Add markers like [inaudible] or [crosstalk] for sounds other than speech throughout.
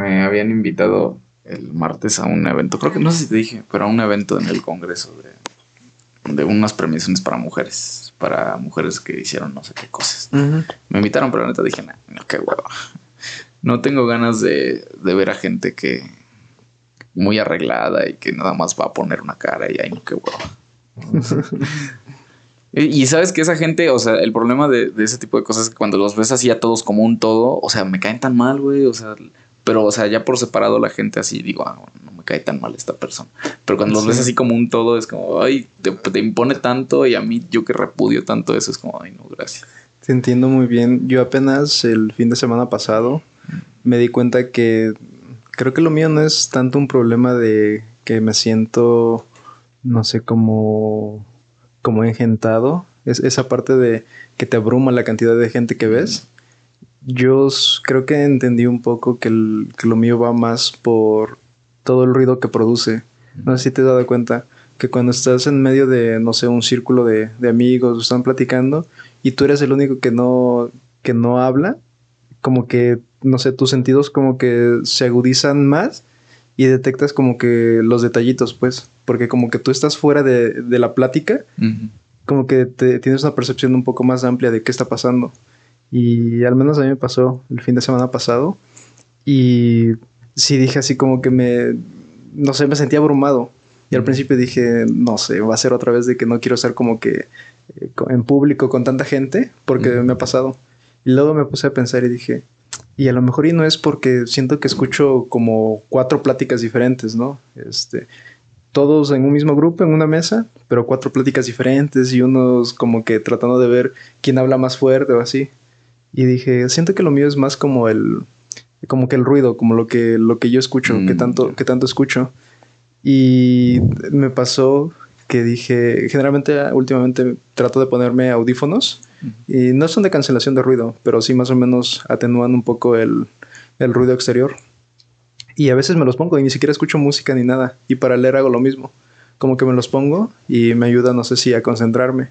me habían invitado el martes a un evento, creo que no sé si te dije, pero a un evento en el Congreso de, de unas premiaciones para mujeres, para mujeres que hicieron no sé qué cosas. Me invitaron, pero la neta dije, no, qué huevo. No tengo ganas de, de ver a gente que muy arreglada y que nada más va a poner una cara y ay, no, qué huevo. [laughs] Y sabes que esa gente, o sea, el problema de, ese tipo de cosas es que cuando los ves así a todos como un todo, o sea, me caen tan mal, güey, o sea, pero, o sea, ya por separado la gente así, digo, ah, no me cae tan mal esta persona. Pero cuando los ves así como un todo, es como, ay, te, impone tanto y a mí yo que repudio tanto eso, es como, ay, no, gracias. Te entiendo muy bien. Yo apenas el fin de semana pasado me di cuenta que creo que lo mío no es tanto un problema de que me siento, no sé, como como engentado, es esa parte de que te abruma la cantidad de gente que ves. Yo creo que entendí un poco que, lo mío va más por todo el ruido que produce. No sé si te has dado cuenta que cuando estás en medio de, no sé, un círculo de, de amigos, están platicando y tú eres el único que no, que no habla, como que, no sé, tus sentidos como que se agudizan más y detectas como que los detallitos, pues, porque como que tú estás fuera de, la plática, como que te, tienes una percepción un poco más amplia de qué está pasando. Y al menos a mí me pasó el fin de semana pasado y sí dije así como que me, no sé, me sentía abrumado. Y al principio dije, no sé, va a ser otra vez de que no quiero estar como que eh, en público con tanta gente, porque me ha pasado. Y luego me puse a pensar y dije, y a lo mejor y no es porque siento que escucho como cuatro pláticas diferentes, ¿no? Este, todos en un mismo grupo, en una mesa, pero cuatro pláticas diferentes y unos como que tratando de ver quién habla más fuerte o así. Y dije, siento que lo mío es más como el, como que el ruido, como lo que, lo que yo escucho, que, mm, tanto, que tanto escucho. Y me pasó que dije, generalmente últimamente trato de ponerme audífonos y no son de cancelación de ruido, pero sí más o menos atenúan un poco el, ruido exterior. Y a veces me los pongo y ni siquiera escucho música ni nada. Y para leer hago lo mismo. Como que me los pongo y me ayuda, no sé si a concentrarme.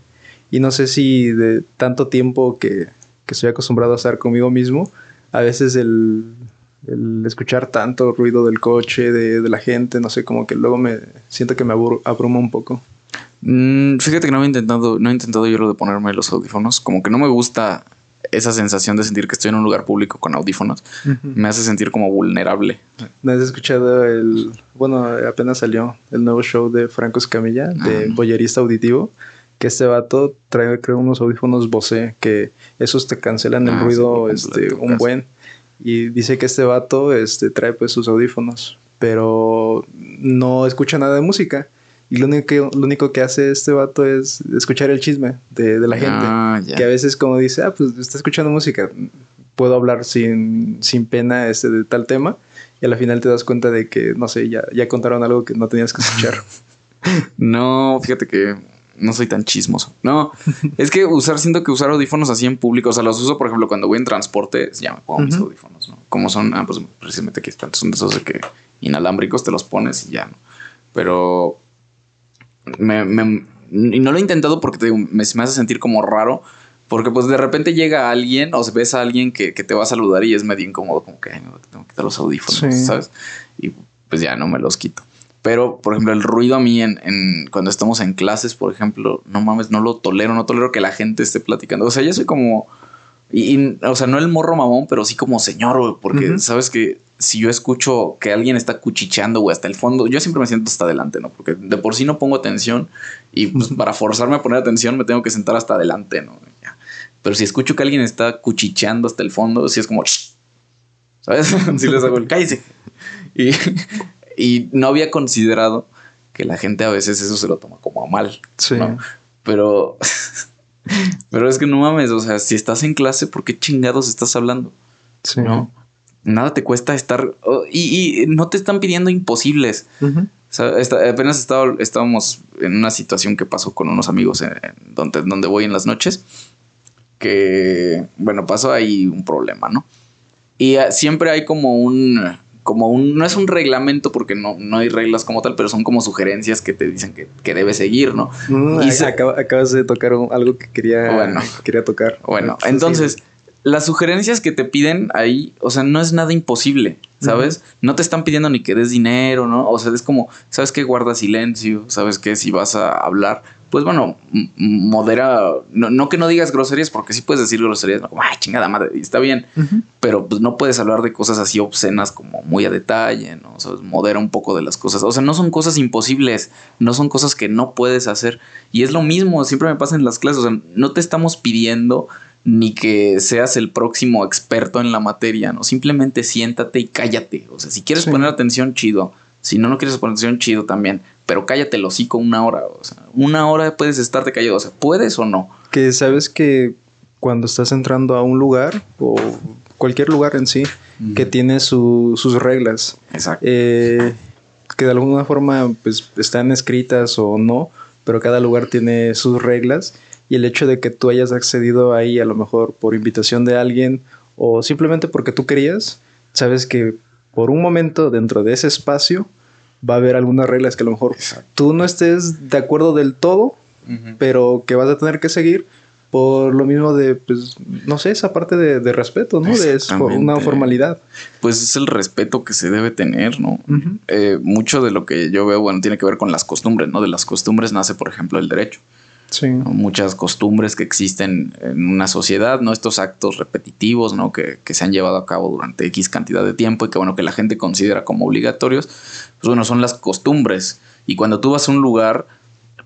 Y no sé si de tanto tiempo que, que estoy acostumbrado a estar conmigo mismo, a veces el, escuchar tanto ruido del coche, de, de, la gente, no sé, como que luego me siento que me abruma un poco. Mm, fíjate que no he intentado, no he intentado yo lo de ponerme los audífonos. Como que no me gusta esa sensación de sentir que estoy en un lugar público con audífonos. Me hace sentir como vulnerable. ¿No has escuchado el. Bueno, apenas salió el nuevo show de Franco Escamilla, de ah. boyerista auditivo. Que este vato trae, creo, unos audífonos Bose que esos te cancelan el ah, ruido este, un buen. Y dice que este vato este, trae pues sus audífonos, pero no escucha nada de música. Y lo único, que, lo único que hace este vato es escuchar el chisme de, la gente. Ah, que a veces como dice, ah, pues está escuchando música, puedo hablar sin, sin pena este, de tal tema. Y al final te das cuenta de que, no sé, ya, ya contaron algo que no tenías que escuchar. [laughs] no, fíjate que no soy tan chismoso. No, [laughs] es que usar, siento que usar audífonos así en público, o sea, los uso, por ejemplo, cuando voy en transporte, ya me pongo mis audífonos, ¿no? Como son, ah, pues precisamente aquí están, son de esos de que inalámbricos te los pones y ya, ¿no? Pero me, y no lo he intentado porque me, me, hace sentir como raro. Porque pues de repente llega alguien o ves a alguien que, te va a saludar y es medio incómodo, como que me tengo que quitar los audífonos, ¿sabes? Y pues ya no me los quito. Pero, por ejemplo, el ruido a mí en, en, cuando estamos en clases, por ejemplo, no mames, no lo tolero, no tolero que la gente esté platicando. O sea, ya soy como y, o sea, no el morro mamón, pero sí como señor, porque sabes que si yo escucho que alguien está cuchicheando, o hasta el fondo, yo siempre me siento hasta adelante, ¿no? Porque de por sí no pongo atención y pues para forzarme a poner atención me tengo que sentar hasta adelante, ¿no? Pero si escucho que alguien está cuchicheando hasta el fondo, sí es como, ¿sabes? [laughs] si les hago el cállese. Y, y no había considerado que la gente a veces eso se lo toma como a mal, sí. ¿no? Pero [laughs] pero es que no mames, o sea, si estás en clase, ¿por qué chingados estás hablando? Sí. ¿No? Nada te cuesta estar. Oh, y, no te están pidiendo imposibles. o sea, apenas estaba, estábamos en una situación que pasó con unos amigos en, donde, donde voy en las noches. Que, bueno, pasó ahí un problema, ¿no? Y ah, siempre hay como un como un, no es un reglamento porque no, no hay reglas como tal, pero son como sugerencias que te dicen que, que debes seguir, ¿no? Mm, y acabas de tocar algo que quería, quería tocar. Bueno, entonces, las sugerencias que te piden ahí, o sea, no es nada imposible. ¿sabes? No te están pidiendo ni que des dinero, ¿no? O sea, es como, ¿sabes qué? Guarda silencio, ¿sabes qué? Si vas a hablar, pues bueno, modera, no, que no digas groserías, porque sí puedes decir groserías, como, ay, chingada madre, y está bien, pero pues no puedes hablar de cosas así obscenas como muy a detalle, ¿no? O sea, modera un poco de las cosas, o sea, no son cosas imposibles, no son cosas que no puedes hacer, y es lo mismo, siempre me pasa en las clases, o sea, no te estamos pidiendo ni que seas el próximo experto en la materia, ¿no? Simplemente siéntate y cállate, o sea, si quieres poner atención, chido, si no, no quieres poner atención, chido también pero cállate el hocico una hora. O sea, una hora puedes estarte callado. O sea, ¿puedes o no? Que sabes que cuando estás entrando a un lugar o cualquier lugar en sí, que tiene sus reglas. Exacto. Eh, que de alguna forma pues están escritas o no, pero cada lugar tiene sus reglas y el hecho de que tú hayas accedido ahí a lo mejor por invitación de alguien o simplemente porque tú querías, sabes que por un momento dentro de ese espacio va a haber algunas reglas que a lo mejor tú no estés de acuerdo del todo, pero que vas a tener que seguir por lo mismo de, pues, no sé, esa parte de, respeto, ¿no? De una formalidad. Pues es el respeto que se debe tener, ¿no? Eh, mucho de lo que yo veo, bueno, tiene que ver con las costumbres, ¿no? De las costumbres nace, por ejemplo, el derecho. Muchas costumbres que existen en una sociedad, ¿no? Estos actos repetitivos, ¿no? Que, que, se han llevado a cabo durante X cantidad de tiempo y que, bueno, que la gente considera como obligatorios, pues bueno, son las costumbres. Y cuando tú vas a un lugar,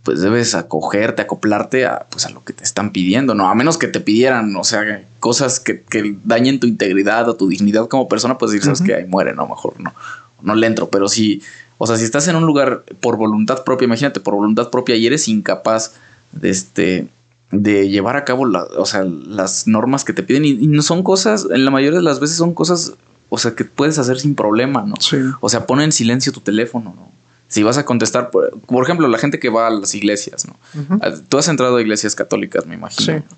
pues debes acogerte, acoplarte a, pues a lo que te están pidiendo, ¿no? A menos que te pidieran, o sea, cosas que, que dañen tu integridad o tu dignidad como persona, pues decir, sabes que ahí muere, ¿no? Mejor no, no le entro. Pero si, o sea, si estás en un lugar por voluntad propia, imagínate, por voluntad propia y eres incapaz de este de llevar a cabo la, o sea, las normas que te piden y, no son cosas, en la mayoría de las veces son cosas, o sea, que puedes hacer sin problema, ¿no? O sea, pone en silencio tu teléfono, ¿no? Si vas a contestar, por, ejemplo, la gente que va a las iglesias, ¿no? Tú has entrado a iglesias católicas, me imagino. Sí.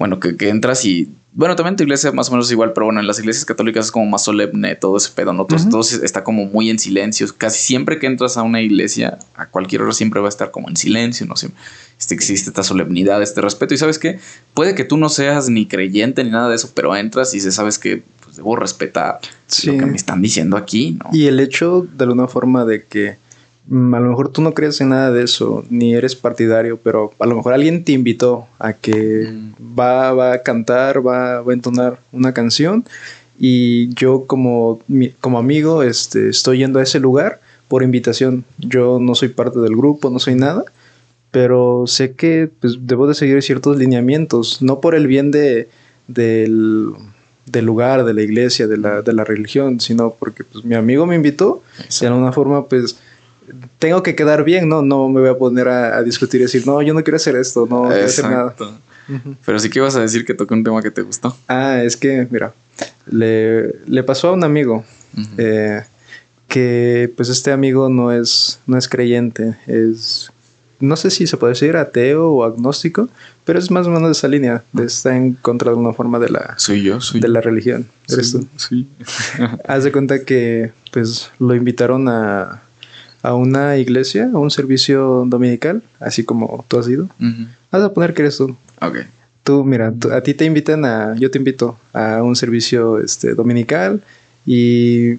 Bueno, que, que entras y bueno, también tu iglesia más o menos igual, pero bueno, en las iglesias católicas es como más solemne todo ese pedo, ¿no? Todo, está como muy en silencio. Casi siempre que entras a una iglesia, a cualquier hora siempre va a estar como en silencio, ¿no? Este, existe esta solemnidad, este respeto. Y sabes qué? Puede que tú no seas ni creyente ni nada de eso, pero entras y se sabes que pues, debo respetar lo que me están diciendo aquí, ¿no? Y el hecho de alguna forma de que a lo mejor tú no crees en nada de eso, ni eres partidario, pero a lo mejor alguien te invitó a que mm. va, a cantar, va, a entonar una canción y yo como, como amigo este, estoy yendo a ese lugar por invitación. Yo no soy parte del grupo, no soy nada, pero sé que pues, debo de seguir ciertos lineamientos, no por el bien de, del, lugar, de la iglesia, de la, de la religión, sino porque pues, mi amigo me invitó y de alguna forma pues tengo que quedar bien, ¿no? No me voy a poner a, discutir y decir, no, yo no quiero hacer esto, no quiero hacer nada. Pero sí que ibas a decir que toqué un tema que te gustó. Ah, es que, mira, le, le pasó a un amigo eh, que pues este amigo no es, no es creyente, es, no sé si se puede decir ateo o agnóstico, pero es más o menos de esa línea, está en contra de una forma de la, soy yo, de la religión. ¿Eres tú? Sí. Haz de cuenta que pues lo invitaron a a una iglesia, a un servicio dominical, así como tú has ido. Vas a poner que eres tú. Ok. Tú, mira, a ti te invitan a, yo te invito a un servicio este, dominical y,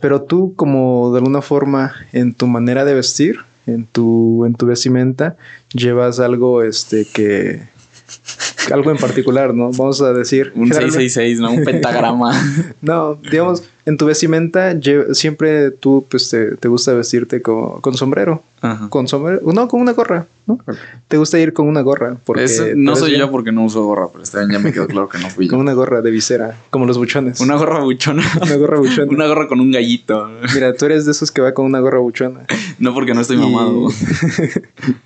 pero tú como de alguna forma en tu manera de vestir, en tu, en tu vestimenta, llevas algo este, que, [laughs] algo en particular, ¿no? Vamos a decir. Un 666, ¿no? Un [laughs] pentagrama. [laughs] no, digamos, en tu vestimenta siempre tú pues te, gusta vestirte con, con sombrero. Con sombrero. No, con una gorra, ¿no? Te gusta ir con una gorra. Porque no soy yo porque no uso gorra, pero este año ya me quedó claro que no fui yo. Con una gorra de visera, como los buchones. Una gorra buchona. una gorra buchona. una gorra con un gallito. Mira, tú eres de esos que va con una gorra buchona. no porque no estoy mamado.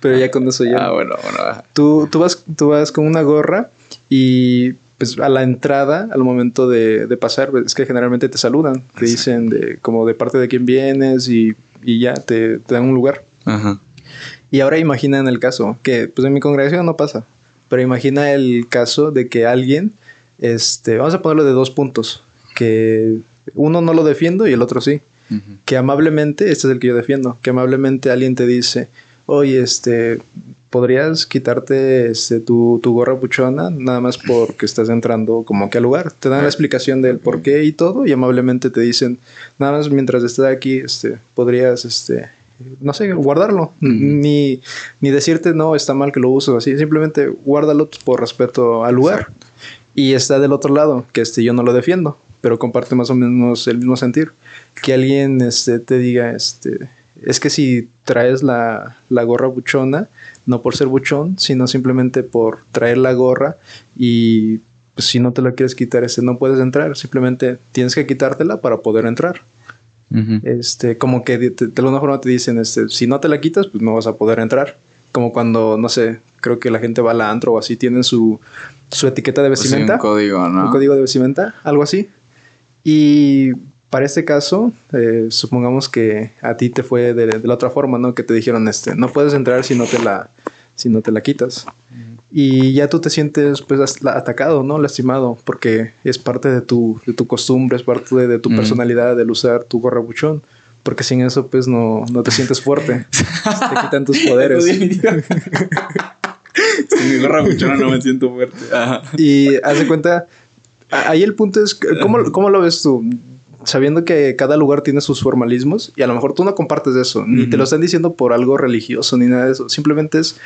pero ya con eso ya. Ah, bueno, bueno. Tú, tú, vas, tú vas con una gorra y pues a la entrada, al momento de, pasar, es que generalmente te saludan, te dicen de, como de parte de quién vienes y, ya te, dan un lugar. Y ahora imagina en el caso, que pues en mi congregación no pasa, pero imagina el caso de que alguien, este, vamos a ponerlo de dos puntos, que uno no lo defiendo y el otro sí. Que amablemente, este es el que yo defiendo, que amablemente alguien te dice, oye, este, podrías quitarte este, tu, tu gorra buchona nada más porque estás entrando como que al lugar. Te dan la explicación del por qué y todo y amablemente te dicen, nada más mientras estés aquí, este, podrías, este, no sé, guardarlo. ni, ni decirte, no, está mal que lo uses así. Simplemente guárdalo por respeto al lugar. Y está del otro lado, que este, yo no lo defiendo, pero comparte más o menos el mismo sentir. Que alguien este, te diga, este, es que si traes la, la, gorra buchona, no por ser buchón, sino simplemente por traer la gorra y pues, si no te la quieres quitar, este, no puedes entrar, simplemente tienes que quitártela para poder entrar. Este, como que de, de, alguna forma te dicen, este, si no te la quitas, pues no vas a poder entrar. Como cuando, no sé, creo que la gente va a la antro o así, tienen su, su etiqueta de vestimenta. Pues sí, un código, ¿no? Un código de vestimenta, algo así. Y para este caso, eh, supongamos que a ti te fue de, de, la otra forma, ¿no? Que te dijeron, este, no puedes entrar si no te la, si no te la quitas. Y ya tú te sientes pues atacado, ¿no? Lastimado, porque es parte de tu, de tu costumbre, es parte de, de tu personalidad el usar tu gorra buchón. Porque sin eso, pues no, no te sientes fuerte. [laughs] te quitan tus poderes. sin [laughs] mi gorra buchona no me siento fuerte. Ajá. Y haz de cuenta, ahí el punto es, ¿cómo, ¿cómo lo ves tú? Sabiendo que cada lugar tiene sus formalismos y a lo mejor tú no compartes eso, ni uh -huh. te lo están diciendo por algo religioso ni nada de eso, simplemente es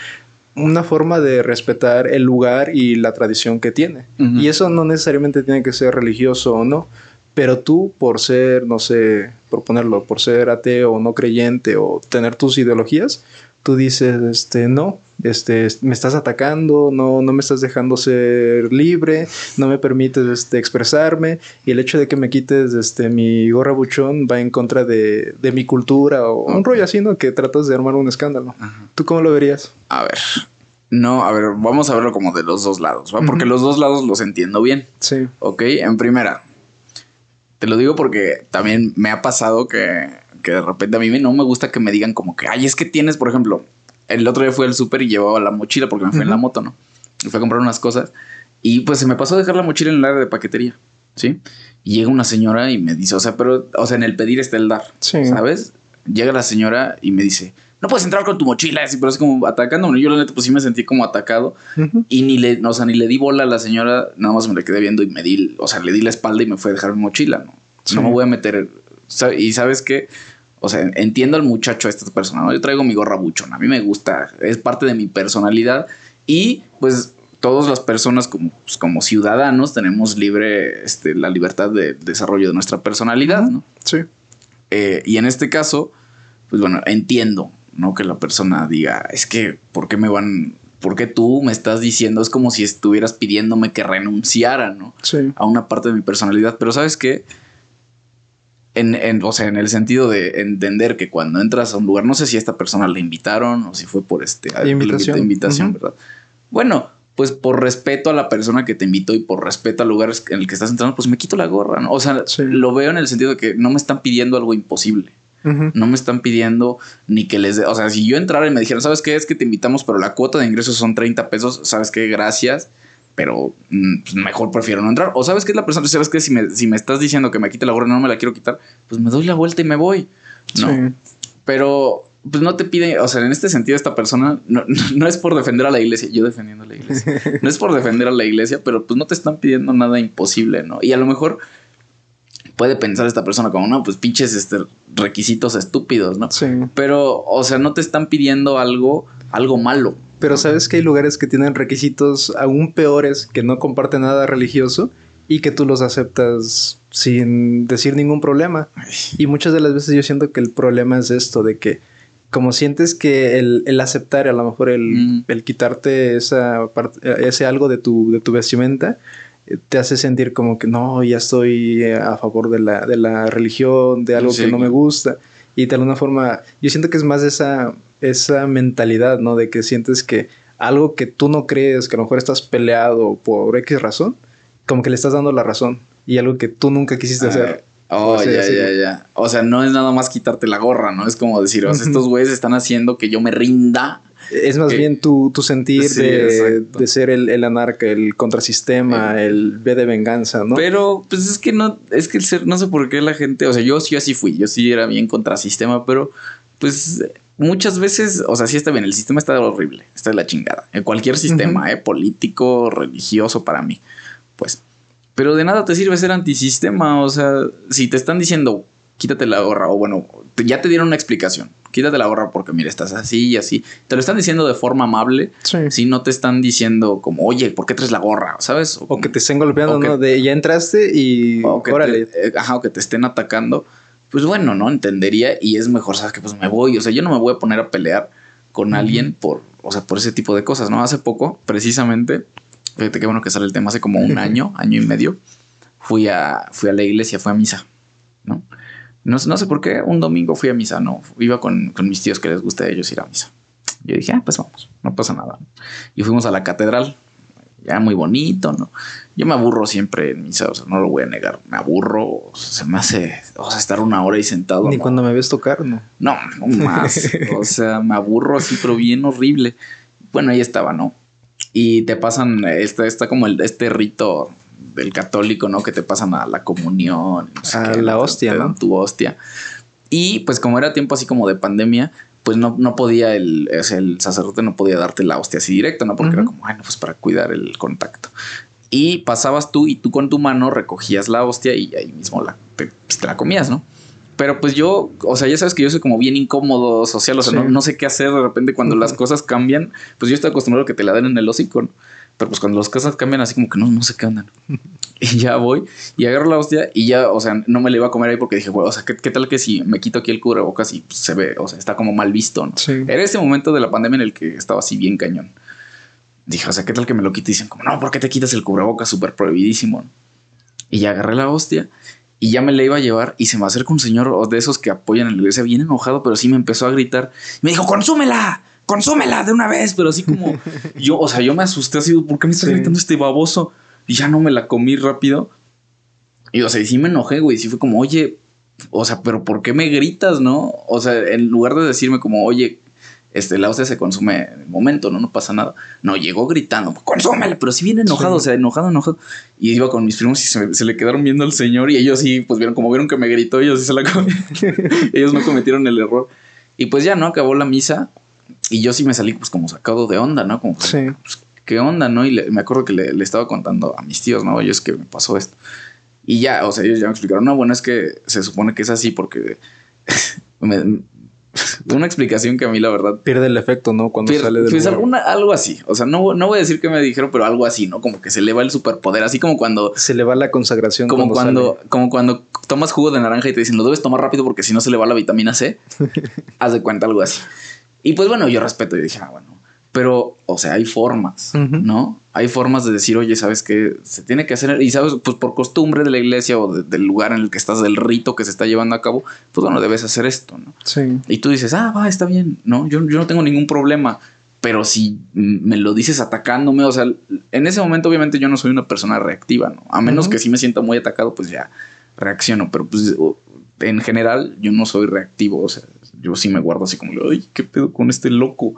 una forma de respetar el lugar y la tradición que tiene. Uh -huh. Y eso no necesariamente tiene que ser religioso o no, pero tú por ser, no sé, por ponerlo, por ser ateo o no creyente o tener tus ideologías, tú dices, este, no, este, me estás atacando, no, no me estás dejando ser libre, no me permites este, expresarme, y el hecho de que me quites este, mi gorra buchón va en contra de, de mi cultura o okay. un rollo así, ¿no? Que tratas de armar un escándalo. ¿Tú cómo lo verías? A ver. No, a ver, vamos a verlo como de los dos lados, ¿va? Uh -huh. Porque los dos lados los entiendo bien. Sí. Ok, en primera, te lo digo porque también me ha pasado que, que de repente a mí no me gusta que me digan como que, ay, es que tienes, por ejemplo, el otro día fui al súper y llevaba la mochila porque me fui uh -huh. en la moto, ¿no? Y fui a comprar unas cosas y pues se me pasó a dejar la mochila en el área de paquetería, ¿sí? Y llega una señora y me dice, o sea, pero, o sea, en el pedir está el dar, sí. ¿sabes? Llega la señora y me dice, no puedes entrar con tu mochila, así, pero es como atacándome. Yo la neta, pues sí me sentí como atacado uh -huh. y ni le, o sea, ni le di bola a la señora, nada más me le quedé viendo y me di, o sea, le di la espalda y me fue a dejar mi mochila, ¿no? Sí. No me voy a meter, y sabes qué, o sea, entiendo al muchacho, a esta persona, ¿no? Yo traigo mi gorra buchona, a mí me gusta, es parte de mi personalidad y pues todas las personas como, pues, como ciudadanos tenemos libre este, la libertad de desarrollo de nuestra personalidad, ¿no? Sí. Eh, y en este caso, pues bueno, entiendo, ¿no? Que la persona diga, es que, ¿por qué me van, por qué tú me estás diciendo? Es como si estuvieras pidiéndome que renunciara, ¿no? Sí. A una parte de mi personalidad, pero ¿sabes qué? En, en, o sea, en el sentido de entender que cuando entras a un lugar, no sé si a esta persona le invitaron o si fue por este invitación, invitación uh -huh. ¿verdad? Bueno, pues por respeto a la persona que te invitó y por respeto al lugar en el que estás entrando, pues me quito la gorra, ¿no? O sea, sí. lo veo en el sentido de que no me están pidiendo algo imposible. Uh -huh. No me están pidiendo ni que les dé. O sea, si yo entrara y me dijeran, ¿sabes qué? Es que te invitamos, pero la cuota de ingresos son 30 pesos, ¿sabes qué? Gracias pero pues, mejor prefiero no entrar. O sabes que es la persona, sabes que si me, si me estás diciendo que me quite la gorra no me la quiero quitar, pues me doy la vuelta y me voy. No. Sí. Pero pues no te pide, o sea, en este sentido, esta persona no, no, es por defender a la iglesia, yo defendiendo a la iglesia, no es por defender a la iglesia, pero pues no te están pidiendo nada imposible, ¿no? Y a lo mejor puede pensar esta persona como, no, pues pinches este, requisitos estúpidos, ¿no? Sí. Pero, o sea, no te están pidiendo algo, algo malo. Pero sabes que hay lugares que tienen requisitos aún peores que no comparten nada religioso y que tú los aceptas sin decir ningún problema. Y muchas de las veces yo siento que el problema es esto, de que como sientes que el, el aceptar, a lo mejor el, mm. el quitarte esa parte, ese algo de tu, de tu vestimenta, eh, te hace sentir como que no, ya estoy a favor de la, de la religión, de algo sí. que no me gusta. Y de alguna forma, yo siento que es más esa, esa mentalidad, ¿no? De que sientes que algo que tú no crees, que a lo mejor estás peleado por X razón, como que le estás dando la razón. Y algo que tú nunca quisiste ah, hacer. Oh, ya, ya, ya. O sea, no es nada más quitarte la gorra, ¿no? Es como decir, o sea, estos güeyes están haciendo que yo me rinda. Es más que... bien tu, tu sentir sí, de, de, ser el, el, anarca, el contrasistema, eh. el B de venganza, ¿no? Pero, pues es que no, es que el ser, no sé por qué la gente, o sea, yo sí así fui, yo sí era bien contrasistema, pero pues muchas veces, o sea, sí está bien, el sistema está horrible, está de la chingada. En cualquier sistema, eh, político, religioso, para mí, pues. Pero de nada te sirve ser antisistema, o sea, si te están diciendo, quítate la gorra, o bueno, ya te dieron una explicación, quítate la gorra porque mira, estás así y así. Te lo están diciendo de forma amable. Si no te están diciendo como, oye, ¿por qué traes la gorra? ¿Sabes? O, que te estén golpeando, ¿no? De ya entraste y o que órale. Te, eh, ajá, o que te estén atacando. Pues bueno, ¿no? Entendería y es mejor, ¿sabes? Que pues me voy. O sea, yo no me voy a poner a pelear con alguien por, o sea, por ese tipo de cosas, ¿no? Hace poco, precisamente, fíjate qué bueno que sale el tema, hace como un [laughs] año, año y medio, fui a, fui a la iglesia, fui a misa, ¿no? No, sé por qué, un domingo fui a misa, no, iba con, mis tíos que les gusta a ellos ir a misa. Yo dije, ah, pues vamos, no pasa nada. Y fuimos a la catedral, ya muy bonito, ¿no? Yo me aburro siempre en misa, o sea, no lo voy a negar, me aburro, se me hace, o sea, estar una hora ahí sentado. Ni cuando me ves tocar, ¿no? No, no más, [laughs] o sea, me aburro así, pero bien horrible. Bueno, ahí estaba, ¿no? Y te pasan, está, está como el, este rito del católico, ¿no? Que te pasan a la comunión. a la hostia, ¿no? Tu hostia. Y pues como era tiempo así como de pandemia, pues no, no podía el, el sacerdote no podía darte la hostia así directo, ¿no? Porque era como, bueno, pues para cuidar el contacto. Y pasabas tú y tú con tu mano recogías la hostia y ahí mismo la, te, pues, la comías, ¿no? Pero pues yo, o sea, ya sabes que yo soy como bien incómodo social, o sea, no, no, sé qué hacer de repente cuando las cosas cambian, pues yo estoy acostumbrado a que te la den en el hocico, ¿no? Pero pues cuando las cosas cambian así como que no, no sé qué andan. [laughs] y ya voy y agarro la hostia y ya, o sea, no me la iba a comer ahí porque dije, bueno, o sea, ¿qué, tal que si me quito aquí el cubrebocas y pues, se ve, o sea, está como mal visto, ¿no? Era ese momento de la pandemia en el que estaba así bien cañón. Dije, o sea, ¿qué tal que me lo quito? Y dicen como, no, ¿por qué te quitas el cubrebocas? Súper prohibidísimo. Y ya agarré la hostia y ya me la iba a llevar y se me acerca un señor de esos que apoyan en la iglesia bien enojado, pero sí me empezó a gritar. Me dijo, consúmela consúmela de una vez, pero así como [laughs] yo, o sea, yo me asusté así, ¿por qué me está gritando este baboso? Y ya no me la comí rápido. Y o sea, y sí me enojé, güey, sí fue como, oye, o sea, pero ¿por qué me gritas, no? O sea, en lugar de decirme como, oye, este, la hostia se consume en el momento, ¿no? No pasa nada. No, llegó gritando, consúmela, pero sí bien enojado, o sea, enojado, enojado. Y iba con mis primos y se, le quedaron viendo al señor y ellos sí, pues vieron, como vieron que me gritó, ellos sí se la comieron. [laughs] ellos no cometieron el error. Y pues ya, ¿no? Acabó la misa y yo sí me salí pues como sacado de onda, ¿no? Como, sí. Pues, ¿qué onda, no? Y me acuerdo que le, estaba contando a mis tíos, ¿no? Oye, es que me pasó esto. Y ya, o sea, ellos ya me explicaron, no, bueno, es que se supone que es así porque [laughs] [laughs] una explicación que a mí la verdad pierde el efecto, ¿no? Cuando sale del pues alguna, algo así, o sea, no, no voy a decir que me dijeron, pero algo así, ¿no? Como que se le va el superpoder, así como cuando se le va la consagración como cuando, como cuando tomas jugo de naranja y te dicen, "Lo debes tomar rápido porque si no se le va la vitamina C." [laughs] Haz de cuenta algo así. Y pues bueno, yo respeto y dije, ah, bueno, pero, o sea, hay formas, ¿no? Hay formas de decir, oye, ¿sabes qué? Se tiene que hacer, y sabes, pues por costumbre de la iglesia o del lugar en el que estás, del rito que se está llevando a cabo, pues bueno, debes hacer esto, ¿no? Sí. Y tú dices, ah, va, está bien, ¿no? Yo, yo no tengo ningún problema, pero si me lo dices atacándome, o sea, en ese momento obviamente yo no soy una persona reactiva, ¿no? A menos que sí me sienta muy atacado, pues ya reacciono, pero pues en general yo no soy reactivo, o sea, yo sí me guardo así como, ay, ¿qué pedo con este loco?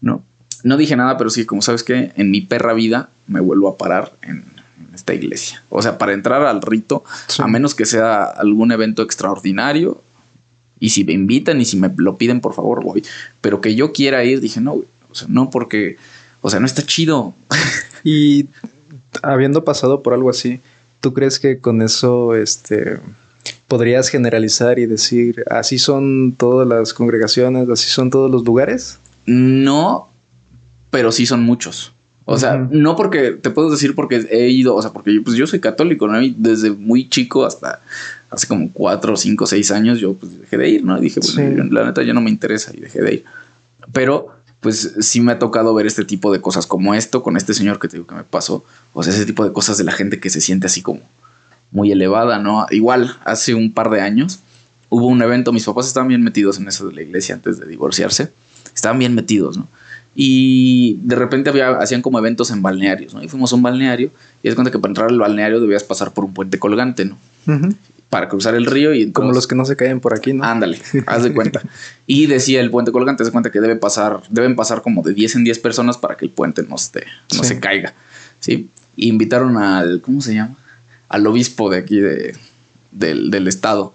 ¿No? No dije nada, pero sí, como sabes que en mi perra vida me vuelvo a parar en, esta iglesia. O sea, para entrar al rito, a menos que sea algún evento extraordinario, y si me invitan y si me lo piden, por favor, voy. Pero que yo quiera ir, dije, no, o sea, no porque, o sea, no está chido. [laughs] y habiendo pasado por algo así, ¿tú crees que con eso, este, podrías generalizar y decir, así son todas las congregaciones, así son todos los lugares? No, pero sí son muchos. O sea, no porque te puedo decir porque he ido, o sea, porque yo, pues yo soy católico, ¿no? Y desde muy chico hasta hace como cuatro, cinco, seis años yo pues dejé de ir, ¿no? Y dije, bueno, la neta ya no me interesa y dejé de ir. Pero pues sí me ha tocado ver este tipo de cosas como esto, con este señor que te digo que me pasó. O sea, ese tipo de cosas de la gente que se siente así como muy elevada, ¿no? Igual, hace un par de años hubo un evento, mis papás estaban bien metidos en eso de la iglesia antes de divorciarse, estaban bien metidos, ¿no? Y de repente había, hacían como eventos en balnearios, ¿no? Y fuimos a un balneario y es cuenta que para entrar al balneario debías pasar por un puente colgante, ¿no? Para cruzar el río y... como los que no se caen por aquí, ¿no? Ándale, [laughs] haz de cuenta. y decía el puente colgante, haz de cuenta que debe pasar, deben pasar como de 10 en 10 personas para que el puente no, esté, no se caiga, ¿sí? Y invitaron al, ¿cómo se llama? al obispo de aquí de, del, estado, ¿no?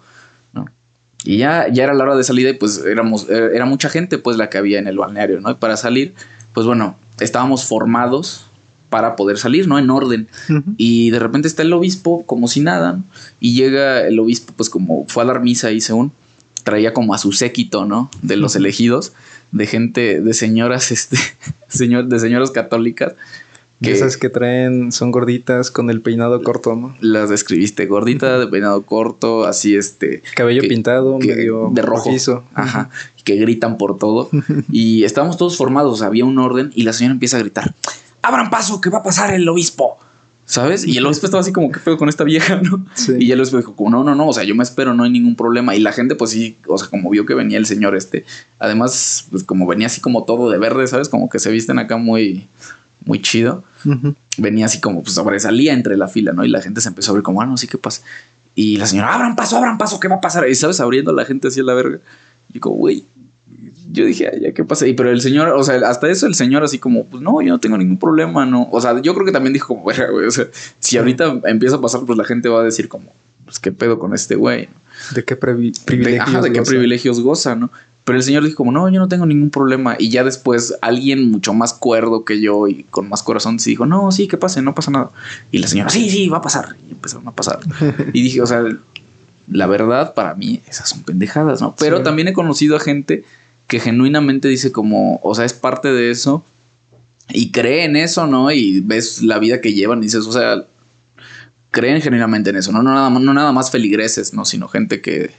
Y ya, ya era la hora de salida y pues éramos, eh, era mucha gente pues la que había en el balneario, ¿no? Y para salir, pues bueno, estábamos formados para poder salir, ¿no? En orden. Y de repente está el obispo como si nada, ¿no? y llega el obispo pues como fue a dar misa y según traía como a su séquito, ¿no? De los elegidos, de gente, de señoras, [laughs] este, señor, de señoras católicas que esas que traen son gorditas con el peinado corto, ¿no? Las describiste, gordita de peinado corto, así este. Cabello pintado, medio de rojo. Ajá. Que gritan por todo. [laughs] y estábamos todos formados, había un orden y la señora empieza a gritar: ¡Abran paso, que va a pasar el obispo! ¿Sabes? Y el obispo estaba así como, ¿qué feo con esta vieja, no? Y el obispo dijo, como, no, no, no, o sea, yo me espero, no hay ningún problema. Y la gente, pues sí, o sea, como vio que venía el señor este, además, pues como venía así como todo de verde, ¿sabes? Como que se visten acá muy, muy chido. Venía así como, pues sobresalía entre la fila, ¿no? Y la gente se empezó a ver como, ah, no, sí, ¿qué pasa? Y la señora, abran paso, abran paso, ¿qué va a pasar? Y sabes, abriendo la gente así a la verga. Y como, güey, yo dije, ay, ya, ¿qué pasa? Y pero el señor, o sea, hasta eso el señor así como, pues no, yo no tengo ningún problema, ¿no? O sea, yo creo que también dijo como, güey, o sea, si ahorita empieza a pasar, pues la gente va a decir como, pues qué pedo con este güey, ¿De qué privilegios Ajá, de qué privilegios goza, ¿no? Pero el señor dijo como, no, yo no tengo ningún problema. Y ya después alguien mucho más cuerdo que yo y con más corazón se dijo, no, sí, que pase, no pasa nada. Y la señora, sí, sí, va a pasar. Y empezaron a pasar. [laughs] y dije, o sea, la verdad para mí esas son pendejadas, ¿no? Pero también he conocido a gente que genuinamente dice como, o sea, es parte de eso y cree en eso, ¿no? Y ves la vida que llevan y dices, o sea, creen genuinamente en eso, ¿no? No nada más, no nada más feligreses, ¿no? Sino gente que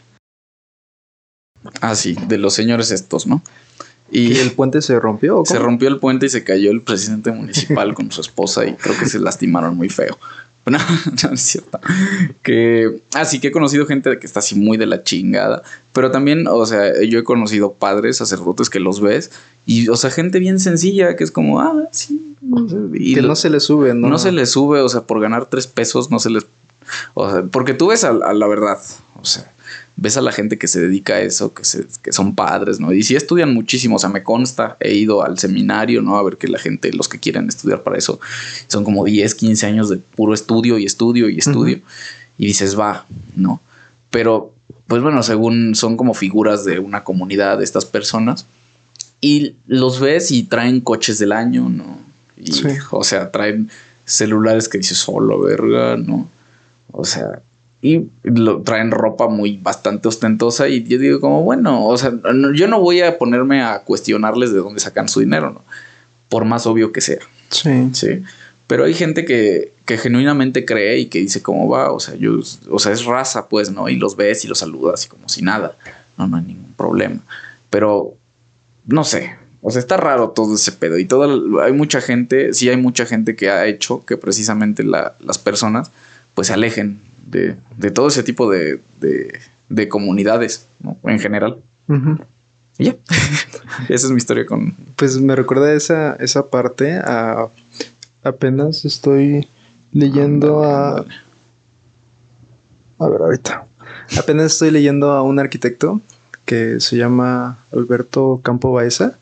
Ah, sí, de los señores estos, ¿no? Y, el puente se rompió? Se rompió el puente y se cayó el presidente municipal con su esposa y creo que se lastimaron muy feo. [laughs] No, no es cierto. Que así que he conocido gente que está así muy de la chingada, pero también, o sea, yo he conocido padres, sacerdotes que los ves y, o sea, gente bien sencilla que es como, ah, sí. Y que no se le sube, ¿no? No se le sube, o sea, por ganar tres pesos no se les. O sea, porque tú ves a la verdad, o sea, ves a la gente que se dedica a eso, que, se, que son padres, ¿no? Y sí estudian muchísimo, o sea, me consta, he ido al seminario, ¿no? A ver que la gente, los que quieren estudiar para eso, son como 10, 15 años de puro estudio y estudio y estudio. Y dices, va, ¿no? Pero, pues bueno, según son como figuras de una comunidad de estas personas, y los ves y traen coches del año, ¿no? Y, O sea, traen celulares que dices, solo, verga, ¿no? O sea, y lo, traen ropa muy bastante ostentosa y yo digo como, bueno, o sea, yo no voy a ponerme a cuestionarles de dónde sacan su dinero, ¿no? Por más obvio que sea. Sí. Sí. Pero hay gente que, que genuinamente cree y que dice cómo va, o sea, yo, o sea, es raza, pues, ¿no? Y los ves y los saludas y como si nada, no, no hay ningún problema. Pero, no sé, o sea, está raro todo ese pedo y todo, hay mucha gente, sí hay mucha gente que ha hecho que precisamente las personas pues se alejen de, todo ese tipo de, de, comunidades, ¿no? En general. Y ya. [laughs] esa es mi historia con. Pues me recuerda esa, esa parte a. Apenas estoy leyendo a. A ver, ahorita. Apenas estoy leyendo a un arquitecto que se llama Alberto Campo Baeza.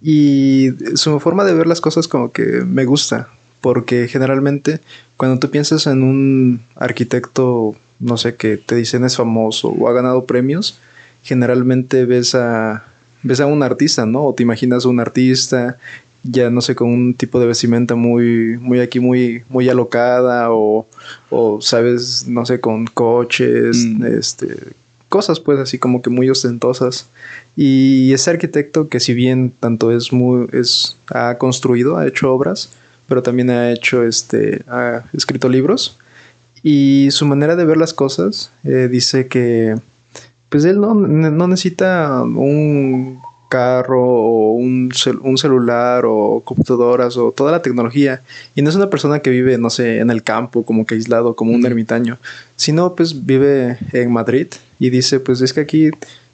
Y su forma de ver las cosas como que me gusta porque generalmente cuando tú piensas en un arquitecto, no sé, que te dicen es famoso o ha ganado premios, generalmente ves a, ves a un artista, ¿no? O te imaginas a un artista ya no sé, con un tipo de vestimenta muy, muy aquí, muy, muy alocada, o, o sabes, no sé, con coches, mm. este, cosas pues así como que muy ostentosas. Y ese arquitecto que si bien tanto es muy, es, ha construido, ha hecho obras, pero también ha hecho, este, ha escrito libros. Y su manera de ver las cosas eh, dice que, pues él no, necesita un carro o un, un, celular o computadoras o toda la tecnología. Y no es una persona que vive, no sé, en el campo, como que aislado, como un ermitaño, sino pues vive en Madrid y dice, pues es que aquí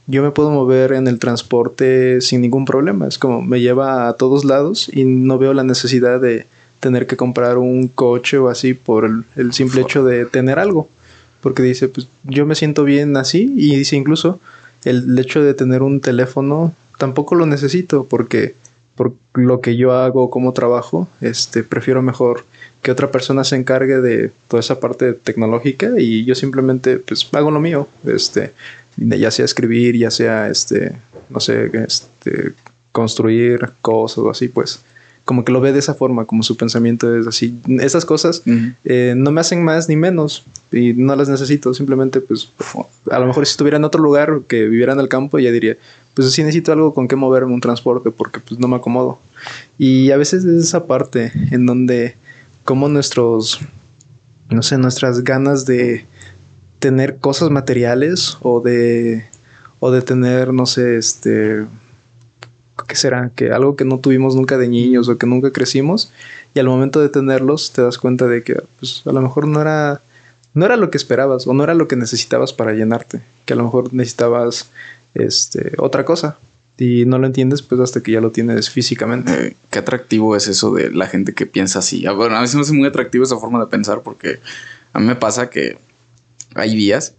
yo me puedo mover en el transporte sin ningún problema. Es como me lleva a todos lados y no veo la necesidad de tener que comprar un coche o así por el, simple hecho de tener algo. Porque dice, pues yo me siento bien así y dice incluso el hecho de tener un teléfono tampoco lo necesito porque por lo que yo hago como trabajo, este prefiero mejor que otra persona se encargue de toda esa parte tecnológica y yo simplemente pues hago lo mío, este ya sea escribir, ya sea, este, no sé, este, construir cosas o así, pues como que lo ve de esa forma, como su pensamiento es así. Esas cosas eh, no me hacen más ni menos y no las necesito, simplemente pues a lo mejor si estuviera en otro lugar que viviera en el campo ya diría, pues sí necesito algo con que moverme un transporte porque pues no me acomodo. Y a veces es esa parte en donde como nuestros, no sé, nuestras ganas de tener cosas materiales o de, o de tener, no sé, este ¿qué será? Que algo que no tuvimos nunca de niños o que nunca crecimos y al momento de tenerlos te das cuenta de que pues, a lo mejor no era, no era lo que esperabas o no era lo que necesitabas para llenarte, que a lo mejor necesitabas este, otra cosa y no lo entiendes pues hasta que ya lo tienes físicamente. Eh, qué atractivo es eso de la gente que piensa así. Ah, bueno, a veces me hace muy atractivo esa forma de pensar porque a mí me pasa que hay días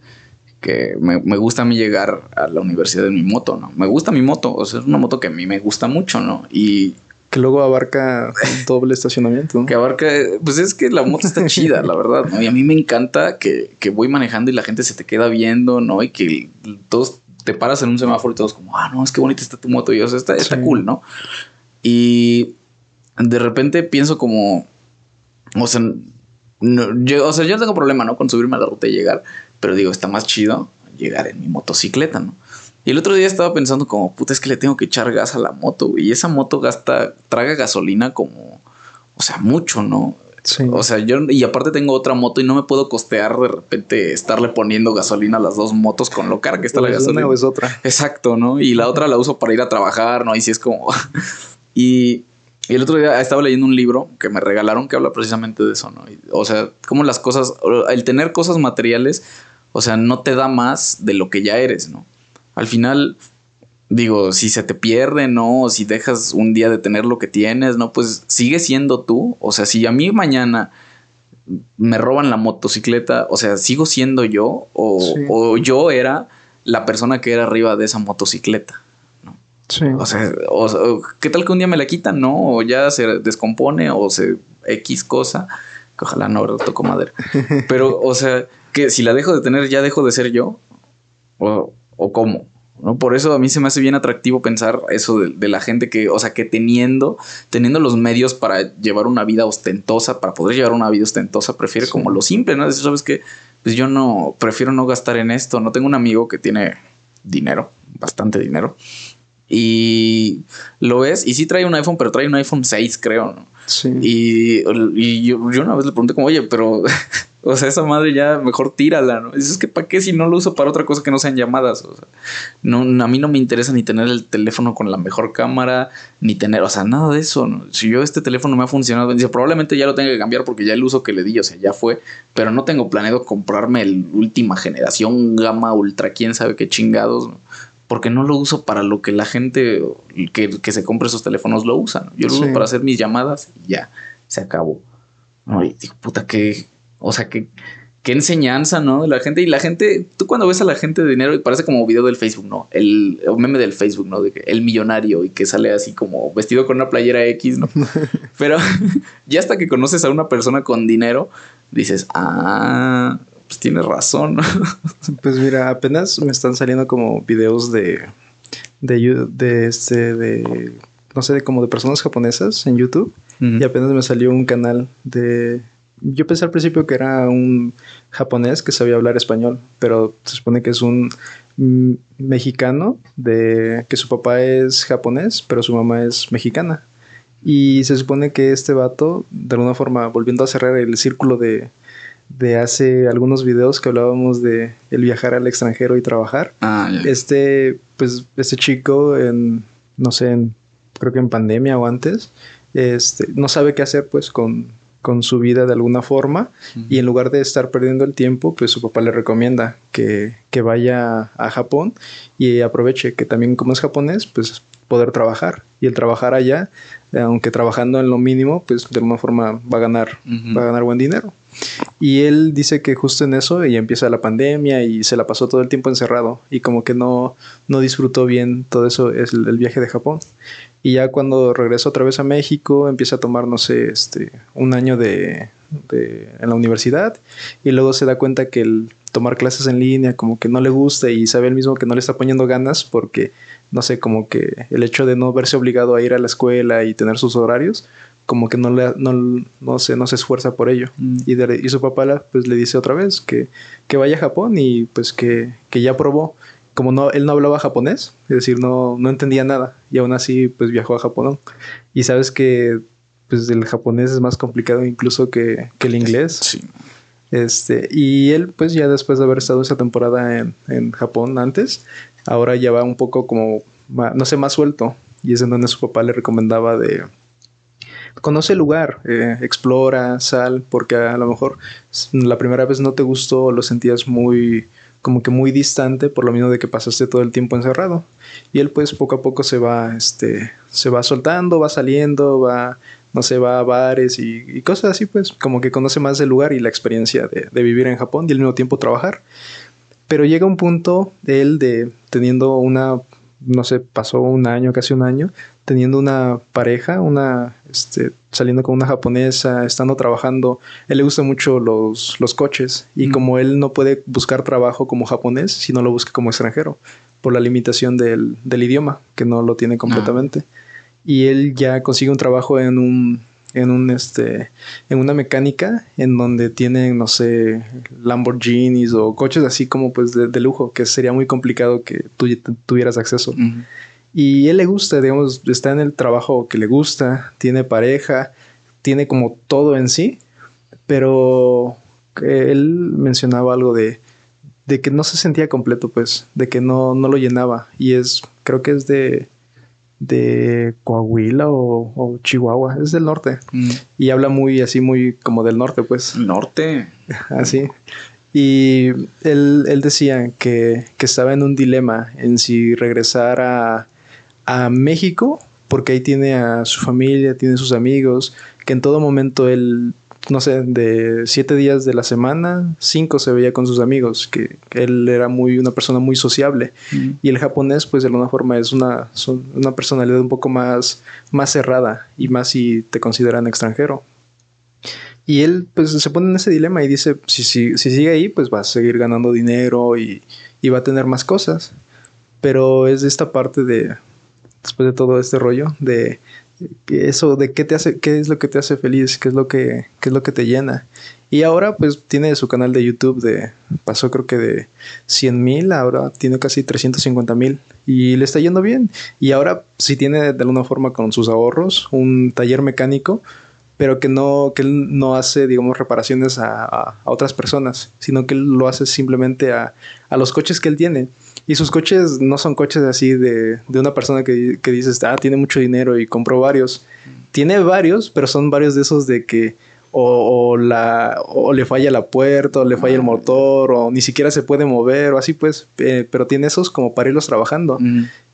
que me, me, gusta a mí llegar a la universidad en mi moto, ¿no? Me gusta mi moto, o sea, es una moto que a mí me gusta mucho, ¿no? Y... Que luego abarca [laughs] doble estacionamiento. Que abarca, pues es que la moto está chida, la verdad, ¿no? Y a mí me encanta que, que voy manejando y la gente se te queda viendo, ¿no? Y que todos te paras en un semáforo y todos como, ah, no, es que bonita está tu moto. Y o sea, está, está cool, ¿no? Y de repente pienso como, o sea, no, yo, o sea, yo no tengo problema, ¿no? Con subirme a la ruta y llegar. Pero digo, está más chido llegar en mi motocicleta, ¿no? Y el otro día estaba pensando como, puta, es que le tengo que echar gas a la moto, Y esa moto gasta, traga gasolina como, o sea, mucho, ¿no? Sí. O sea, yo, y aparte tengo otra moto y no me puedo costear de repente estarle poniendo gasolina a las dos motos con lo cara que está la gasolina. Una o es otra. Exacto, ¿no? Y la otra la uso para ir a trabajar, ¿no? Y si es como. [laughs] y, y, el otro día estaba leyendo un libro que me regalaron que habla precisamente de eso, ¿no? o sea, como las cosas, el tener cosas materiales o sea, no te da más de lo que ya eres, ¿no? Al final, digo, si se te pierde, ¿no? O si dejas un día de tener lo que tienes, ¿no? Pues sigue siendo tú. O sea, si a mí mañana me roban la motocicleta, o sea, sigo siendo yo o, yo era la persona que era arriba de esa motocicleta. ¿no? Sí. O sea, ¿qué tal que un día me la quitan? No, o ya se descompone o se X cosa. Que ojalá no, toco madera. [laughs] Pero, o sea, que si la dejo de tener ya dejo de ser yo o, o cómo. ¿no? Por eso a mí se me hace bien atractivo pensar eso de, la gente que, o sea, que teniendo, teniendo los medios para llevar una vida ostentosa, para poder llevar una vida ostentosa, prefiere como lo simple, ¿no? Decir, sabes que, pues yo no, prefiero no gastar en esto. No tengo un amigo que tiene dinero, bastante dinero, y lo ves, y sí trae un iPhone, pero trae un iPhone 6, creo, ¿no? Y, y yo, yo, una vez le pregunté como, oye, pero [laughs] O sea, esa madre ya mejor tírala, ¿no? Dices que para qué si no lo uso para otra cosa que no sean llamadas. O sea, no, a mí no me interesa ni tener el teléfono con la mejor cámara, ni tener, o sea, nada de eso. ¿no? Si yo este teléfono me ha funcionado, dice, probablemente ya lo tenga que cambiar porque ya el uso que le di, o sea, ya fue, pero no tengo planeado comprarme el última generación, gama ultra, quién sabe qué chingados, ¿no? Porque no lo uso para lo que la gente que, que se compre esos teléfonos lo usa. Yo lo uso para hacer mis llamadas y ya, se acabó. No, y digo, puta, que o sea, que qué enseñanza, ¿no? De la gente. Y la gente, tú cuando ves a la gente de dinero, parece como video del Facebook, ¿no? El, meme del Facebook, ¿no? De que el millonario y que sale así como vestido con una playera X, ¿no? [laughs] Pero [laughs] ya hasta que conoces a una persona con dinero, dices, ah, pues tienes razón. [laughs] pues mira, apenas me están saliendo como videos de, de, de este, de, no sé, de como de personas japonesas en YouTube. Y apenas me salió un canal de yo pensé al principio que era un japonés que sabía hablar español, pero se supone que es un mexicano de que su papá es japonés, pero su mamá es mexicana. Y se supone que este vato, de alguna forma, volviendo a cerrar el círculo de, de hace algunos videos que hablábamos de el viajar al extranjero y trabajar. Ah, este, pues, este chico en, no sé, creo que en pandemia o antes, este, no sabe qué hacer pues con, con su vida de alguna forma. Y en lugar de estar perdiendo el tiempo, pues su papá le recomienda que, que, vaya a Japón y aproveche que también como es japonés, pues poder trabajar. Y el trabajar allá, aunque trabajando en lo mínimo, pues de alguna forma va a ganar, va a ganar buen dinero. Y él dice que justo en eso y empieza la pandemia y se la pasó todo el tiempo encerrado y como que no, no disfrutó bien todo eso, es el, viaje de Japón. Y ya cuando regresa otra vez a México, empieza a tomar, no sé, este, un año de, de, en la universidad y luego se da cuenta que el tomar clases en línea como que no le gusta y sabe él mismo que no le está poniendo ganas porque, no sé, como que el hecho de no verse obligado a ir a la escuela y tener sus horarios, como que no, le, no, no, se, no se esfuerza por ello. Mm. Y, de, y, su papá pues, le dice otra vez que, que vaya a Japón y pues que, que ya probó como no, él no hablaba japonés, es decir, no, no entendía nada y aún así pues viajó a Japón. Y sabes que pues el japonés es más complicado incluso que, que el inglés. Sí. Este, y él pues ya después de haber estado esa temporada en, en Japón antes, ahora ya va un poco como, no sé, más suelto. Y es en donde su papá le recomendaba de, conoce el lugar, eh, explora, sal, porque a lo mejor la primera vez no te gustó, lo sentías muy, como que muy distante por lo mismo de que pasaste todo el tiempo encerrado. Y él pues poco a poco se va, este, se va soltando, va saliendo, va, no sé, va a bares y, cosas así pues, como que conoce más del lugar y la experiencia de, de, vivir en Japón y al mismo tiempo trabajar. Pero llega un punto de él de teniendo una, no sé, pasó un año, casi un año, teniendo una pareja, una, este, saliendo con una japonesa, estando trabajando, él le gusta mucho los, los coches y mm. como él no puede buscar trabajo como japonés, sino lo busca como extranjero, por la limitación del, del idioma, que no lo tiene completamente. Y él ya consigue un trabajo en un, en un este en una mecánica en donde tienen no sé Lamborghinis o coches así como pues de, lujo que sería muy complicado que tú tuvieras acceso y él le gusta, digamos, está en el trabajo que le gusta, tiene pareja, tiene como todo en sí, pero él mencionaba algo de, de que no se sentía completo, pues, de que no, no lo llenaba. Y es, creo que es de, de Coahuila o, Chihuahua, es del norte. Mm. Y habla muy así, muy como del norte, pues. Norte. [laughs] así. Y él, él decía que, que, estaba en un dilema en si regresar a, a México, porque ahí tiene a su familia, tiene sus amigos, que en todo momento él, no sé, de siete días de la semana, cinco se veía con sus amigos, que, él era muy una persona muy sociable. Mm. Y el japonés, pues de alguna forma es una, una personalidad un poco más, más cerrada y más si te consideran extranjero. Y él pues se pone en ese dilema y dice, si, si, si sigue ahí, pues va a seguir ganando dinero y, y va a tener más cosas. Pero es de esta parte de, después de todo este rollo de eso de qué te hace qué es lo que te hace feliz qué es lo que qué es lo que te llena. Y ahora pues tiene su canal de YouTube de pasó creo que de 100 mil ahora tiene casi 350 mil y le está yendo bien. Y ahora sí tiene de alguna forma con sus ahorros un taller mecánico pero que no que él no hace digamos reparaciones a, a, otras personas sino que él lo hace simplemente a, a los coches que él tiene y sus coches no son coches así de, de una persona que, que dices, ah, tiene mucho dinero y compró varios. Tiene varios, pero son varios de esos de que o, la, o le falla la puerta, o le falla el motor, o ni siquiera se puede mover, o así pues, eh, pero tiene esos como para irlos trabajando.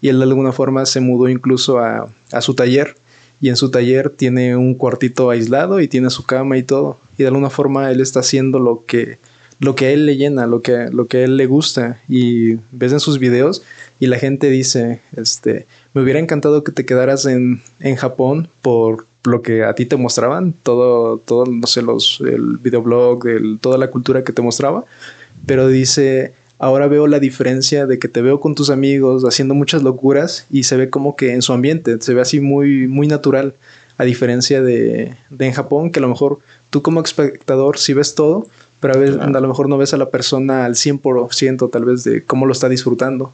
Y él de alguna forma se mudó incluso a, a, su taller, y en su taller tiene un cuartito aislado y tiene su cama y todo. Y de alguna forma él está haciendo lo que, lo que a él le llena, lo que, lo que a él le gusta. Y ves en sus videos y la gente dice, este, me hubiera encantado que te quedaras en, en Japón por lo que a ti te mostraban, todo, todo, no sé, los, el videoblog, el, toda la cultura que te mostraba, pero dice, ahora veo la diferencia de que te veo con tus amigos haciendo muchas locuras y se ve como que en su ambiente, se ve así muy, muy natural, a diferencia de, de en Japón, que a lo mejor tú como espectador si ves todo, pero a, veces, a lo mejor no ves a la persona al 100% tal vez de cómo lo está disfrutando.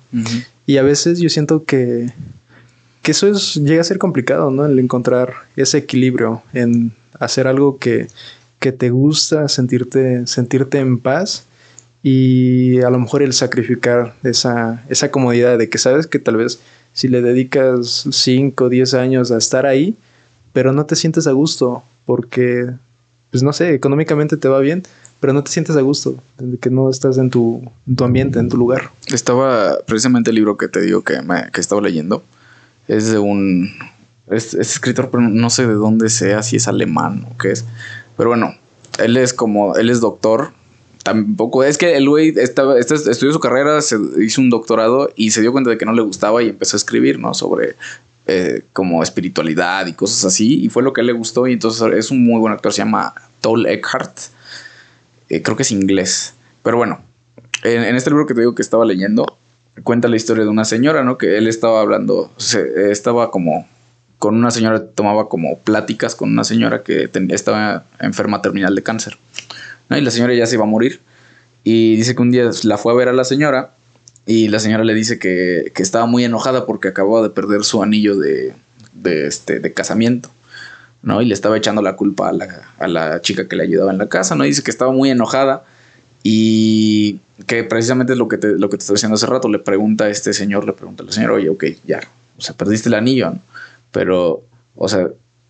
Y a veces yo siento que, que eso es, llega a ser complicado, ¿no? El encontrar ese equilibrio en hacer algo que, que te gusta, sentirte, sentirte en paz y a lo mejor el sacrificar esa, esa comodidad de que sabes que tal vez si le dedicas 5 o 10 años a estar ahí, pero no te sientes a gusto porque, pues no sé, económicamente te va bien, pero no te sientes a gusto, de que no estás en tu, ambiente, en tu lugar. Estaba precisamente el libro que te digo que, me, que estaba leyendo. Es de un. Es, escritor, pero no sé de dónde sea, si es alemán o qué es. Pero bueno, él es como. Él es doctor. Tampoco. Es que el güey estaba, estudió su carrera, se hizo un doctorado y se dio cuenta de que no le gustaba y empezó a escribir, ¿no? Sobre eh, como espiritualidad y cosas así. Y fue lo que le gustó. Y entonces es un muy buen actor. Se llama Toll Eckhart. Eh, creo que es inglés. Pero bueno, en, este libro que te digo que estaba leyendo, cuenta la historia de una señora, ¿no? Que él estaba hablando, se, estaba como con una señora, tomaba como pláticas con una señora que estaba enferma terminal de cáncer. ¿No? Y la señora ya se iba a morir. Y dice que un día la fue a ver a la señora y la señora le dice que, estaba muy enojada porque acababa de perder su anillo de, este, de casamiento. ¿no? Y le estaba echando la culpa a la, a la, chica que le ayudaba en la casa, ¿no? dice que estaba muy enojada y que precisamente es lo que te, lo que te estaba diciendo hace rato. Le pregunta a este señor, le pregunta a la señora, oye, ok, ya, o sea, perdiste el anillo, ¿no? Pero, o sea,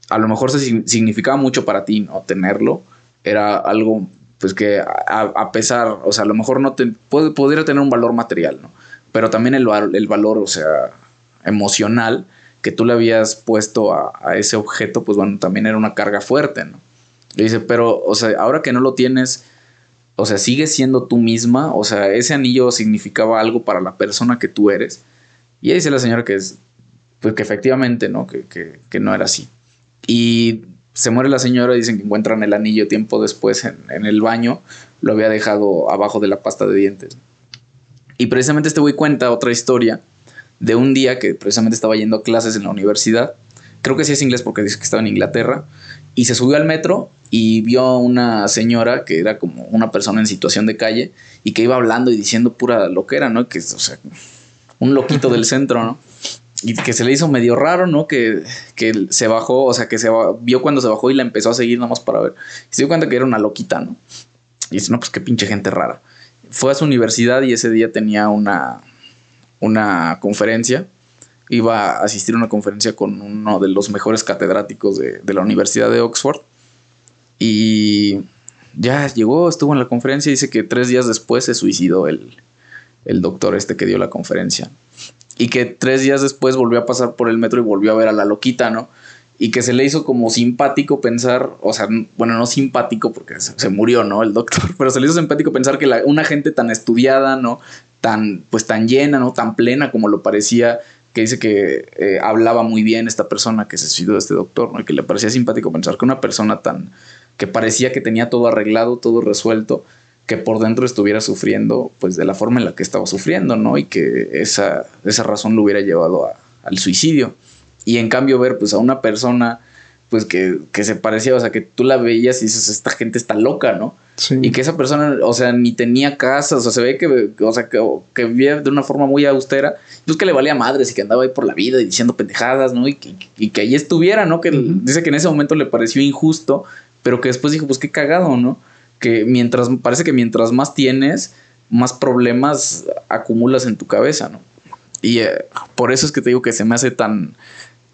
a lo mejor significaba mucho para ti, ¿no? Tenerlo. Era algo, pues que a, pesar, o sea, a lo mejor no te, puede, podría tener un valor material, ¿no? Pero también el, el valor, o sea, emocional que tú le habías puesto a, ese objeto, pues bueno, también era una carga fuerte, ¿no? Le dice, pero, o sea, ahora que no lo tienes, o sea, sigues siendo tú misma, o sea, ese anillo significaba algo para la persona que tú eres. Y ahí dice la señora que es, pues que efectivamente, ¿no? Que, que no era así. Y se muere la señora, dicen que encuentran el anillo tiempo después en, en, el baño, lo había dejado abajo de la pasta de dientes. Y precisamente este güey cuenta otra historia de un día que precisamente estaba yendo a clases en la universidad. Creo que sí es inglés porque dice que estaba en Inglaterra. Y se subió al metro y vio a una señora que era como una persona en situación de calle y que iba hablando y diciendo pura loquera, ¿no? Que, o sea, un loquito del [laughs] centro, ¿no? Y que se le hizo medio raro, ¿no? Que, que se bajó, o sea, que se vio cuando se bajó y la empezó a seguir nomás para ver. Y se dio cuenta que era una loquita, ¿no? Y dice, no, pues qué pinche gente rara. Fue a su universidad y ese día tenía una, una conferencia. Iba a asistir a una conferencia con uno de los mejores catedráticos de, de la Universidad de Oxford y ya llegó, estuvo en la conferencia y dice que tres días después se suicidó el, doctor este que dio la conferencia. Y que tres días después volvió a pasar por el metro y volvió a ver a la loquita, ¿no? Y que se le hizo como simpático pensar, o sea, bueno, no simpático porque se, murió, ¿no? El doctor, [laughs] pero se le hizo simpático pensar que una gente tan estudiada, ¿no? Tan, pues tan llena, ¿no? Tan plena como lo parecía, que dice que eh, hablaba muy bien esta persona que se suicidó, este doctor, ¿no? Y que le parecía simpático pensar que una persona tan, que parecía que tenía todo arreglado, todo resuelto, que por dentro estuviera sufriendo, pues de la forma en la que estaba sufriendo, ¿no? Y que esa, esa razón lo hubiera llevado al suicidio. Y en cambio ver pues a una persona pues que, se parecía, o sea, que tú la veías y dices, esta gente está loca, ¿no? Y que esa persona, o sea, ni tenía casa, o sea, se ve que, o sea, que, vivía de una forma muy austera, pues que le valía madres y que andaba ahí por la vida y diciendo pendejadas, ¿no? Y que, y que ahí estuviera, ¿no? Que dice que en ese momento le pareció injusto pero que después dijo, pues qué cagado, ¿no? Que mientras, parece que mientras más tienes, más problemas acumulas en tu cabeza, ¿no? Y eh, por eso es que te digo que se me hace tan,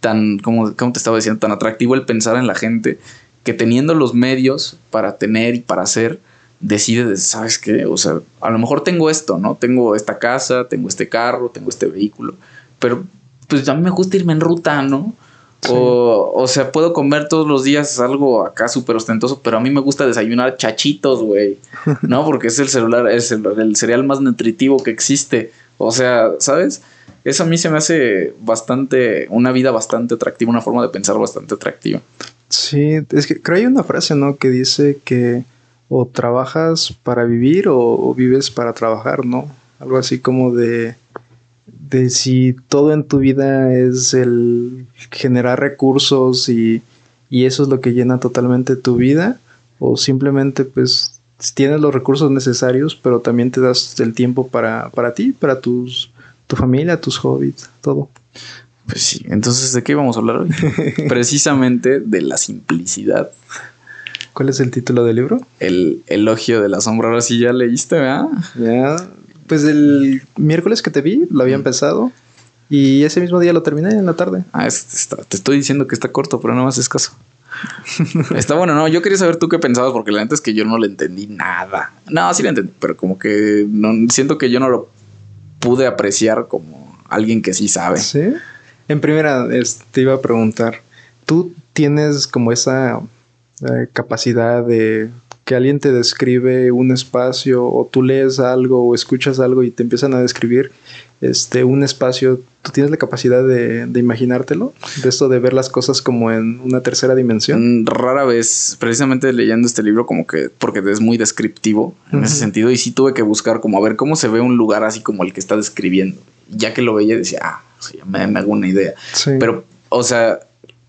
tan, como, como te estaba diciendo, tan atractivo el pensar en la gente que teniendo los medios para tener y para hacer, decide, ¿sabes qué? O sea, a lo mejor tengo esto, ¿no? Tengo esta casa, tengo este carro, tengo este vehículo, pero pues a mí me gusta irme en ruta, ¿no? O, o sea, puedo comer todos los días algo acá súper ostentoso, pero a mí me gusta desayunar chachitos, güey. [laughs] ¿No? Porque es el celular, es el, cereal más nutritivo que existe. O sea, ¿sabes? Eso a mí se me hace bastante, una vida bastante atractiva, una forma de pensar bastante atractiva. Sí, es que creo que hay una frase, ¿no? Que dice que o trabajas para vivir o vives para trabajar, ¿no? Algo así como de de si todo en tu vida es el generar recursos y, eso es lo que llena totalmente tu vida o simplemente pues tienes los recursos necesarios pero también te das el tiempo para, para ti, para tus, tu familia, tus hobbies, todo. Pues sí, entonces ¿de qué vamos a hablar hoy? [laughs] Precisamente de la simplicidad. ¿Cuál es el título del libro? El elogio de la sombra. Ahora sí ya leíste, ¿verdad? Ya, pues el miércoles que te vi, lo había empezado. Y ese mismo día lo terminé en la tarde. Ah, te estoy diciendo que está corto, pero no más es caso. [laughs] está bueno, no. Yo quería saber tú qué pensabas, porque la neta es que yo no le entendí nada. No, sí le entendí, pero como que no, siento que yo no lo pude apreciar como alguien que sí sabe. Sí. En primera, te iba a preguntar, ¿tú tienes como esa eh, capacidad de que alguien te describe un espacio o tú lees algo o escuchas algo y te empiezan a describir este, un espacio, ¿tú tienes la capacidad de, imaginártelo? De esto de ver las cosas como en una tercera dimensión. Mm, rara vez, precisamente leyendo este libro, como que, porque es muy descriptivo en ese sentido, y sí tuve que buscar como a ver cómo se ve un lugar así como el que está describiendo. Ya que lo veía, decía, ah, me, hago una idea. Pero, o sea,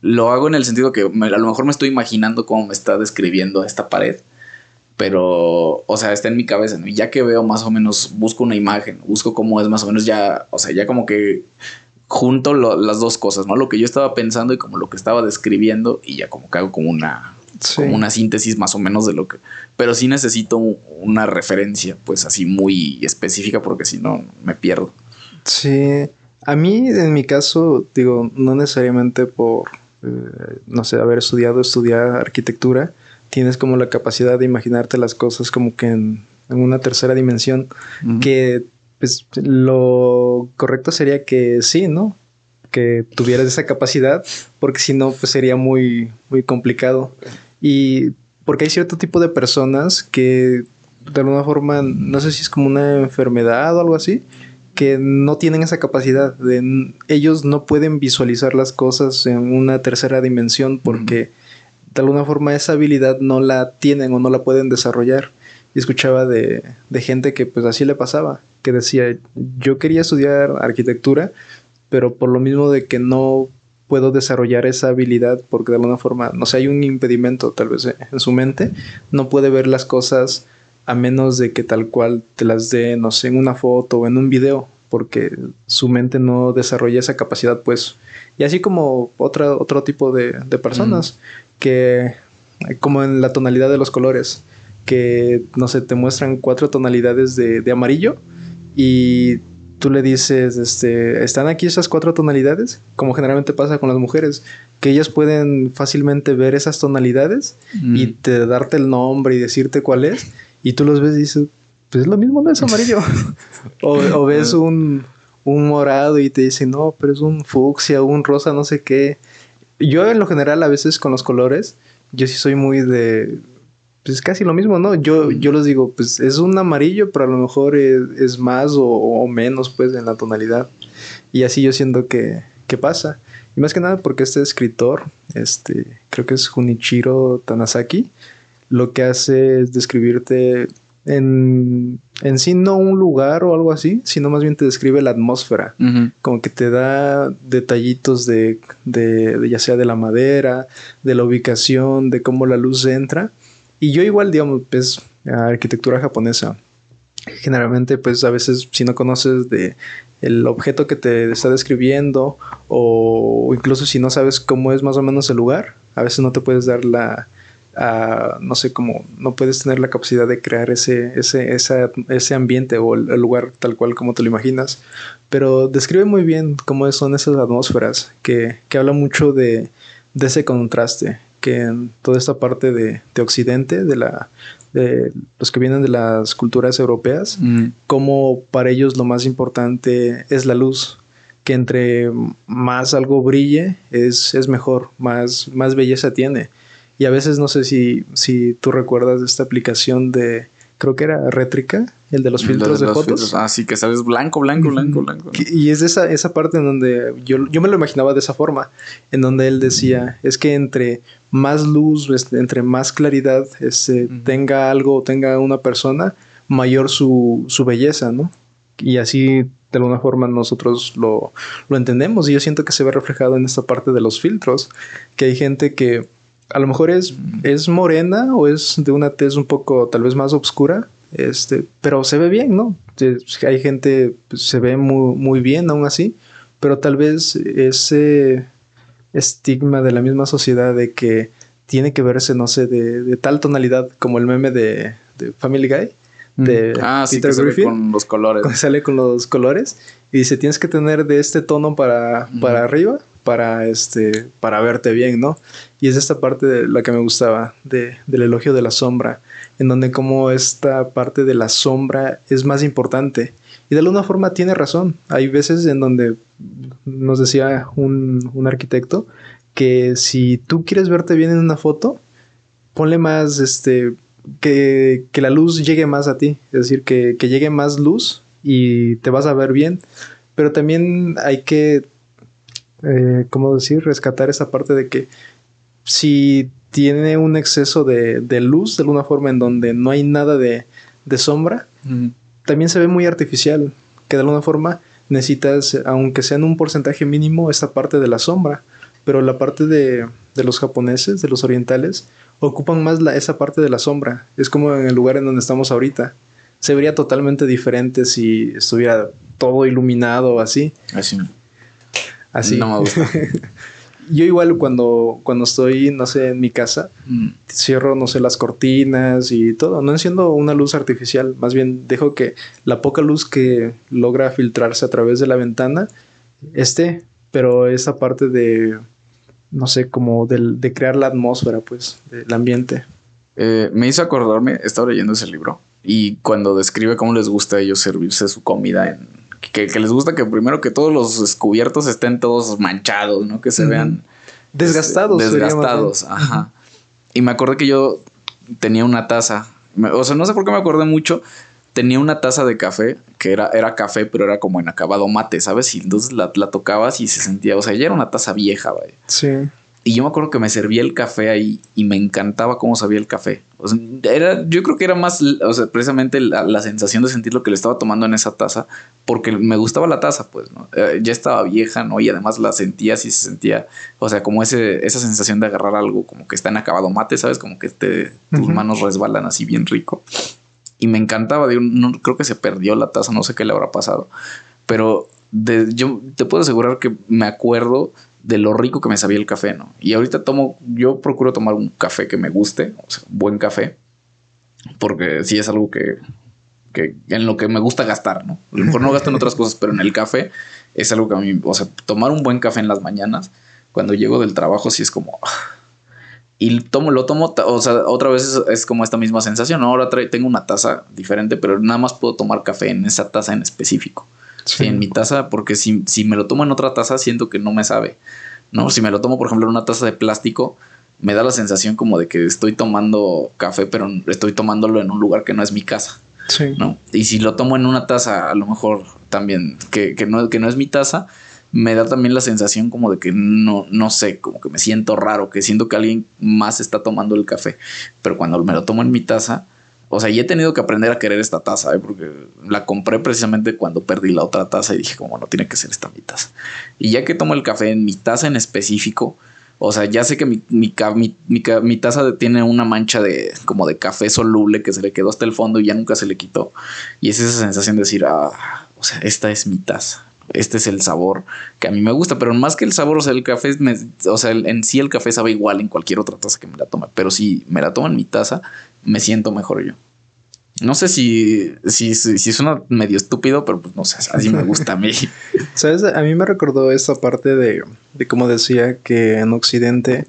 lo hago en el sentido que a lo mejor me estoy imaginando cómo me está describiendo esta pared pero, o sea, está en mi cabeza, ¿no? Y ya que veo más o menos, busco una imagen, busco cómo es más o menos ya, o sea, ya como que junto las dos cosas, ¿no? Lo que yo estaba pensando y como lo que estaba describiendo y ya como que hago como una, como una síntesis más o menos de lo que... Pero sí necesito una referencia, pues así muy específica porque si no me pierdo. Sí, a mí en mi caso, digo, no necesariamente por, eh, no sé, haber estudiado, estudiar arquitectura, tienes como la capacidad de imaginarte las cosas como que en, una tercera dimensión, que pues lo correcto sería que sí, ¿no? Que tuvieras esa capacidad, porque si no, pues sería muy, muy complicado. Y porque hay cierto tipo de personas que de alguna forma, no sé si es como una enfermedad o algo así, que no tienen esa capacidad de ellos no pueden visualizar las cosas en una tercera dimensión porque de alguna forma esa habilidad no la tienen o no la pueden desarrollar. Y escuchaba de, gente que pues así le pasaba, que decía, yo quería estudiar arquitectura, pero por lo mismo de que no puedo desarrollar esa habilidad porque de alguna forma, no sé, hay un impedimento tal vez en su mente, no puede ver las cosas a menos de que tal cual te las dé, no sé, en una foto o en un video, porque su mente no desarrolla esa capacidad, pues. Y así como otra, otro tipo de, personas que como en la tonalidad de los colores, que no sé, te muestran cuatro tonalidades de, amarillo y tú le dices, este, ¿están aquí esas cuatro tonalidades? Como generalmente pasa con las mujeres, que ellas pueden fácilmente ver esas tonalidades y te darte el nombre y decirte cuál es, y tú los ves y dices, pues es lo mismo, no es amarillo. [laughs] o, ves un, un morado y te dicen, no, pero es un fucsia, un rosa, no sé qué. Yo en lo general a veces con los colores, yo sí soy muy de... Pues casi lo mismo, ¿no? Yo, yo les digo, pues es un amarillo, pero a lo mejor es, más o, menos, pues, en la tonalidad. Y así yo siento que, que pasa. Y más que nada porque este escritor, este, creo que es Junichiro Tanasaki, lo que hace es describirte en, en, sí no un lugar o algo así, sino más bien te describe la atmósfera, como que te da detallitos de, de, ya sea de la madera, de la ubicación, de cómo la luz entra. Y yo igual, digamos, pues arquitectura japonesa. Generalmente, pues a veces si no conoces de el objeto que te está describiendo o incluso si no sabes cómo es más o menos el lugar, a veces no te puedes dar la, no sé cómo, no puedes tener la capacidad de crear ese, ese, ese ambiente o el, lugar tal cual como te lo imaginas, pero describe muy bien cómo son esas atmósferas, que, que habla mucho de, de, ese contraste, que en toda esta parte de, de, Occidente, de, la, de los que vienen de las culturas europeas, mm. como para ellos lo más importante es la luz, que entre más algo brille es, es mejor, más, más belleza tiene. Y a veces no sé si, si tú recuerdas de esta aplicación de, creo que era rétrica, el de los filtros de, fotos. Ah, sí, que sales blanco, blanco, blanco, blanco. Y es esa, esa parte en donde yo, yo me lo imaginaba de esa forma, en donde él decía, es que entre más luz, entre más claridad este, tenga algo, tenga una persona, mayor su, su belleza, ¿no? Y así de alguna forma nosotros lo, lo entendemos y yo siento que se ve reflejado en esta parte de los filtros, que hay gente que a lo mejor es, es morena o es de una tez un poco tal vez más oscura, este, pero se ve bien, ¿no? Hay gente, pues, se ve muy, muy bien aún así, pero tal vez ese estigma de la misma sociedad de que tiene que verse, no sé, de, tal tonalidad como el meme de, Family Guy, de ah, Peter sí, Griffin, con los colores. [laughs] Sale con los colores y dice, tienes que tener de este tono para, para arriba para, este, para verte bien, ¿no? Y es esta parte de la que me gustaba, de, del elogio de la sombra, en donde como esta parte de la sombra es más importante. Y de alguna forma tiene razón. Hay veces en donde nos decía un, un arquitecto que si tú quieres verte bien en una foto, ponle más, este, que, que, la luz llegue más a ti, es decir, que, que, llegue más luz y te vas a ver bien, pero también hay que, eh, ¿cómo decir?, rescatar esa parte de que si tiene un exceso de, de, luz de alguna forma en donde no hay nada de, de sombra, también se ve muy artificial, que de alguna forma necesitas, aunque sea en un porcentaje mínimo, esta parte de la sombra, pero la parte de, de los japoneses, de los orientales, ocupan más la, esa parte de la sombra. Es como en el lugar en donde estamos ahorita. Se vería totalmente diferente si estuviera todo iluminado así. Así. Así. No me gusta. [laughs] Yo igual cuando, cuando estoy, no sé, en mi casa, mm. cierro, no sé, las cortinas y todo. No enciendo una luz artificial, más bien dejo que la poca luz que logra filtrarse a través de la ventana esté, pero esa parte de, no sé, como de, crear la atmósfera, pues, del ambiente. Eh, me hizo acordarme, estaba leyendo ese libro, y cuando describe cómo les gusta a ellos servirse su comida en que, les gusta que primero que todos los descubiertos estén todos manchados, ¿no? Que se vean desgastados. Este, desgastados, ajá. Y me acordé que yo tenía una taza, o sea, no sé por qué me acordé mucho, tenía una taza de café, que era, era café, pero era como en acabado mate, ¿sabes? Y entonces la, la tocabas y se sentía, o sea, ya era una taza vieja. Sí. Y yo me acuerdo que me servía el café ahí y me encantaba cómo sabía el café. O sea, era, yo creo que era más, o sea, precisamente la, sensación de sentir lo que le estaba tomando en esa taza, porque me gustaba la taza, pues, ¿no? Eh, ya estaba vieja, ¿no? Y además la sentía y se sentía, o sea, como ese, esa sensación de agarrar algo como que está en acabado mate, ¿sabes? Como que te, tus manos resbalan así bien rico. Y me encantaba, digo, no, creo que se perdió la taza, no sé qué le habrá pasado. Pero de, yo te puedo asegurar que me acuerdo de lo rico que me sabía el café, ¿no? Y ahorita tomo, yo procuro tomar un café que me guste, o sea, buen café, porque sí es algo que, que en lo que me gusta gastar, ¿no? A lo mejor no gasto en otras cosas, pero en el café es algo que a mí, o sea, tomar un buen café en las mañanas, cuando llego del trabajo, sí es como... Y tomo, lo tomo, o sea, otra vez es, como esta misma sensación. Ahora tengo una taza diferente, pero nada más puedo tomar café en esa taza en específico en mi taza, porque si, si me lo tomo en otra taza, siento que no me sabe. ¿no? Si me lo tomo, por ejemplo, en una taza de plástico, me da la sensación como de que estoy tomando café, pero estoy tomándolo en un lugar que no es mi casa. Sí. ¿no? Y si lo tomo en una taza, a lo mejor también, que, que, no, que no es mi taza, me da también la sensación como de que no, no sé, como que me siento raro, que siento que alguien más está tomando el café. Pero cuando me lo tomo en mi taza, o sea, y he tenido que aprender a querer esta taza, ¿eh? porque la compré precisamente cuando perdí la otra taza y dije, como no tiene que ser esta mi taza. Y ya que tomo el café en mi taza en específico, o sea, ya sé que mi, mi, mi, taza tiene una mancha de como de café soluble que se le quedó hasta el fondo y ya nunca se le quitó. Y es esa sensación de decir, ah, o sea, esta es mi taza. Este es el sabor que a mí me gusta, pero más que el sabor, o sea, el café, o sea, en sí el café sabe igual en cualquier otra taza que me la tome, pero si me la tomo en mi taza, me siento mejor yo. No sé si, si, si, suena medio estúpido, pero pues no sé, así me gusta a mí. [laughs] ¿Sabes? A mí me recordó esta parte de, de como decía que en Occidente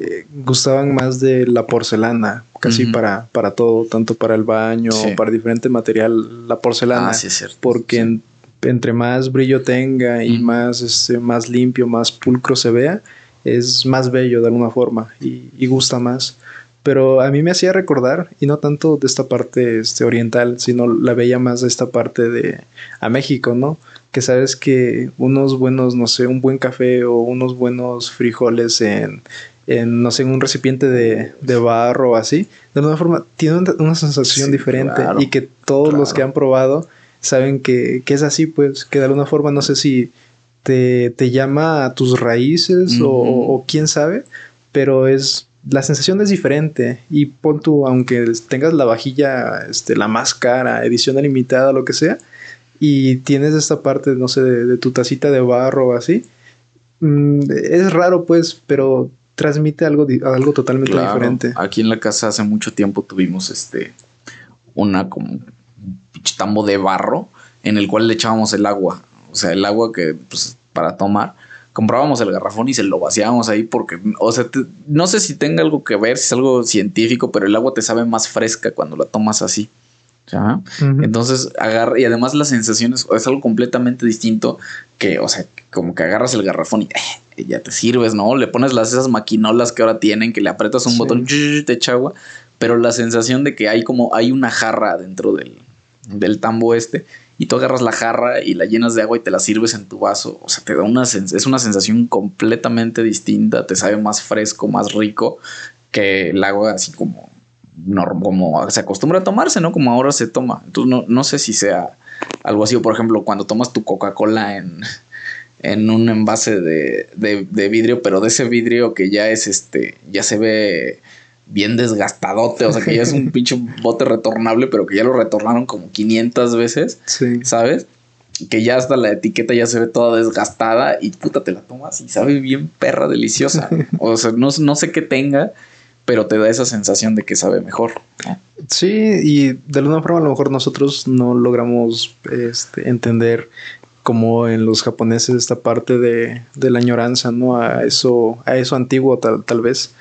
eh, gustaban más de la porcelana, casi para, para todo, tanto para el baño, para diferente material, la porcelana. Ah, sí, es cierto. Porque entre más brillo tenga y más, este, más limpio, más pulcro se vea, es más bello de alguna forma y, y gusta más pero a mí me hacía recordar, y no tanto de esta parte este, oriental, sino la veía más de esta parte de a México, ¿no? Que sabes que unos buenos, no sé, un buen café o unos buenos frijoles en, en no sé, en un recipiente de, de barro o así, de alguna forma tiene una, sensación diferente y que todos los que han probado saben que, que, es así, pues, que de alguna forma no sé si te, te llama a tus raíces o, o quién sabe, pero es la sensación es diferente y pon tú, aunque tengas la vajilla, este, la más cara, edición limitada, lo que sea, y tienes esta parte, no sé, de, tu tacita de barro o así, mm, es raro pues, pero transmite algo, algo totalmente diferente. Aquí en la casa hace mucho tiempo tuvimos este, una como un tambo de barro en el cual le echábamos el agua, o sea, el agua que pues para tomar comprábamos el garrafón y se lo vaciábamos ahí porque, o sea, no sé si tenga algo que ver, si es algo científico, pero el agua te sabe más fresca cuando la tomas así. ¿ya? Entonces agarra, y además la sensación es, algo completamente distinto que, o sea, como que agarras el garrafón y eh, ya te sirves, ¿no? Le pones las esas maquinolas que ahora tienen, que le aprietas un botón te echa agua, pero la sensación de que hay como, hay una jarra dentro del, del tambo este, y tú agarras la jarra y la llenas de agua y te la sirves en tu vaso, o sea, te da una, es una sensación completamente distinta, te sabe más fresco, más rico que el agua así como, como se acostumbra a tomarse, ¿no? Como ahora se toma. Entonces no, no sé si sea algo así, o por ejemplo, cuando tomas tu Coca-Cola en en un envase de, de, vidrio, pero de ese vidrio que ya es este, ya se ve bien desgastadote, o sea que ya es un [laughs] pinche bote retornable, pero que ya lo retornaron como 500 veces, ¿sabes? Que ya hasta la etiqueta ya se ve toda desgastada y puta, te la tomas y sabe bien perra deliciosa. [laughs] o sea, no, no sé qué tenga, pero te da esa sensación de que sabe mejor. Sí, y de alguna forma a lo mejor nosotros no logramos este, entender como en los japoneses esta parte de, de, la añoranza, ¿no? A eso, a eso antiguo tal, tal vez.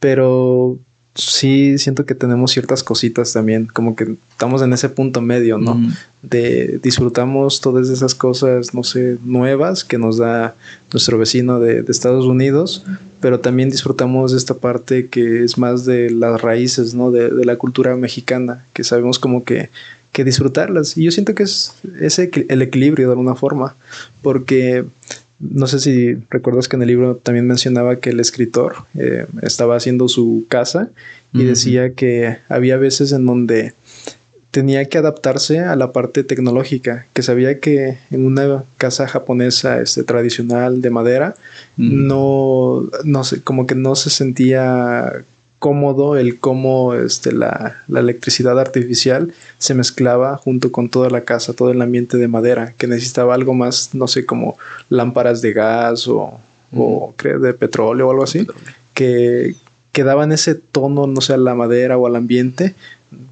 Pero sí siento que tenemos ciertas cositas también, como que estamos en ese punto medio, ¿no? De disfrutamos todas esas cosas, no sé, nuevas que nos da nuestro vecino de, de Estados Unidos, pero también disfrutamos esta parte que es más de las raíces, ¿no? De, de la cultura mexicana, que sabemos como que que disfrutarlas. Y yo siento que es ese el equilibrio de alguna forma, porque no sé si recuerdas que en el libro también mencionaba que el escritor eh, estaba haciendo su casa y decía que había veces en donde tenía que adaptarse a la parte tecnológica, que sabía que en una casa japonesa este, tradicional de madera, no, no sé, como que no se sentía cómodo el cómo este, la, electricidad artificial se mezclaba junto con toda la casa, todo el ambiente de madera, que necesitaba algo más, no sé, como lámparas de gas o, creo de petróleo o algo así, que, que daban ese tono, no sé, a la madera o al ambiente,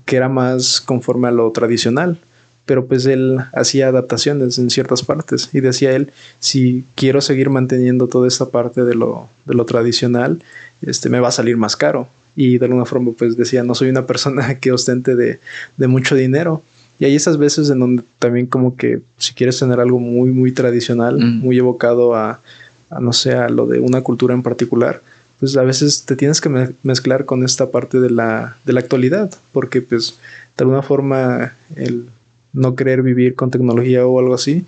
que era más conforme a lo tradicional pero pues él hacía adaptaciones en ciertas partes y decía él, si quiero seguir manteniendo toda esta parte de lo, de lo tradicional, este, me va a salir más caro. Y de alguna forma pues decía, no soy una persona [laughs] que ostente de, de mucho dinero. Y hay esas veces en donde también como que si quieres tener algo muy, muy tradicional, mm. muy evocado a, a, no sé, a lo de una cultura en particular, pues a veces te tienes que mezclar con esta parte de la, de la actualidad, porque pues de alguna forma el no querer vivir con tecnología o algo así,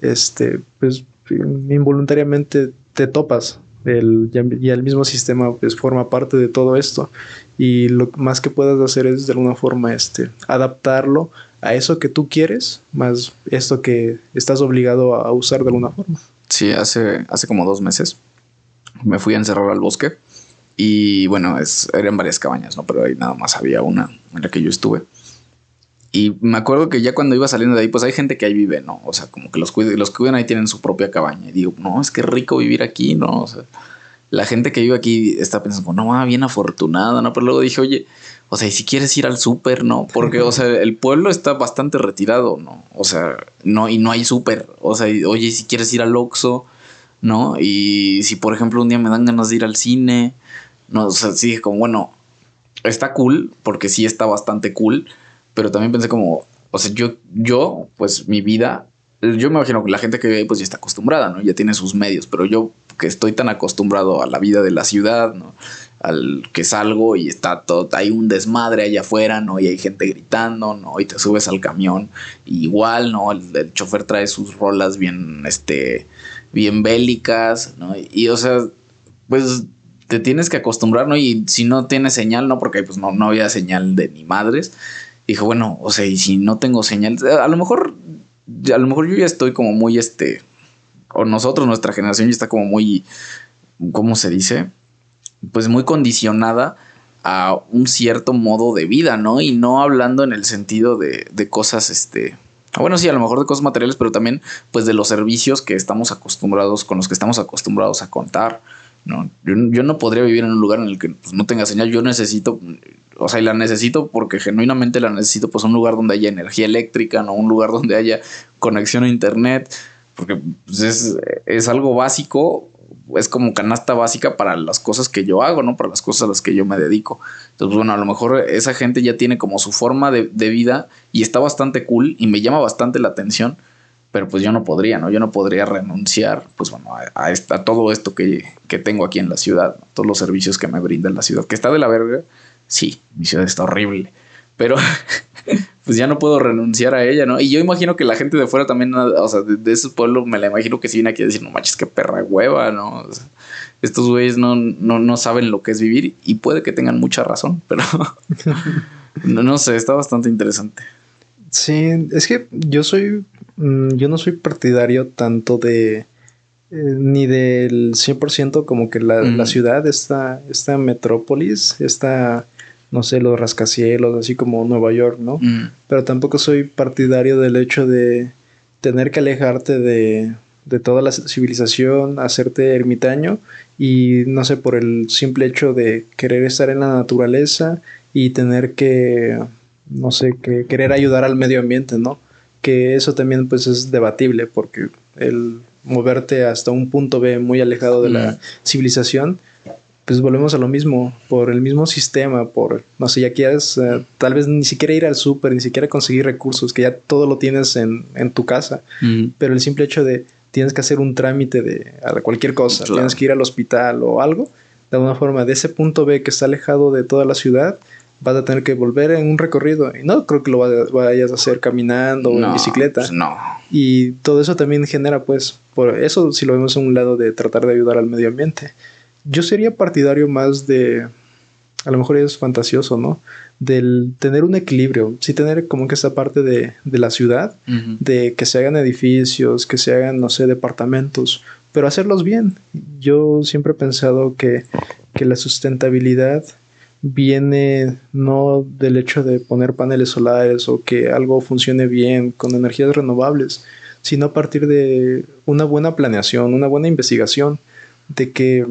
este, pues involuntariamente te topas el, y el mismo sistema pues forma parte de todo esto y lo más que puedas hacer es de alguna forma este, adaptarlo a eso que tú quieres más esto que estás obligado a usar de alguna forma. Sí, hace, hace como dos meses me fui a encerrar al bosque y bueno, es, eran varias cabañas, ¿no? Pero ahí nada más había una en la que yo estuve. Y me acuerdo que ya cuando iba saliendo de ahí, pues hay gente que ahí vive, ¿no? O sea, como que los, los que viven ahí tienen su propia cabaña. Y digo, no, es que rico vivir aquí, ¿no? O sea, la gente que vive aquí está pensando, no, ah, bien afortunada, ¿no? Pero luego dije, oye, o sea, y si quieres ir al súper, ¿no? Porque, o sea, el pueblo está bastante retirado, ¿no? O sea, no, y no hay súper. O sea, oye, si quieres ir al Oxxo, ¿no? Y si, por ejemplo, un día me dan ganas de ir al cine, ¿no? O sea, sí, como, bueno, está cool, porque sí está bastante cool pero también pensé como, o sea, yo, yo, pues mi vida, yo me imagino que la gente que vive ahí pues ya está acostumbrada, ¿no? Ya tiene sus medios, pero yo que estoy tan acostumbrado a la vida de la ciudad. Al que salgo y está todo, hay un desmadre allá afuera, ¿no? Y hay gente gritando, ¿no? Y te subes al camión, igual, ¿no? El, el chofer trae sus rolas bien, este, bien bélicas, ¿no? Y, o sea, pues te tienes que acostumbrar, ¿no? Y si no tienes señal, ¿no? Porque pues no, no había señal de ni madres Dijo, bueno, o sea, y si no tengo señal, a lo mejor, a lo mejor yo ya estoy como muy, este, o nosotros, nuestra generación ya está como muy, ¿cómo se dice? Pues muy condicionada a un cierto modo de vida, ¿no? Y no hablando en el sentido de, de cosas, este, bueno, sí, a lo mejor de cosas materiales, pero también, pues, de los servicios que estamos acostumbrados, con los que estamos acostumbrados a contar. ¿No? Yo, no podría vivir en un lugar en el que pues, no tenga señal. Yo necesito, o sea, y la necesito porque genuinamente la necesito, pues un lugar donde haya energía eléctrica, ¿no? Un lugar donde haya conexión a internet, porque pues, es, es, algo básico, es como canasta básica para las cosas que yo hago, ¿no? Para las cosas a las que yo me dedico. Entonces, bueno, a lo mejor esa gente ya tiene como su forma de, de vida y está bastante cool y me llama bastante la atención pero pues yo no podría, ¿no? Yo no podría renunciar, pues bueno, a, a, todo esto que, que, tengo aquí en la ciudad, todos los servicios que me brinda la ciudad, que está de la verga, sí, mi ciudad está horrible, pero [laughs] pues ya no puedo renunciar a ella, ¿no? Y yo imagino que la gente de fuera también, o sea, de, ese pueblo me la imagino que sí viene aquí a decir, no manches, qué perra hueva, ¿no? estos güeyes no, no, no saben lo que es vivir y puede que tengan mucha razón, pero [laughs] no, no sé, está bastante interesante. Sí, es que yo soy, yo no soy partidario tanto de, eh, ni del 100% como que la, la, ciudad, esta, esta metrópolis, esta, no sé, los rascacielos, así como Nueva York, ¿no? Pero tampoco soy partidario del hecho de tener que alejarte de, de toda la civilización, hacerte ermitaño y no sé, por el simple hecho de querer estar en la naturaleza y tener que no sé, que querer ayudar al medio ambiente, ¿no? Que eso también pues es debatible porque el moverte hasta un punto B muy alejado de la civilización, pues volvemos a lo mismo, por el mismo sistema, por, no sé, ya quieres eh, tal vez ni siquiera ir al súper, ni siquiera conseguir recursos, que ya todo lo tienes en, en tu casa, pero el simple hecho de tienes que hacer un trámite de cualquier cosa, tienes que ir al hospital o algo, de alguna forma, de ese punto B que está alejado de toda la ciudad, vas a tener que volver en un recorrido. Y no creo que lo vayas a hacer caminando o en bicicleta. Pues no. Y todo eso también genera, pues, por eso si lo vemos en un lado de tratar de ayudar al medio ambiente. Yo sería partidario más de, a lo mejor es fantasioso, ¿no? Del tener un equilibrio, sí tener como que esa parte de, de la ciudad, de que se hagan edificios, que se hagan, no sé, departamentos, pero hacerlos bien. Yo siempre he pensado que, que la sustentabilidad viene no del hecho de poner paneles solares o que algo funcione bien con energías renovables, sino a partir de una buena planeación, una buena investigación de que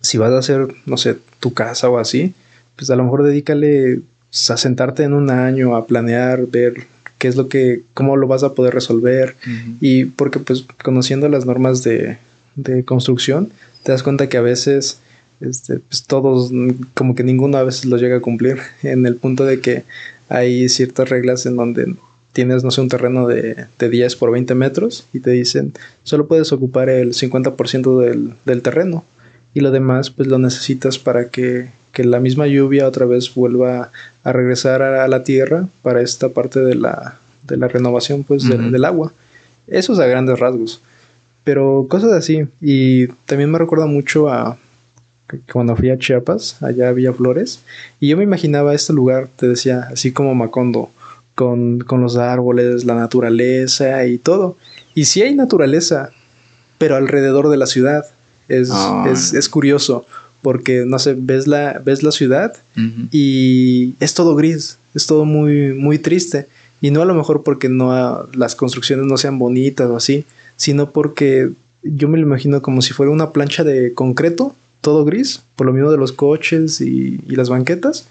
si vas a hacer, no sé, tu casa o así, pues a lo mejor dedícale a sentarte en un año a planear, ver qué es lo que, cómo lo vas a poder resolver. Y porque pues conociendo las normas de, de construcción, te das cuenta que a veces este, pues todos, como que ninguno a veces lo llega a cumplir, [laughs] en el punto de que hay ciertas reglas en donde tienes, no sé, un terreno de, de 10 por 20 metros y te dicen, solo puedes ocupar el 50% del, del terreno y lo demás pues lo necesitas para que, que, la misma lluvia otra vez vuelva a regresar a, la tierra para esta parte de la, de la renovación pues del agua. Eso es a grandes rasgos. Pero cosas así. Y también me recuerda mucho a, cuando fui a Chiapas, allá había flores, y yo me imaginaba este lugar, te decía, así como Macondo, con, los árboles, la naturaleza y todo. Y sí hay naturaleza, pero alrededor de la ciudad. Es, es, curioso, porque, no sé, ves la, ves la ciudad y es todo gris, es todo muy, muy triste. Y no a lo mejor porque no las construcciones no sean bonitas o así, sino porque yo me lo imagino como si fuera una plancha de concreto todo gris, por lo mismo de los coches y, las banquetas,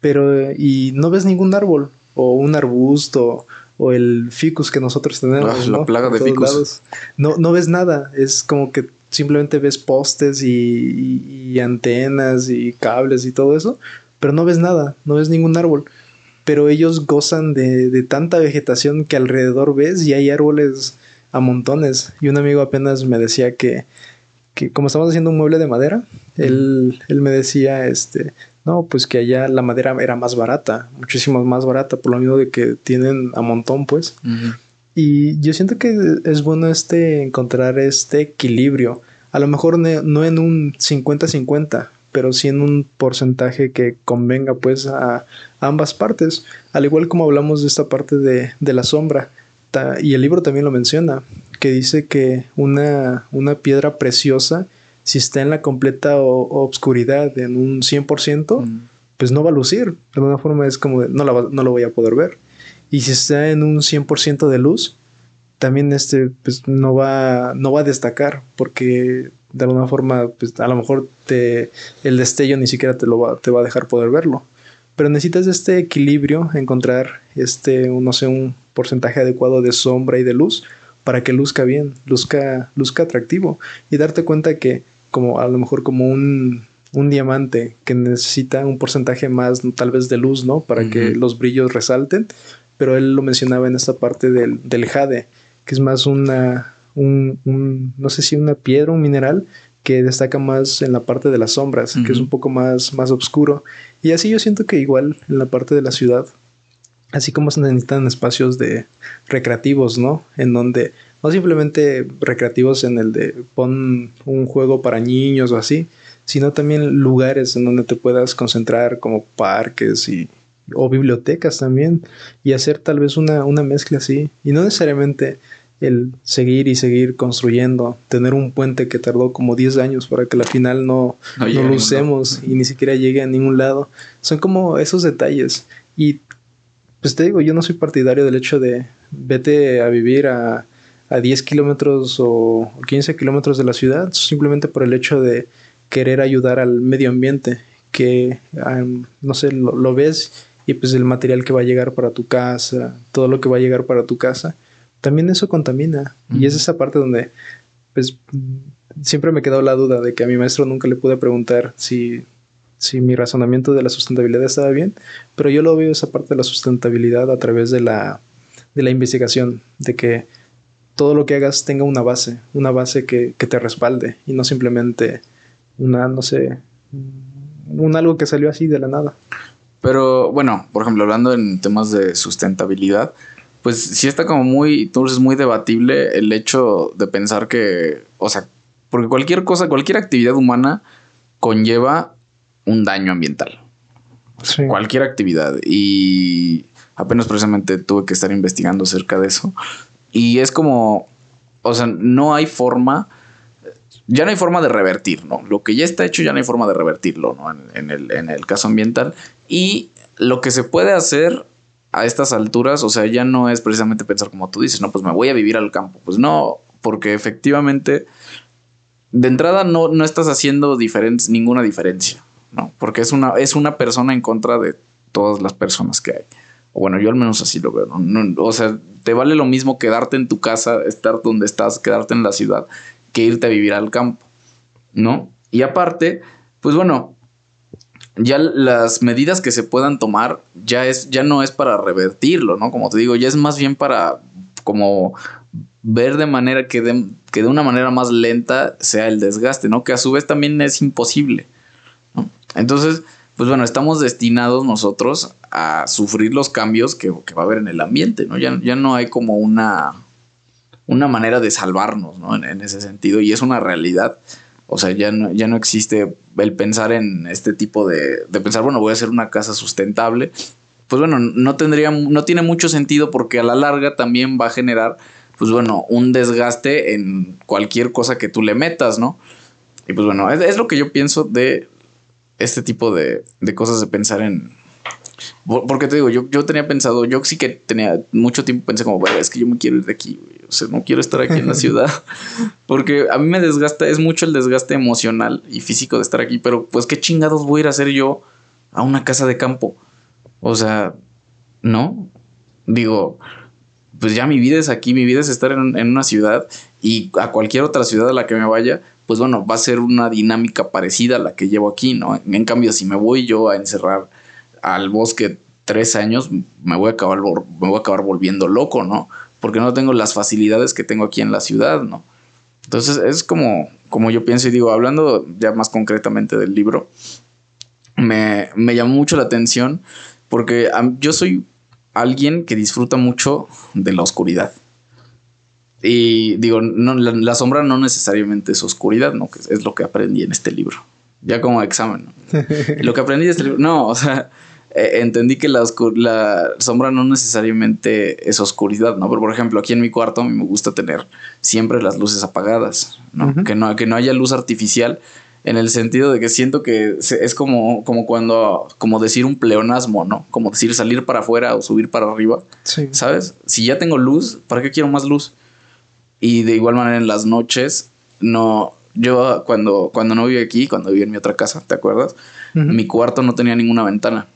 pero y no ves ningún árbol o un arbusto o el ficus que nosotros tenemos. Ah, la plaga de ficus. No, no ves nada, es como que simplemente ves postes y, antenas y cables y todo eso, pero no ves nada, no ves ningún árbol. Pero ellos gozan de, de tanta vegetación que alrededor ves y hay árboles a montones. Y un amigo apenas me decía que que como estamos haciendo un mueble de madera, él, él, me decía, este, no, pues que allá la madera era más barata, muchísimo más barata, por lo mismo de que tienen a montón, pues. Y yo siento que es bueno este encontrar este equilibrio. A lo mejor no en un 50-50, pero sí en un porcentaje que convenga pues a, ambas partes. Al igual como hablamos de esta parte de, de la sombra. Y el libro también lo menciona que dice que una, una piedra preciosa, si está en la completa obscuridad, en un 100%, pues no va a lucir. De alguna forma es como, no, la, no lo voy a poder ver. Y si está en un 100% de luz, también este, pues no va, no va a destacar, porque de alguna forma, pues a lo mejor te, el destello ni siquiera te, lo va, te va a dejar poder verlo. Pero necesitas este equilibrio, encontrar este, no sé, un porcentaje adecuado de sombra y de luz para que luzca bien, luzca, luzca atractivo y darte cuenta que como a lo mejor como un, un diamante que necesita un porcentaje más tal vez de luz, ¿no? Para que los brillos resalten, pero él lo mencionaba en esta parte del, del jade, que es más una, un, un, no sé si una piedra, un mineral, que destaca más en la parte de las sombras, que es un poco más, más oscuro. Y así yo siento que igual en la parte de la ciudad, así como se necesitan espacios de recreativos, ¿no? En donde no simplemente recreativos en el de pon un juego para niños o así, sino también lugares en donde te puedas concentrar como parques y o bibliotecas también y hacer tal vez una, una mezcla así y no necesariamente el seguir y seguir construyendo, tener un puente que tardó como 10 años para que la final no, no, lo usemos y ni siquiera llegue a ningún lado. Son como esos detalles. Y pues te digo, yo no soy partidario del hecho de vete a vivir a, a 10 kilómetros o 15 kilómetros de la ciudad, simplemente por el hecho de querer ayudar al medio ambiente, que, no sé, lo, lo ves y pues el material que va a llegar para tu casa, todo lo que va a llegar para tu casa, también eso contamina. Y es esa parte donde, pues, siempre me quedado la duda de que a mi maestro nunca le pude preguntar si, si mi razonamiento de la sustentabilidad estaba bien, pero yo lo veo esa parte de la sustentabilidad a través de la, de la investigación, de que todo lo que hagas tenga una base, una base que, que te respalde y no simplemente una, no sé, un algo que salió así de la nada. Pero bueno, por ejemplo, hablando en temas de sustentabilidad, pues sí está como muy, entonces muy debatible el hecho de pensar que, o sea, porque cualquier cosa, cualquier actividad humana conlleva un daño ambiental. Cualquier actividad. Y apenas precisamente tuve que estar investigando acerca de eso. Y es como, o sea, no hay forma, ya no hay forma de revertir, ¿no? Lo que ya está hecho ya no hay forma de revertirlo, ¿no? En, el, en el caso ambiental. Y lo que se puede hacer a estas alturas, o sea, ya no es precisamente pensar como tú dices, no, pues me voy a vivir al campo. Pues no, porque efectivamente, de entrada no, no estás haciendo ninguna diferencia, ¿no? Porque es una, es una persona en contra de todas las personas que hay. Bueno, yo al menos así lo veo, ¿no? O sea, te vale lo mismo quedarte en tu casa, estar donde estás, quedarte en la ciudad, que irte a vivir al campo, ¿no? Y aparte, pues bueno, ya las medidas que se puedan tomar ya es ya no es para revertirlo, ¿no? Como te digo, ya es más bien para como ver de manera que de, que de una manera más lenta sea el desgaste, ¿no? Que a su vez también es imposible. Entonces, pues bueno, estamos destinados nosotros a sufrir los cambios que, va a haber en el ambiente, ¿no? Ya, ya no hay como una, una manera de salvarnos, ¿no? En ese sentido, y es una realidad. O sea, ya no, ya no existe el pensar en este tipo de, de pensar, bueno, voy a hacer una casa sustentable. Pues bueno, no tendría, no tiene mucho sentido porque a la larga también va a generar, pues bueno, un desgaste en cualquier cosa que tú le metas, ¿no? Y pues bueno, es, lo que yo pienso de este tipo de, de cosas de pensar en, porque te digo, yo, yo tenía pensado, yo sí que tenía mucho tiempo pensé como, es que yo me quiero ir de aquí, O sea, no quiero estar aquí en la [laughs] ciudad. Porque a mí me desgasta, es mucho el desgaste emocional y físico de estar aquí. Pero pues qué chingados voy a ir a hacer yo a una casa de campo. O sea, ¿no? Digo, pues ya mi vida es aquí, mi vida es estar en, en una ciudad y a cualquier otra ciudad a la que me vaya, pues bueno, va a ser una dinámica parecida a la que llevo aquí, ¿no? En cambio, si me voy yo a encerrar al bosque tres años, me voy a acabar, me voy a acabar volviendo loco, ¿no? Porque no tengo las facilidades que tengo aquí en la ciudad, ¿no? Entonces es como, como yo pienso y digo, hablando ya más concretamente del libro, me, me llamó mucho la atención porque yo soy alguien que disfruta mucho de la oscuridad. Y digo, no, la, sombra no necesariamente es oscuridad, ¿no? Que es lo que aprendí en este libro. Ya como examen, ¿no? [laughs] lo que aprendí de este libro, no, o sea, eh, entendí que la, la, sombra no necesariamente es oscuridad, ¿no? Pero, por ejemplo, aquí en mi cuarto a mí me gusta tener siempre las luces apagadas, ¿no? que, no que no haya luz artificial en el sentido de que siento que es como, como cuando, como decir un pleonasmo, ¿no? Como decir salir para afuera o subir para arriba, ¿sabes? Si ya tengo luz, ¿para qué quiero más luz? Y de igual manera en las noches, no, yo cuando, cuando no vivía aquí, cuando vivía en mi otra casa, ¿te acuerdas? Mi cuarto no tenía ninguna ventana.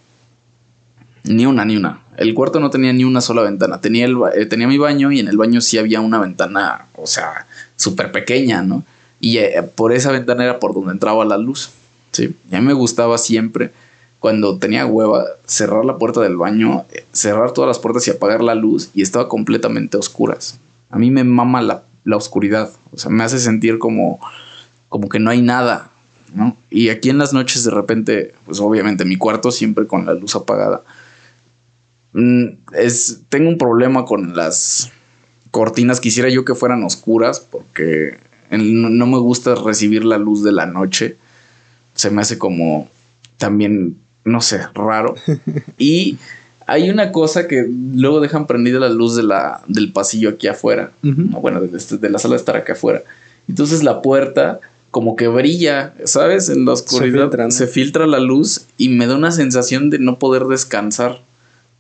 Ni una, ni una. El cuarto no tenía ni una sola ventana. Tenía, el, eh, tenía mi baño y en el baño sí había una ventana, o sea, súper pequeña, ¿no? Y eh, por esa ventana era por donde entraba la luz, ¿sí? Y a mí me gustaba siempre, cuando tenía hueva, cerrar la puerta del baño, eh, cerrar todas las puertas y apagar la luz y estaba completamente oscuras. A mí me mama la, la oscuridad, o sea, me hace sentir como como que no hay nada, ¿no? Y aquí en las noches de repente, pues obviamente mi cuarto siempre con la luz apagada. Mm, es, tengo un problema con las cortinas, quisiera yo que fueran oscuras porque no me gusta recibir la luz de la noche. Se me hace como también, no sé, raro. [laughs] Y hay una cosa que luego dejan prendida la luz de la, del pasillo aquí afuera. Bueno, de, de, la sala de estar aquí afuera. Entonces la puerta como que brilla, ¿sabes? En la oscuridad se filtra, la luz y me da una sensación de no poder descansar.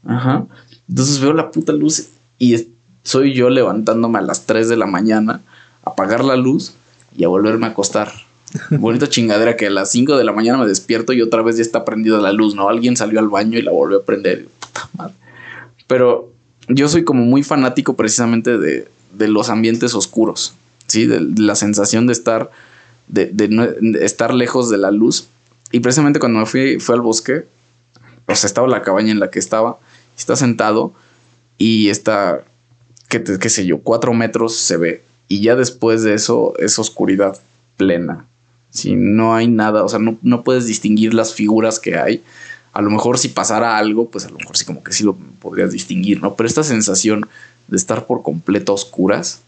Ajá. Entonces veo la puta luz y soy yo levantándome a las 3 de la mañana, apagar la luz y a volverme a acostar. [laughs] Bonita chingadera que a las 5 de la mañana me despierto y otra vez ya está prendida la luz, ¿no? Alguien salió al baño y la volvió a prender. Puta madre. Pero yo soy como muy fanático precisamente de, de los ambientes oscuros, ¿sí? De, la sensación de estar, de, de, estar lejos de la luz. Y precisamente cuando me fui, fui al bosque, o sea, estaba la cabaña en la que estaba, está sentado y está, qué, sé yo, cuatro metros se ve. Y ya después de eso es oscuridad plena. Si no hay nada, o sea, no, no, puedes distinguir las figuras que hay. A lo mejor si pasara algo, pues a lo mejor sí como que sí lo podrías distinguir, ¿no? Pero esta sensación de estar por completo oscuras,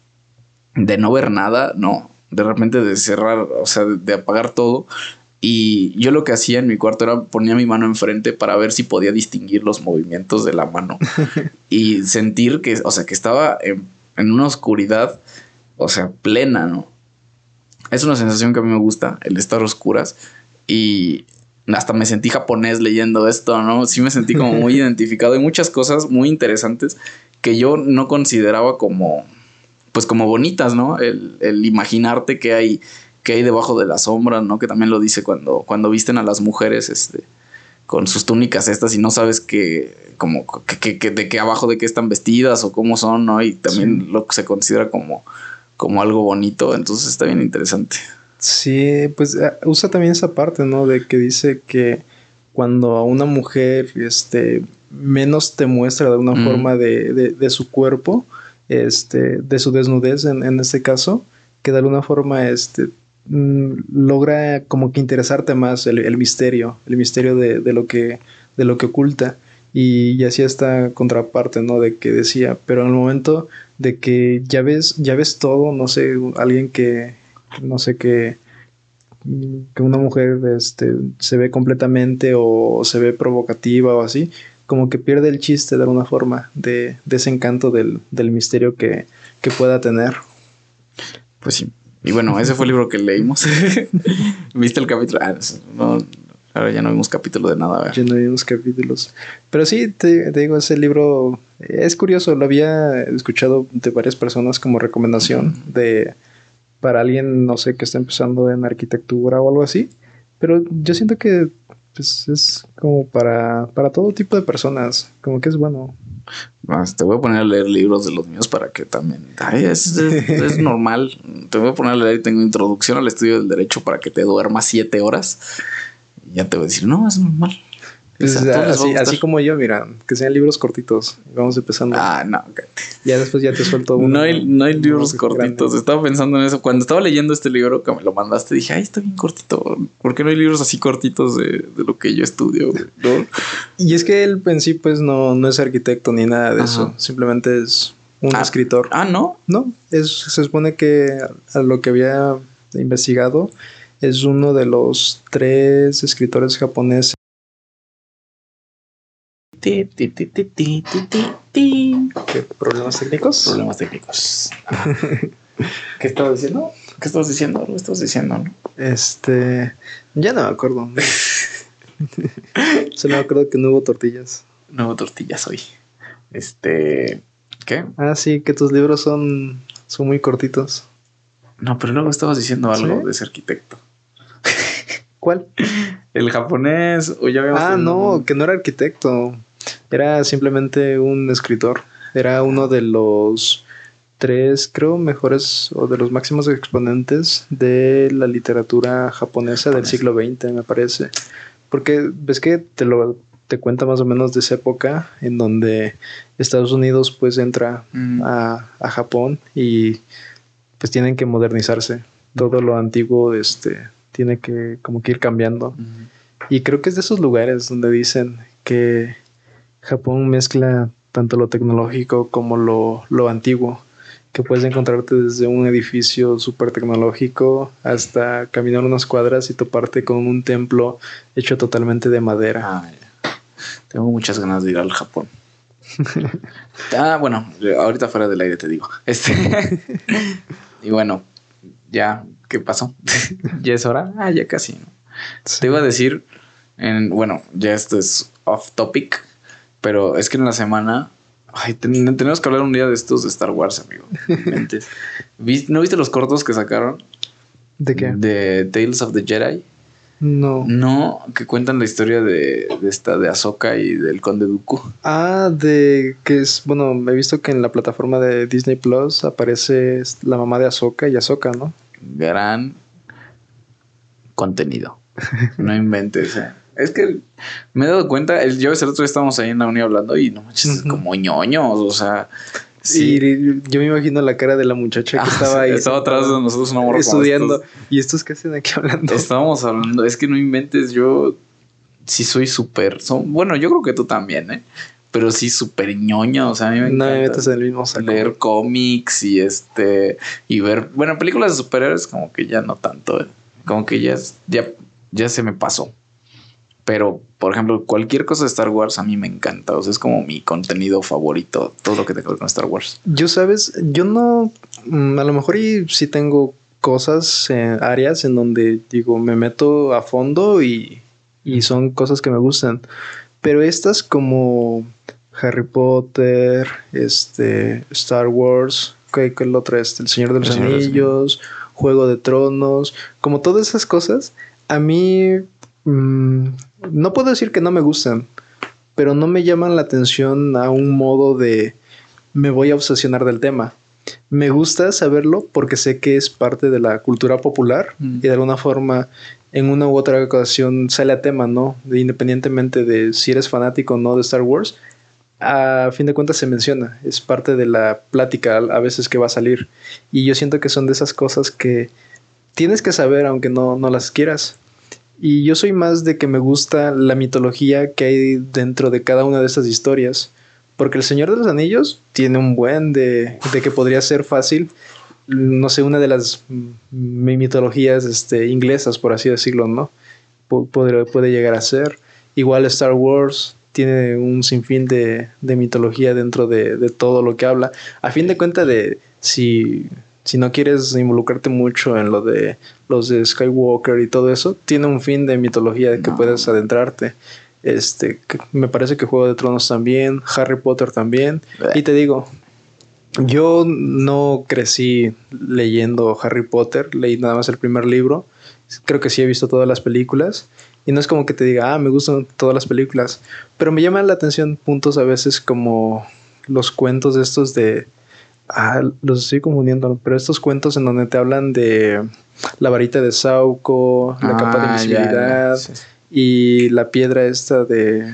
de no ver nada, no. De repente de cerrar, o sea, de apagar todo. Y yo lo que hacía en mi cuarto era ponía mi mano enfrente para ver si podía distinguir los movimientos de la mano [laughs] y sentir que, o sea, que estaba en, en una oscuridad, o sea, plena, ¿no? es una sensación que a mí me gusta, el estar oscuras. Y hasta me sentí japonés leyendo esto, ¿no? Sí me sentí como muy [laughs] identificado. Hay muchas cosas muy interesantes que yo no consideraba como, pues como bonitas, ¿no? El, imaginarte que hay, que hay debajo de la sombra, ¿no? Que también lo dice cuando, cuando visten a las mujeres, este, con sus túnicas estas y no sabes que, como, que, que, de qué abajo de qué están vestidas o cómo son, ¿no? Y también lo que se considera como como algo bonito, entonces está bien interesante. Sí, pues eh, usa también esa parte, ¿no? De que dice que cuando a una mujer este, menos te muestra de una forma de, de, su cuerpo, este, de su desnudez en, en, este caso, que de alguna forma este, logra como que interesarte más el, misterio, el misterio de, de, lo que, de lo que oculta. Y, y así esta contraparte, ¿no? De que decía, pero en el momento de que ya ves, ya ves todo, no sé, alguien que, no sé, que, que una mujer este, se ve completamente o se ve provocativa o así, como que pierde el chiste de alguna forma de, de ese encanto del, del misterio que, que, pueda tener. Pues sí. Y bueno, ese fue el libro que leímos. [laughs] ¿Viste el capítulo? Ah, no, Ahora ya no vimos capítulo de nada. Ya no vimos capítulos. Pero sí, te, digo, ese libro es curioso. Lo había escuchado de varias personas como recomendación de para alguien, no sé, que está empezando en arquitectura o algo así. Pero yo siento que pues, es como para, para todo tipo de personas. Como que es bueno. Más, te voy a poner a leer libros de los míos para que también. Ay, es, es, [laughs] normal. Te voy a poner a leer. Tengo introducción al estudio del derecho para que te duermas siete horas ya te voy a decir, no, es normal. Pues, así, como yo, mira, que sean libros cortitos. Vamos empezando. Ah, no, Ya después ya te suelto uno. No hay, no hay libros cortitos. Estaba pensando en eso. Cuando estaba leyendo este libro que me lo mandaste, dije, ay, está bien cortito. ¿Por qué no hay libros así cortitos de, lo que yo estudio? [laughs] y es que él en sí, pues, no, no es arquitecto ni nada de eso. Simplemente es un ah, escritor. Ah, ¿no? No, es, se supone que a lo que había investigado es uno de los tres escritores japoneses. ¿Qué? ¿Problemas técnicos? Problemas técnicos. [laughs] ¿Qué estabas diciendo? ¿Qué estabas diciendo? Lo estabas diciendo, ¿no? Este. Ya no me acuerdo. [laughs] Solo me acuerdo que no hubo tortillas. No hubo tortillas hoy. Este. ¿Qué? Ah, sí, que tus libros son, son muy cortitos. No, pero luego estabas diciendo algo de ese arquitecto. ¿Cuál? [laughs] El japonés. O ya ah, no, que no era arquitecto. Era simplemente un escritor. Era uno de los tres, creo, mejores o de los máximos exponentes de la literatura japonesa del siglo XX, me parece. Porque ves que te lo te cuenta más o menos de esa época en donde Estados Unidos pues entra mm. a, a Japón y pues tienen que modernizarse todo lo antiguo este, tiene que como que ir cambiando. Y creo que es de esos lugares donde dicen que Japón mezcla tanto lo tecnológico como lo, lo antiguo, que puedes encontrarte desde un edificio súper tecnológico hasta caminar unas cuadras y toparte con un templo hecho totalmente de madera. Ah, Tengo muchas ganas de ir al Japón. [laughs] ah, bueno, ahorita fuera del aire te digo. Este. [laughs] y bueno, ya, ¿qué pasó? [laughs] ¿Ya es hora? Ah, ya casi. Te iba a decir, en, bueno, ya esto es off topic, pero es que en la semana Ay, tenemos que hablar un día de estos de Star Wars, amigo. [laughs] ¿No viste los cortos que sacaron? ¿De qué? De Tales of the Jedi. No. No, que cuentan la historia de, esta, de Ahsoka y del Conde Dooku. Ah, de que es, bueno, he visto que en la plataforma de Disney Plus aparece la mamá de Ahsoka y Ahsoka, ¿no? Gran contenido. [laughs] No inventes, eh. Es que me he dado cuenta, yo ese otro día estábamos ahí en la uni hablando y no manches, como ñoños, o sea. Sí. yo me imagino la cara de la muchacha que ah, estaba ahí. Estaba atrás de nosotros una morra estudiando. ¿Y estos qué hacen aquí hablando? Estábamos hablando, es que no inventes, yo sí soy súper. Bueno, yo creo que tú también, ¿eh? Pero sí súper ñoño, o sea, a mí me encanta. No me metes en el mismo saco. Leer cómics y este. Y ver. Bueno, películas de superhéroes, como que ya no tanto, ¿eh? Como que ya, ya, ya se me pasó. Pero, por ejemplo, cualquier cosa de Star Wars a mí me encanta. O sea, es como mi contenido favorito, todo lo que tenga que ver con Star Wars. Yo, sabes, yo no. Mm, a lo mejor y sí tengo cosas, áreas en donde digo, me meto a fondo y, y son cosas que me gustan. Pero estas como Harry Potter, este, Star Wars, ¿qué, es el otro? Este, el Señor de los Anillos, Juego de Tronos, como todas esas cosas, a mí Mm, no puedo decir que no me gustan, pero no me llaman la atención a un modo de me voy a obsesionar del tema. Me gusta saberlo porque sé que es parte de la cultura popular mm. y de alguna forma en una u otra ocasión sale a tema, ¿no? independientemente de si eres fanático o no de Star Wars, a fin de cuentas se menciona, es parte de la plática a veces que va a salir. Y yo siento que son de esas cosas que tienes que saber aunque no, no las quieras. Y yo soy más de que me gusta la mitología que hay dentro de cada una de estas historias. Porque el Señor de los Anillos tiene un buen de, de que podría ser fácil, no sé, una de las mitologías este, inglesas, por así decirlo, ¿no? Puede, puede llegar a ser. Igual Star Wars tiene un sinfín de, de mitología dentro de, de, todo lo que habla. A fin de cuentas, de si si no quieres involucrarte mucho en lo de los de Skywalker y todo eso, tiene un fin de mitología que puedes adentrarte. Este, me parece que Juego de Tronos también, Harry Potter también. Y te digo, yo no crecí leyendo Harry Potter, leí nada más el primer libro. Creo que sí he visto todas las películas. Y no es como que te diga, ah, me gustan todas las películas. Pero me llaman la atención puntos a veces como los cuentos estos de Ah, los estoy confundiendo, pero estos cuentos en donde te hablan de la varita de Sauco, la capa de ah, invisibilidad y la piedra esta de.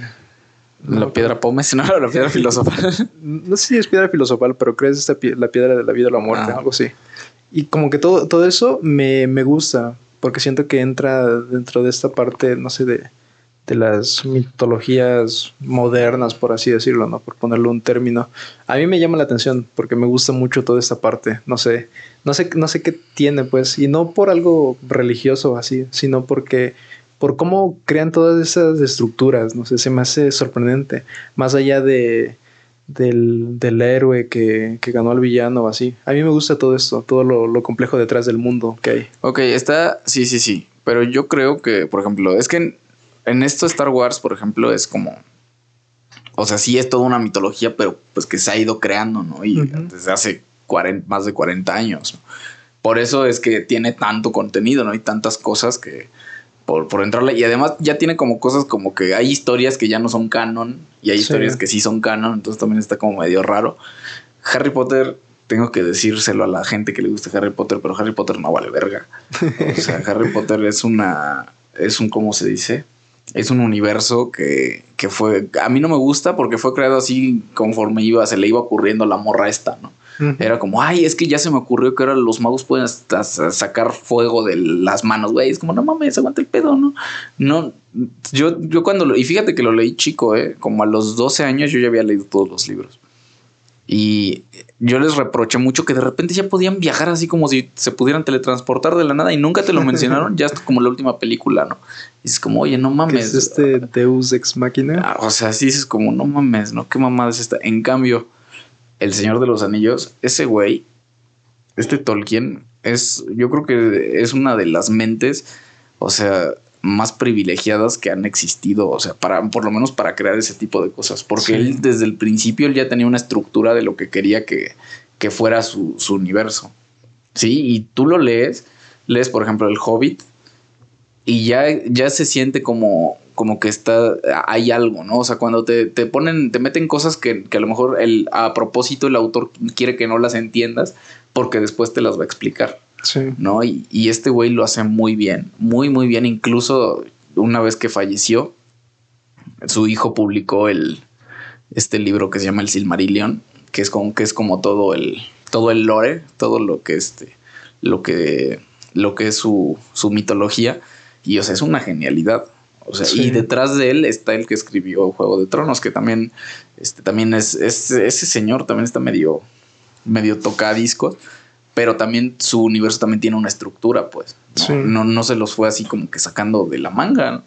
La piedra Pómez, no, [laughs] la piedra filosofal. no sé si es piedra filosofal, pero crees esta la piedra de la vida o la muerte, ah. algo así. Y como que todo, todo eso me, me gusta, porque siento que entra dentro de esta parte, no sé, de de las mitologías modernas, por así decirlo, ¿no? Por ponerle un término. A mí me llama la atención porque me gusta mucho toda esta parte. No sé, no sé, no sé qué tiene, pues, y no por algo religioso así, sino porque por cómo crean todas esas estructuras, no sé, se me hace sorprendente. Más allá de del, del héroe que, que, ganó al villano o así. A mí me gusta todo esto, todo lo, lo complejo detrás del mundo que hay. Ok, está, sí, sí, sí. Pero yo creo que, por ejemplo, es que en esto Star Wars, por ejemplo, es como. O sea, sí es toda una mitología, pero pues que se ha ido creando, ¿no? Y desde hace más de 40 años. Por eso es que tiene tanto contenido, ¿no? Hay tantas cosas que. Por, por entrarle. Y además ya tiene como cosas como que hay historias que ya no son canon y hay historias que sí son canon, entonces también está como medio raro. Harry Potter tengo que decírselo a la gente que le gusta Harry Potter, pero Harry Potter no vale verga. O sea, [laughs] Harry Potter es una. Es un, ¿cómo se dice? Es un universo que, que, fue. A mí no me gusta porque fue creado así conforme iba, se le iba ocurriendo la morra esta, ¿no? Era como, ay, es que ya se me ocurrió que ahora los magos pueden hasta sacar fuego de las manos, güey. Es como, no mames, aguanta el pedo, ¿no? No, yo, yo cuando lo, y fíjate que lo leí chico, ¿eh? Como a los 12 años yo ya había leído todos los libros. Y yo les reproché mucho que de repente ya podían viajar así como si se pudieran teletransportar de la nada y nunca te lo [laughs] mencionaron, ya como la última película, ¿no? Y es como, oye, no mames. ¿Qué es este Deus Ex Machina? Ah, o sea, sí es como, no mames, ¿no? ¿Qué mamada es esta? En cambio, El Señor de los Anillos, ese güey, este Tolkien, es, yo creo que es una de las mentes, o sea, más privilegiadas que han existido, o sea, para, por lo menos para crear ese tipo de cosas, porque él desde el principio él ya tenía una estructura de lo que quería que, que fuera su, su, universo, ¿sí? Y tú lo lees, lees por ejemplo El Hobbit, y ya, ya se siente como, como que está, hay algo, ¿no? O sea, cuando te, te ponen, te meten cosas que, que, a lo mejor el, a propósito el autor quiere que no las entiendas, porque después te las va a explicar. ¿No? Y, y este güey lo hace muy bien, muy, muy bien. Incluso una vez que falleció, su hijo publicó el, este libro que se llama El Silmarillion, que es como, que es como todo el, todo el lore, todo lo que este, lo que, lo que es su, su mitología. Y o sea, es una genialidad. O sea, y detrás de él está el que escribió Juego de Tronos, que también, este, también es, es ese señor también está medio, medio tocadiscos pero también su universo también tiene una estructura, pues. ¿no? no, se los fue así como que sacando de la manga.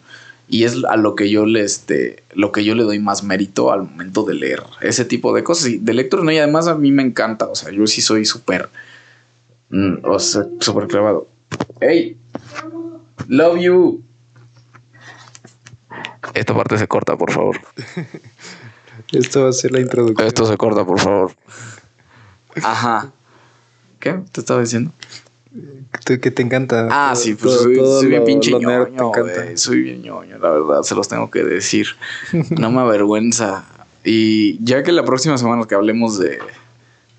Y es a lo que yo le, este, lo que yo le doy más mérito al momento de leer ese tipo de cosas. Y de lectura, no, y además a mí me encanta. O sea, yo sí soy súper, mm, o sea, súper clavado. Hey, love you. Esta parte se corta, por favor. [laughs] Esto va a ser la introducción. Esto se corta, por favor. Ajá. ¿Qué? ¿Te estaba diciendo? Que te encanta. Ah, sí, pues soy, bien pinche ñoño, Soy bien ñoño, la verdad, se los tengo que decir. [laughs] No me avergüenza. Y ya que la próxima semana que hablemos de,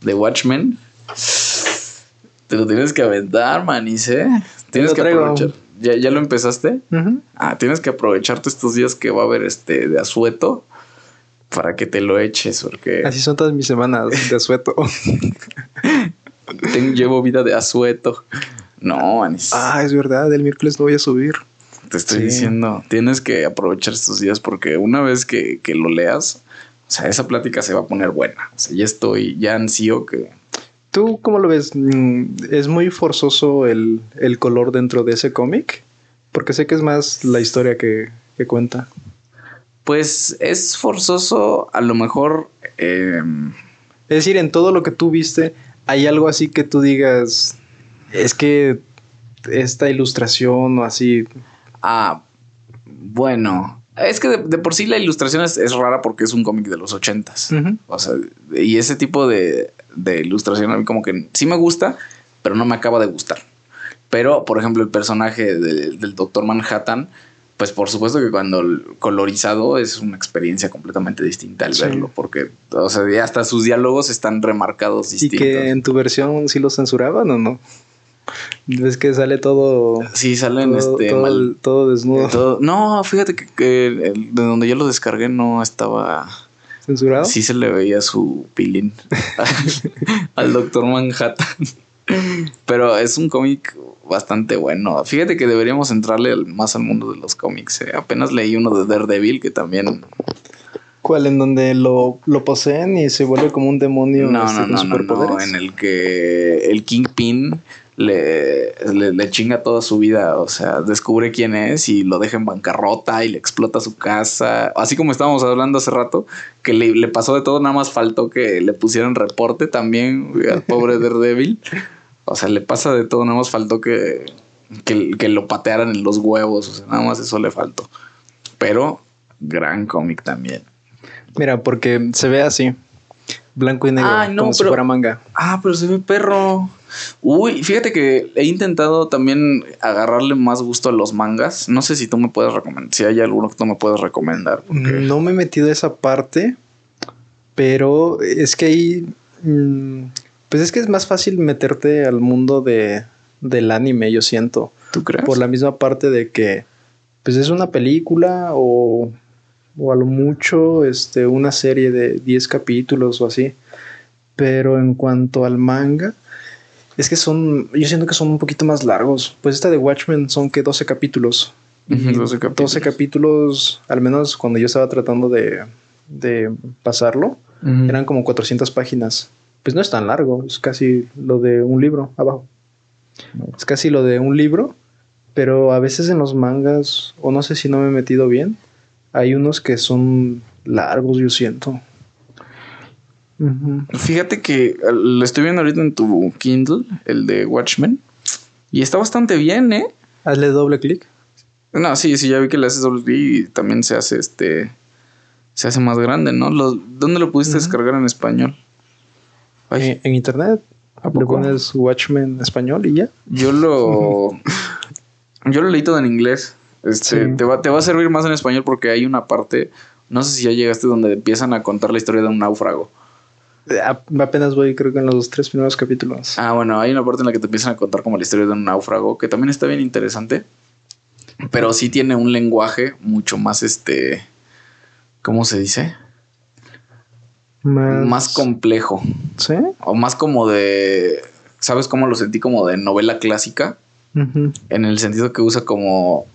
de Watchmen, te lo tienes que aventar, manice. Tienes que aprovechar. ¿Ya, ¿Ya, lo empezaste? Ah, tienes que aprovecharte estos días que va a haber este de asueto para que te lo eches, porque. Así son todas mis semanas de asueto. [laughs] llevo vida de asueto. No, Anis. Ah, es verdad, el miércoles no voy a subir. Te estoy diciendo, tienes que aprovechar estos días porque una vez que, lo leas, o sea, esa plática se va a poner buena. O sea, ya estoy, ya ansío que... ¿Tú cómo lo ves? Mm, ¿Es muy forzoso el, color dentro de ese cómic? Porque sé que es más la historia que, cuenta. Pues es forzoso, a lo mejor... Em, es decir, en todo lo que tú viste, ¿Hay algo así que tú digas, es que esta ilustración o así? Ah, bueno, es que de, por sí la ilustración es, rara porque es un cómic de los ochentas. O sea, y ese tipo de, de, ilustración a mí como que sí me gusta, pero no me acaba de gustar. Pero, por ejemplo, el personaje del Doctor Manhattan pues por supuesto que cuando colorizado es una experiencia completamente distinta al verlo, porque, o sea, hasta sus diálogos están remarcados distintos. ¿Y que en tu versión sí lo censuraban o no? ¿Ves que sale todo. Sí, salen todo, este. Todo, desnudo. no, fíjate que, de donde yo lo descargué no estaba. ¿Censurado? Sí se le veía su pilín [laughs] al Doctor Manhattan. [laughs] Pero es un cómic bastante bueno. Fíjate que deberíamos entrarle más al mundo de los cómics. Eh. Apenas leí uno de Daredevil que también. ¿Cuál? ¿En donde lo, lo poseen y se vuelve como un demonio? No, este, no, no, no, En el que el Kingpin le, le, chinga toda su vida. O sea, descubre quién es y lo deja en bancarrota y le explota su casa. Así como estábamos hablando hace rato, que le, le pasó de todo, nada más faltó que le pusieran reporte también al pobre [laughs] Daredevil. O sea, le pasa de todo, nada más faltó que, que, lo patearan en los huevos. O sea, nada más eso le faltó. Pero gran cómic también. Mira, porque se ve así. Blanco y negro, no, como si fuera manga. Ah, pero se ve perro. Uy, fíjate que he intentado también agarrarle más gusto a los mangas. No sé si tú me puedes recomendar, si hay alguno que tú me puedes recomendar. No me he metido a esa parte, pero es que ahí mm, pues es que es más fácil meterte al mundo de, del anime, yo siento. ¿Tú crees? Por la misma parte de que, pues es una película o, o a lo mucho este, una serie de 10 capítulos o así. Pero en cuanto al manga, es que son, yo siento que son un poquito más largos. Pues esta de Watchmen son que 12 capítulos. Y 12 capítulos. 12 capítulos, al menos cuando yo estaba tratando de, de pasarlo, eran como 400 páginas. Pues no es tan largo, es casi lo de un libro abajo. Es casi lo de un libro, pero a veces en los mangas, o no sé si no me he metido bien, hay unos que son largos, yo siento. Fíjate que lo estoy viendo ahorita en tu Kindle, el de Watchmen. Y está bastante bien, ¿eh? Hazle doble clic. No, sí, sí, ya vi que le haces doble clic y también se hace este. Se hace más grande, ¿no? Lo- ¿Dónde lo pudiste descargar en español? Ay, En, en internet ¿A le poco? pones Watchmen español y ya. Yo lo. [laughs] yo lo leí todo en inglés. Este, Sí. te, va, te va a servir más en español porque hay una parte. No sé si ya llegaste donde empiezan a contar la historia de un náufrago. Eh, Apenas voy, creo que en los tres primeros capítulos. Ah, bueno, hay una parte en la que te empiezan a contar como la historia de un náufrago, que también está bien interesante. Pero sí tiene un lenguaje mucho más este. ¿Cómo se dice? Más, Más complejo. ¿Sí? O más como de. ¿Sabes cómo lo sentí? Como de novela clásica. En el sentido que usa como.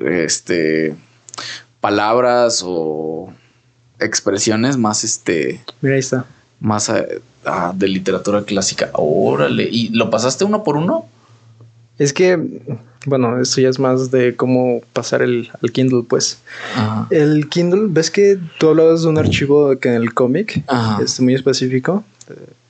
Este. Palabras o expresiones más este. Mira, ahí está. Más eh, ah, de literatura clásica. Órale. ¿Y lo pasaste uno por uno? Es que, bueno, esto ya es más de cómo pasar el, al Kindle, pues. Ajá. El Kindle, ¿ves que tú hablabas de un archivo que en el cómic es muy específico?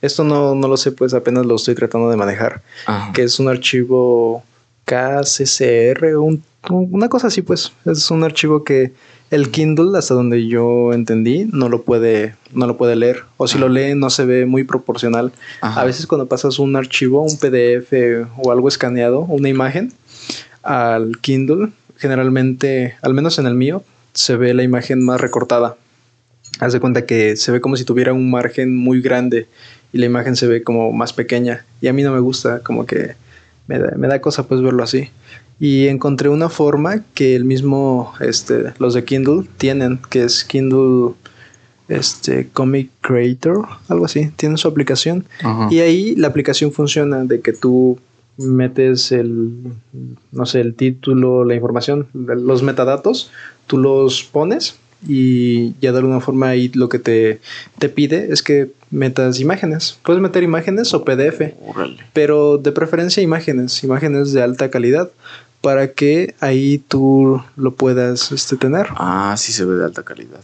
Esto no, no lo sé, pues apenas lo estoy tratando de manejar. Ajá. Que es un archivo KCCR, un- una cosa así, pues. Es un archivo que el Kindle, hasta donde yo entendí, no lo puede, no lo puede leer. O si lo lee, no se ve muy proporcional. Ajá. A veces cuando pasas un archivo, un PDF o algo escaneado, una imagen, al Kindle, generalmente, al menos en el mío, se ve la imagen más recortada. Haz de cuenta que se ve como si tuviera un margen muy grande y la imagen se ve como más pequeña. Y a mí no me gusta, como que me da, me da cosa pues verlo así. Y encontré una forma que el mismo, este, los de Kindle tienen, que es Kindle, este, Comic Creator, algo así, tienen su aplicación. Ajá. Y ahí la aplicación funciona de que tú metes el, no sé, el título, la información, los metadatos, tú los pones y ya de alguna forma ahí lo que te, te pide es que metas imágenes. Puedes meter imágenes o PDF, Órale. pero de preferencia imágenes, imágenes de alta calidad, para que ahí tú lo puedas este, tener. Ah, sí se ve de alta calidad.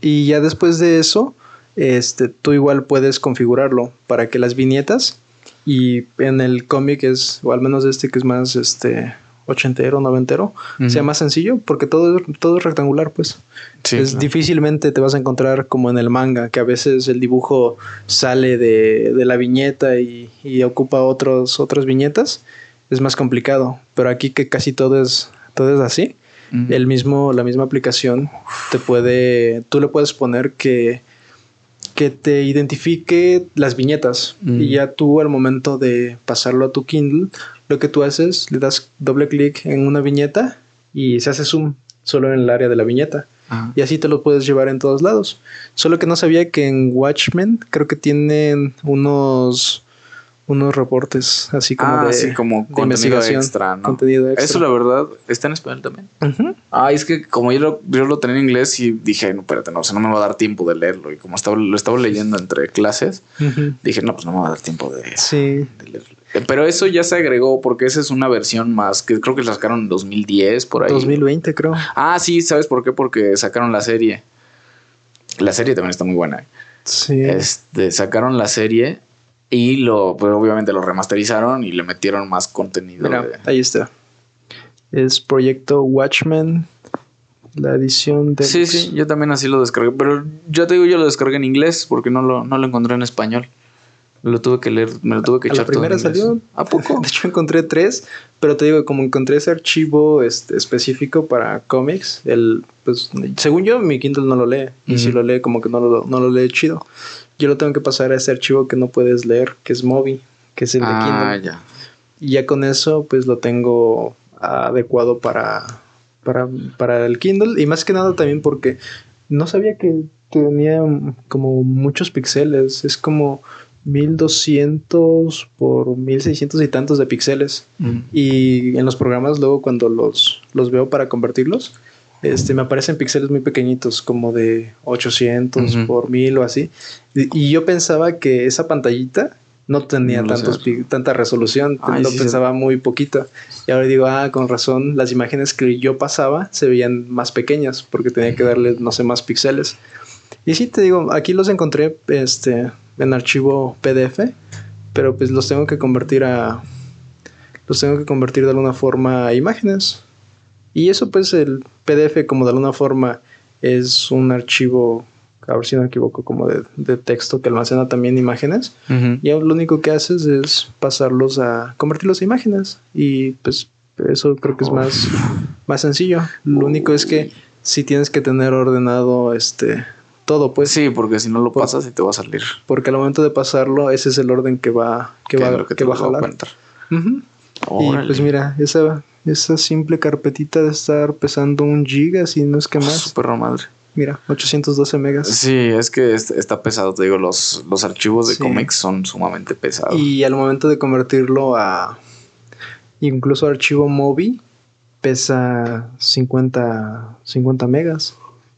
Y ya después de eso, este, tú igual puedes configurarlo para que las viñetas y en el cómic es, o al menos este que es más este ochentero, noventero, sea más sencillo, porque todo, todo es rectangular, pues. Sí, es claro. difícilmente te vas a encontrar como en el manga, que a veces el dibujo sale de, de la viñeta y, y ocupa otros, otras viñetas. Es más complicado. Pero aquí que casi todo es, todo es así el mismo, la misma aplicación te puede, tú le puedes poner que, que te identifique las viñetas y ya tú al momento de pasarlo a tu Kindle, lo que tú haces, le das doble clic en una viñeta y se hace zoom solo en el área de la viñeta Ajá. y así te lo puedes llevar en todos lados. Solo que no sabía que en Watchmen creo que tienen unos unos reportes así como ah, de, sí, como de contenido extra, ¿no? contenido extra. Eso la verdad está en español también. Ujú. Ah, es que como yo lo, yo lo tenía en inglés y dije, no, espérate, no, o sea, no me va a dar tiempo de leerlo. Y como estaba, lo estaba leyendo entre clases, dije, no, pues no me va a dar tiempo de, Sí, de leerlo. Eh, Pero eso ya se agregó porque esa es una versión más que creo que la sacaron en 2010 por ahí. 2020 creo. Ah, sí, ¿sabes por qué? Porque sacaron la serie. La serie también está muy buena. ¿eh? Sí. Este, sacaron la serie y lo, pues obviamente lo remasterizaron y le metieron más contenido. Mira, de- ahí está. Es proyecto Watchmen, la edición de... Sí, sí, yo también así lo descargué, pero yo te digo, yo lo descargué en inglés porque no lo, no lo encontré en español. Lo tuve que leer, me lo tuve que A la echar todo en primera salió. ¿A poco? [laughs] De hecho encontré tres, pero te digo, como encontré ese archivo este, específico para cómics, el, pues, según yo, mi Kindle no lo lee. Y si lo lee, como que no lo, no lo lee chido. Yo lo tengo que pasar a ese archivo que no puedes leer, que es Mobi, que es el de ah, Kindle. ya. Y ya con eso, pues lo tengo adecuado para, para, para el Kindle. Y más que nada también porque no sabía que tenía como muchos píxeles. Es como 1200 por 1600 y tantos de píxeles. Mm. Y en los programas, luego cuando los, los veo para convertirlos, este, me aparecen píxeles muy pequeñitos, como de 800 Ujú. por 1000 o así. Y, y yo pensaba que esa pantallita no tenía No tantos, tanta resolución, Ay, lo sí, pensaba muy poquito. Y ahora digo, ah, con razón, las imágenes que yo pasaba se veían más pequeñas porque tenía que darle, no sé, más píxeles. Y sí, te digo, aquí los encontré este, en archivo PDF, pero pues los tengo que convertir a... Los tengo que convertir de alguna forma a imágenes. Y eso pues el PDF como de alguna forma es un archivo, a ver si no me equivoco, como de, de texto que almacena también imágenes. Y lo único que haces es pasarlos a convertirlos a imágenes. Y pues eso creo que es más, más sencillo. Lo único es que si tienes que tener ordenado este todo, pues. sí, porque si no lo pasas y te va a salir. Porque al momento de pasarlo, ese es el orden que va, que Que va, lo que te va a a dar Y pues mira, esa, esa simple carpetita de estar pesando un giga, si no es que más. Súper madre. Mira, 812 megas. Sí, es que es- está pesado, te digo, los, los archivos de Sí. cómics son sumamente pesados. Y al momento de convertirlo a incluso archivo MOBI, pesa 50, 50 megas.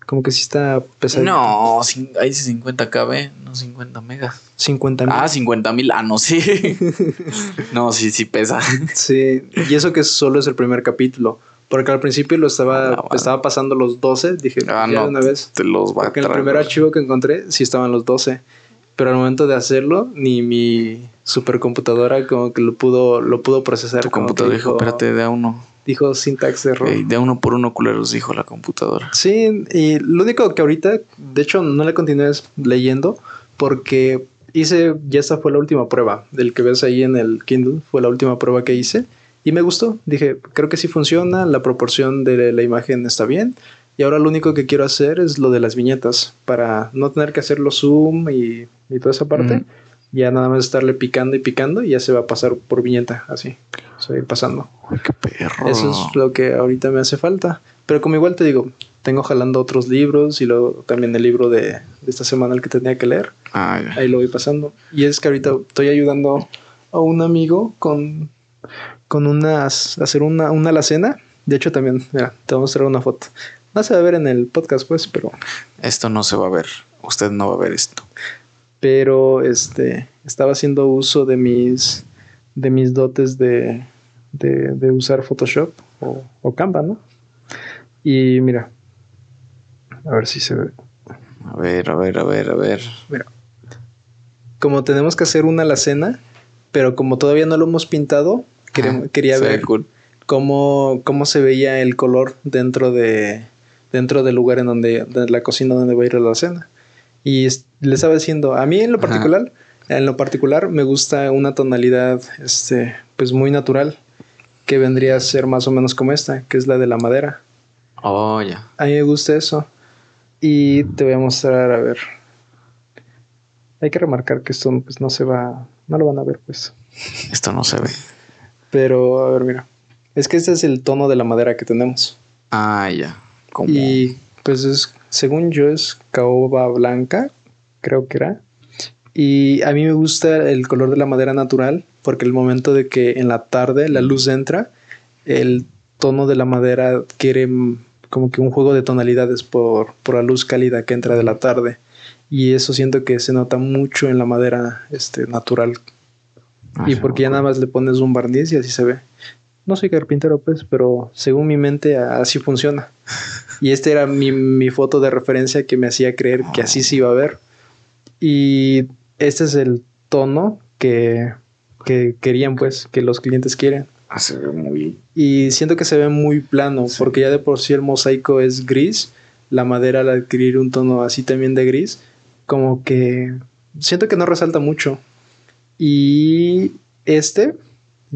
Como que sí está pesado. No, ahí dice 50 KB, no 50 megas. 50 mil. Ah, 50 mil. Ah, no, sí. [laughs] no, sí, sí pesa. Sí, y eso que solo es el primer capítulo. Porque al principio lo Ah, estaba, bueno. estaba pasando los 12. Dije, Ah, ya no. una vez. Te los va a Porque en el primer archivo que encontré sí estaban los 12. Pero al momento de hacerlo, ni mi supercomputadora como que lo pudo, lo pudo procesar. Tu computadora dijo, espérate, de a uno. Dijo syntax error. De uno por uno culeros, dijo la computadora. Sí, y lo único que ahorita, de hecho, no le continué leyendo porque hice, ya esta fue la última prueba del que ves ahí en el Kindle, fue la última prueba que hice y me gustó. Dije, creo que sí funciona, la proporción de la imagen está bien y ahora lo único que quiero hacer es lo de las viñetas para no tener que hacerlo zoom y, y toda esa parte. Ujú. Ya nada más estarle picando y picando y ya se va a pasar por viñeta, así, se va a ir pasando. Ay, qué perro. Eso es lo que ahorita me hace falta. Pero como igual te digo, tengo jalando otros libros y luego también el libro de, de esta semana el que tenía que leer. Ah. Ahí lo voy pasando. Y es que ahorita estoy ayudando a un amigo con, con unas, hacer una, una alacena. De hecho también, mira, te voy a mostrar una foto. No se va a ver en el podcast pues, pero, Esto no se va a ver. Usted no va a ver esto. pero este, estaba haciendo uso de mis, de mis dotes de, de, de usar Photoshop o, o Canva, ¿no? Y mira, a ver si se ve. A ver, a ver, a ver, a ver. Mira, como tenemos que hacer una alacena, pero como todavía no lo hemos pintado, Ah, quería ver cool. cómo, cómo se veía el color dentro de dentro del lugar en donde de la cocina donde va a ir la alacena. Y es- le estaba diciendo, a mí en lo Ajá. particular, en lo particular me gusta una tonalidad este pues muy natural que vendría a ser más o menos como esta, que es la de la madera. Oh, ya. A mí me gusta eso. Y te voy a mostrar, a ver. Hay que remarcar que esto pues, no se va, no lo van a ver, pues. Esto no se ve. Pero, a ver, mira. Es que este es el tono de la madera que tenemos. Ah, ya. Como... Y pues es, según yo, es caoba blanca, creo que era. Y a mí me gusta el color de la madera natural, porque el momento de que en la tarde la luz entra, el tono de la madera quiere como que un juego de tonalidades por, por la luz cálida que entra de la tarde. Y eso siento que se nota mucho en la madera este, natural. Ah, y porque ya nada más le pones un barniz y así se ve. No soy carpintero, pues, pero según mi mente así funciona. [laughs] Y esta era mi, mi foto de referencia que me hacía creer que así se iba a ver. Y este es el tono que, que querían, pues, que los clientes quieren. Ah, se ve muy... Y siento que se ve muy plano, Sí. porque ya de por sí el mosaico es gris. La madera al adquirir un tono así también de gris, como que siento que no resalta mucho. Y este,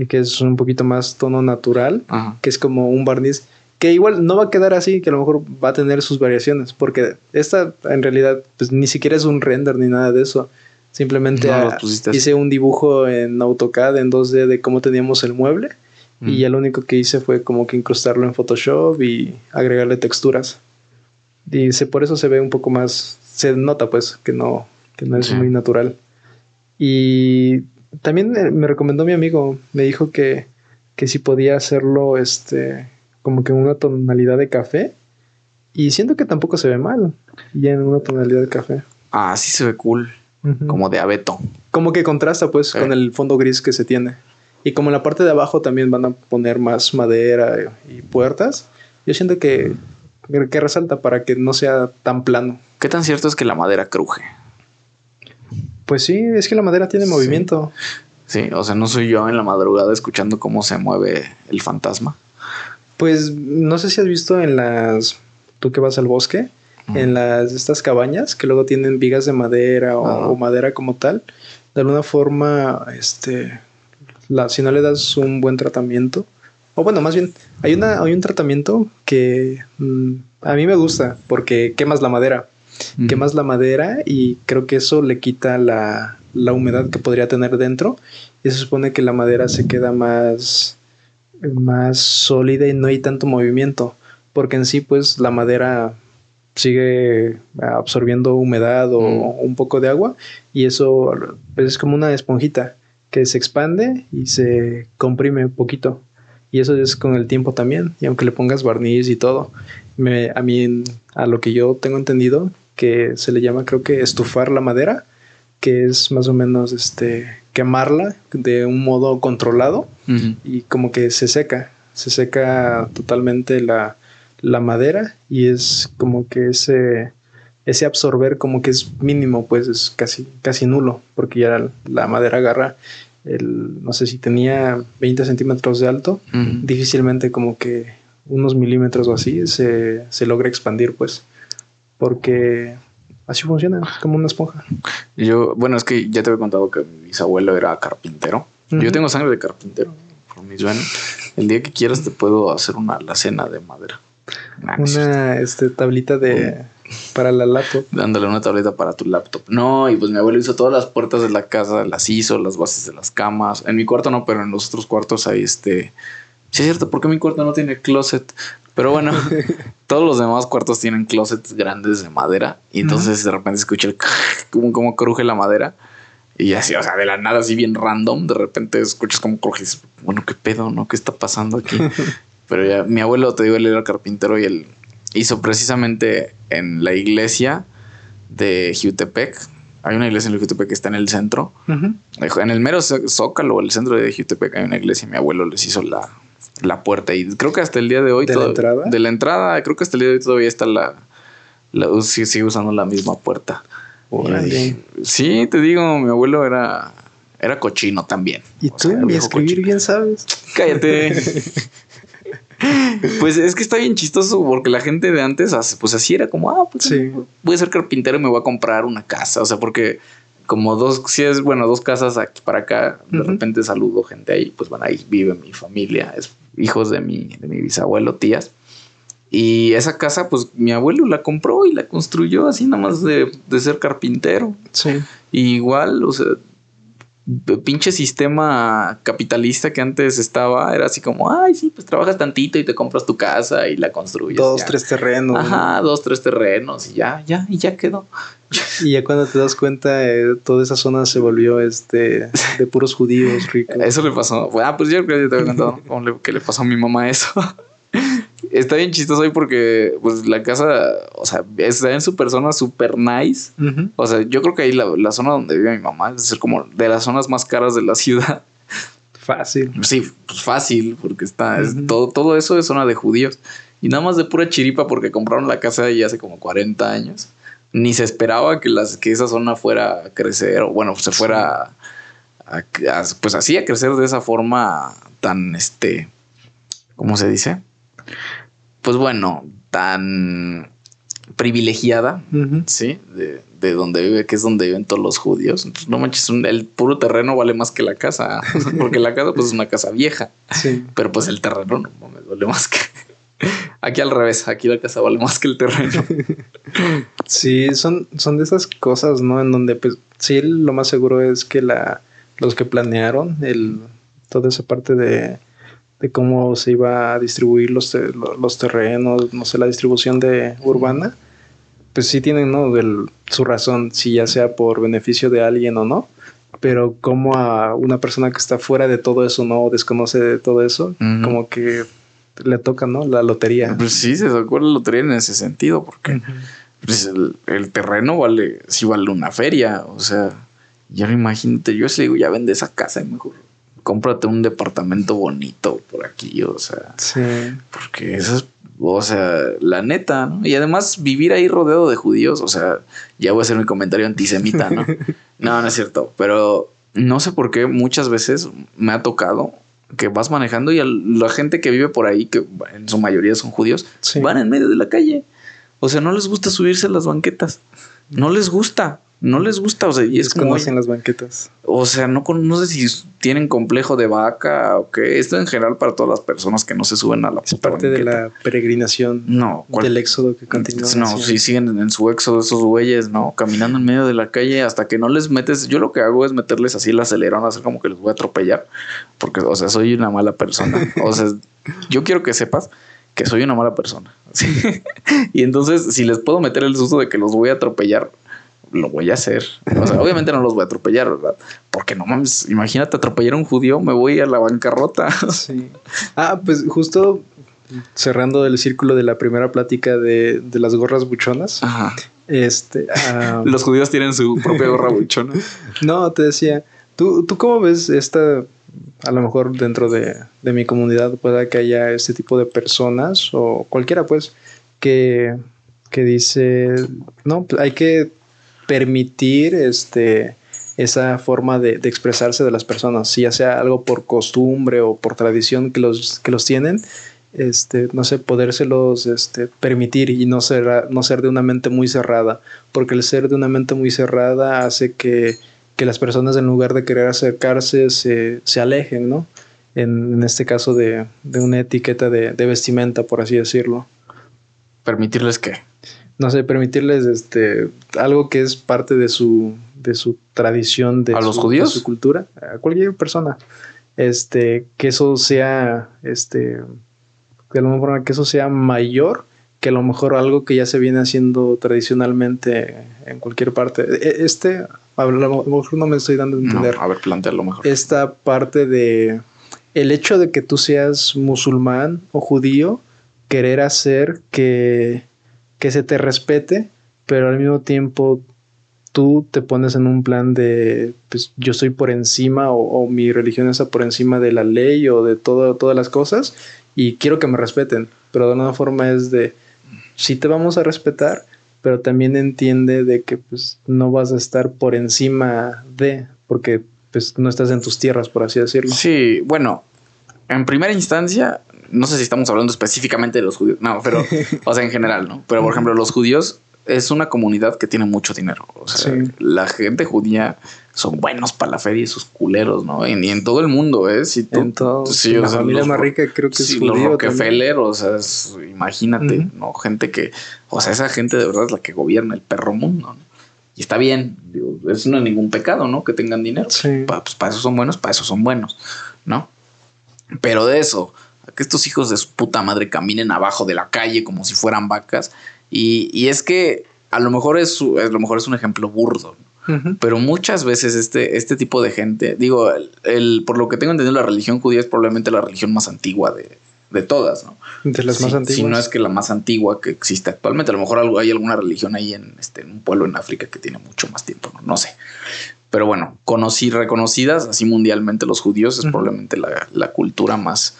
que es un poquito más tono natural, Ajá. que es como un barniz, que igual no va a quedar así, que a lo mejor va a tener sus variaciones, porque esta en realidad pues ni siquiera es un render ni nada de eso. Simplemente No, hice un dibujo en AutoCAD en 2D de cómo teníamos el mueble. Y ya lo único que hice fue como que incrustarlo en Photoshop y agregarle texturas. Y se, por eso se ve un poco más se nota pues que no, que no es muy natural. Y también me recomendó mi amigo, me dijo que, que si podía hacerlo este como que en una tonalidad de café. Y siento que tampoco se ve mal, ya en una tonalidad de café. Ah, sí se ve cool. Como de abeto. Como que contrasta pues con el fondo gris que se tiene. Y como en la parte de abajo también van a poner más madera y puertas, yo siento que, que resalta para que no sea tan plano. ¿Qué tan cierto es que la madera cruje? Pues sí, es que la madera tiene movimiento. Sí, o sea, no soy yo en la madrugada escuchando cómo se mueve el fantasma. Pues no sé si has visto en las. Tú que vas al bosque, en las estas cabañas que luego tienen vigas de madera o, madera como tal. De alguna forma, este. La, si no le das un buen tratamiento. O bueno, más bien, hay, una, hay un tratamiento que mm, a mí me gusta porque quemas la madera. Quemas la madera y creo que eso le quita la, la humedad que podría tener dentro. Y se supone que la madera se queda más más sólida y no hay tanto movimiento, porque en sí pues la madera sigue absorbiendo humedad o mm. un poco de agua y eso pues, es como una esponjita que se expande y se comprime un poquito. Y eso es con el tiempo también. Y aunque le pongas barniz y todo, me, a mí, a lo que yo tengo entendido, que se le llama creo que estufar la madera, que es más o menos este quemarla de un modo controlado y como que se seca, se seca totalmente la, madera y es como que ese, ese absorber como que es mínimo, pues es casi, casi nulo, porque ya la, madera agarra el, no sé si tenía 20 centímetros de alto, difícilmente como que unos milímetros o así se, se logra expandir, pues, porque Así funciona, como una esponja. Yo, bueno, es que ya te había contado que mi bisabuelo era carpintero. Yo tengo sangre de carpintero por mis venas. El día que quieras te puedo hacer una alacena de madera. Una este, tablita de para la laptop. Dándole una tableta para tu laptop. No, y pues mi abuelo hizo todas las puertas de la casa, las hizo, las bases de las camas. En mi cuarto no, pero en los otros cuartos hay este. Sí, es cierto, porque mi cuarto no tiene closet. Pero bueno, [laughs] todos los demás cuartos tienen closets grandes de madera. Y entonces de repente escuché el [laughs] como, como cruje la madera. Y así, o sea, de la nada, así bien random, de repente escuchas como cruje. bueno, qué pedo, ¿no? ¿Qué está pasando aquí? [laughs] Pero ya, mi abuelo, te digo, él era carpintero y él hizo precisamente en la iglesia de Jutepec. Hay una iglesia en Jutepec que está en el centro. En el mero zócalo, el centro de Jutepec, hay una iglesia. Mi abuelo les hizo la, la puerta. Y creo que hasta el día de hoy. ¿De la entrada? De la entrada, creo que hasta el día de hoy todavía está la. la sigue usando la misma puerta. Sí, te digo, mi abuelo era. Era cochino también. ¿Y tú? Ni escribir bien sabes. Cállate. [laughs] pues es que está bien chistoso porque la gente de antes, pues así era como, ah, pues voy a ser carpintero y me voy a comprar una casa. O sea, porque como dos, si es bueno, dos casas aquí para acá, de repente saludo gente ahí, pues bueno, ahí vive mi familia, es hijos de mi, de mi bisabuelo, tías. Y esa casa, pues mi abuelo la compró y la construyó así nada más de, de ser carpintero. Sí. igual, o sea, pinche sistema capitalista que antes estaba, era así como, ay, sí, pues trabajas tantito y te compras tu casa y la construyes. Dos, tres terrenos. Ajá, dos, tres terrenos y ya, ya, y ya quedó. Y ya cuando te das cuenta, eh, toda esa zona se volvió este de puros judíos ricos. [laughs] Eso le pasó. Ah, pues yo creo que te había contado [laughs] qué le pasó a mi mamá eso. Está bien chistoso hoy porque pues la casa, o sea, está en su persona super nice. O sea, yo creo que ahí la, zona donde vive mi mamá es decir, como de las zonas más caras de la ciudad. Fácil. Sí, pues fácil, porque está, todo, todo eso es zona de judíos. Y nada más de pura chiripa porque compraron la casa ahí hace como 40 años ni se esperaba que, las, que esa zona fuera a crecer, o bueno, se fuera a, pues así a crecer de esa forma tan, este, ¿cómo se dice? Pues bueno, tan privilegiada, ¿sí? De, de, donde vive, que es donde viven todos los judíos. Entonces, no manches, el puro terreno vale más que la casa, [laughs] porque la casa pues es una casa vieja, sí. pero pues el terreno no me duele más que... [laughs] Aquí al revés, aquí la casa vale más que el terreno. [laughs] sí, son, son de esas cosas, ¿no? En donde, pues, sí, lo más seguro es que la, los que planearon el, toda esa parte de, de cómo se iba a distribuir los, los terrenos, no sé, la distribución de urbana, pues sí tienen, ¿no? su razón, si ya sea por beneficio de alguien o no, pero como a una persona que está fuera de todo eso, ¿no? desconoce de todo eso, como que le toca, ¿no? La lotería. Pues sí, se sacó la lotería en ese sentido, porque pues el, terreno vale, sí vale una feria, o sea, ya imagínate, yo le digo, ya vende esa casa y mejor cómprate un departamento bonito por aquí, o sea. Sí. Porque eso es, o sea, la neta, ¿no? Y además vivir ahí rodeado de judíos, o sea, ya voy a hacer mi comentario antisemita, ¿no? [laughs] no, no es cierto, pero no sé por qué muchas veces me ha tocado que vas manejando y la gente que vive por ahí, que en su mayoría son judíos, van en medio de la calle. O sea, no les gusta subirse a las banquetas. No les gusta no les gusta, o sea, y es como... hacen las banquetas. O sea, no, no sé si tienen complejo de vaca o qué. Esto en general para todas las personas que no se suben a la Es parte de la peregrinación. No. Del éxodo que continúa. No, si siguen en su éxodo esos güeyes, ¿no? Caminando en medio de la calle hasta que no les metes... Yo lo que hago es meterles así el acelerón, hacer como que les voy a atropellar. Porque, o sea, soy una mala persona. [laughs] o sea, yo quiero que sepas que soy una mala persona. [laughs] y entonces, si les puedo meter el susto de que los voy a atropellar, lo voy a hacer. O sea, obviamente no los voy a atropellar, ¿verdad? Porque no mames, imagínate atropellar a un judío, me voy a la bancarrota. [laughs] Sí. Ah, pues justo cerrando el círculo de la primera plática de, las gorras buchonas. Ajá. Este. [laughs] los judíos tienen su propia gorra [laughs] buchona. no, te decía, ¿tú, ¿tú cómo ves esta a lo mejor dentro de, de, mi comunidad pueda que haya este tipo de personas o cualquiera pues que, que dice, no, hay que permitir este, esa forma de, expresarse de las personas, ya sea algo por costumbre o por tradición que los, que los tienen, este, no sé, podérselos este, permitir y no ser, no ser de una mente muy cerrada, porque el ser de una mente muy cerrada hace que, las personas en lugar de querer acercarse se, alejen, ¿no? En, este caso de, una etiqueta de, de vestimenta, por así decirlo. ¿Permitirles qué? No sé, permitirles este algo que es parte de su de su tradición de, ¿A los judíos? su cultura, a cualquier persona. Este, que eso sea este de alguna forma que eso sea mayor que a lo mejor algo que ya se viene haciendo tradicionalmente en cualquier parte. E, este, a lo mejor no me estoy dando a entender. a ver, lo mejor. Esta parte de el hecho de que tú seas musulmán o judío, querer hacer que que se te respete, pero al mismo tiempo tú te pones en un plan de, pues yo estoy por encima o, mi religión está por encima de la ley o de todo, todas las cosas y quiero que me respeten, pero de una forma es de, sí te vamos a respetar, pero también entiende de que pues no vas a estar por encima de, porque pues no estás en tus tierras, por así decirlo. Sí, bueno, en primera instancia, no sé si estamos hablando específicamente de los judíos, no, pero, [laughs] o sea, en general, ¿no? Pero, por ejemplo, los judíos es una comunidad que tiene mucho dinero. O sea, la gente judía son buenos para la feria y sus culeros, ¿no? Y, en todo el mundo, ¿eh? Si tú, en todo. Sí, la familia más rica creo que es judío Los Rockefeller, o sea, imagínate, ¿no? Gente que, o sea, esa gente de verdad es la que gobierna el perro mundo, ¿no? Y está bien, digo, eso no es ningún pecado, ¿no? Que tengan dinero. Sí. pues para eso son buenos, para eso son buenos, ¿no? Pero de eso que estos hijos de su puta madre caminen abajo de la calle como si fueran vacas. Y, es que a lo mejor es, a lo mejor es un ejemplo burdo, pero muchas veces este, este tipo de gente, digo, el, por lo que tengo entendido, la religión judía es probablemente la religión más antigua de, todas, ¿no? De las más antiguas. Si no es que la más antigua que existe actualmente. A lo mejor hay alguna religión ahí en, este, en un pueblo en África que tiene mucho más tiempo, no, no sé. Pero bueno, conocí, reconocidas así mundialmente los judíos es probablemente la, la, cultura más,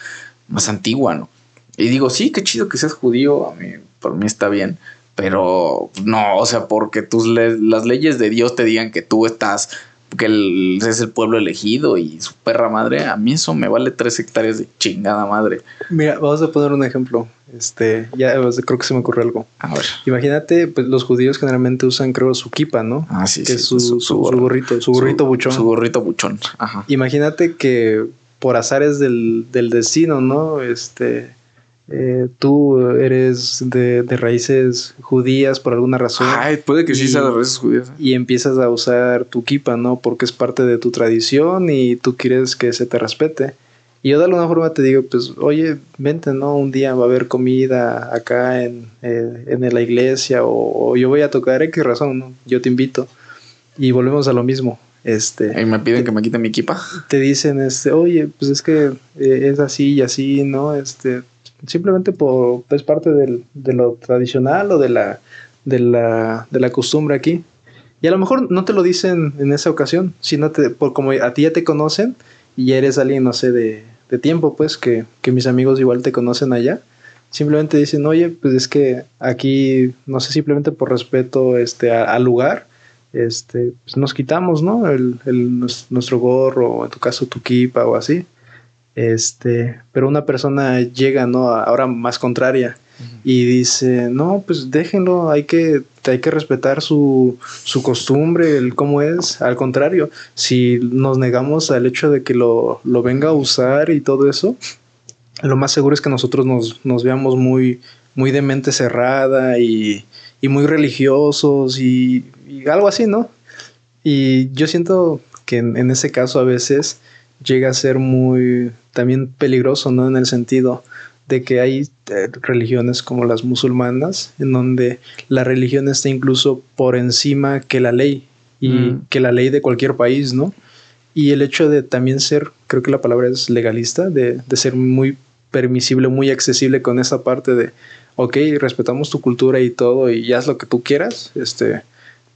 más antigua, ¿no? Y digo, sí, qué chido que seas judío, a mí, por mí está bien, pero no, o sea, porque tus las leyes de Dios te digan que tú estás, que es el pueblo elegido y su perra madre, a mí eso me vale tres hectáreas de chingada madre. Mira, vamos a poner un ejemplo. Este, ya creo que se me ocurre algo. A ver. Imagínate, pues los judíos generalmente usan, creo, su kipa, ¿no? Ah, sí, que es su, su, gorrito, su gorrito buchón. Su gorrito buchón. Ajá. Imagínate que por azares del, del destino, ¿no? Este, eh, tú eres de, raíces judías por alguna razón. Ay, puede que sí sea de raíces judías. ¿eh? Y empiezas a usar tu kipa, ¿no? Porque es parte de tu tradición y tú quieres que se te respete. Y yo de alguna forma te digo, pues, oye, vente, ¿no? Un día va a haber comida acá en, eh, en la iglesia o, yo voy a tocar X razón, ¿no? Yo te invito. Y volvemos a lo mismo. Este, y me piden que me quite mi equipa. Te dicen, este, oye, pues es que eh, es así y así, ¿no? Este, simplemente por, es parte del, de lo tradicional o de la, de la, de la costumbre aquí. Y a lo mejor no te lo dicen en esa ocasión, sino te, por como a ti ya te conocen y eres alguien, no sé, de, de tiempo, pues, que, que, mis amigos igual te conocen allá. Simplemente dicen, oye, pues es que aquí, no sé, simplemente por respeto este, al lugar, este, pues nos quitamos, ¿no? El, el, nuestro gorro, o en tu caso tu kipa o así. Este, pero una persona llega, ¿no? Ahora más contraria y dice, no, pues déjenlo, hay que, hay que respetar su, su costumbre, el cómo es. Al contrario, si nos negamos al hecho de que lo, lo venga a usar y todo eso, lo más seguro es que nosotros nos, nos veamos muy, muy de mente cerrada y, y muy religiosos y, algo así, ¿no? Y yo siento que en, ese caso a veces llega a ser muy también peligroso, ¿no? En el sentido de que hay eh, religiones como las musulmanas, en donde la religión está incluso por encima que la ley y mm. que la ley de cualquier país, ¿no? Y el hecho de también ser, creo que la palabra es legalista, de, de ser muy permisible, muy accesible con esa parte de, ok, respetamos tu cultura y todo y haz lo que tú quieras, este,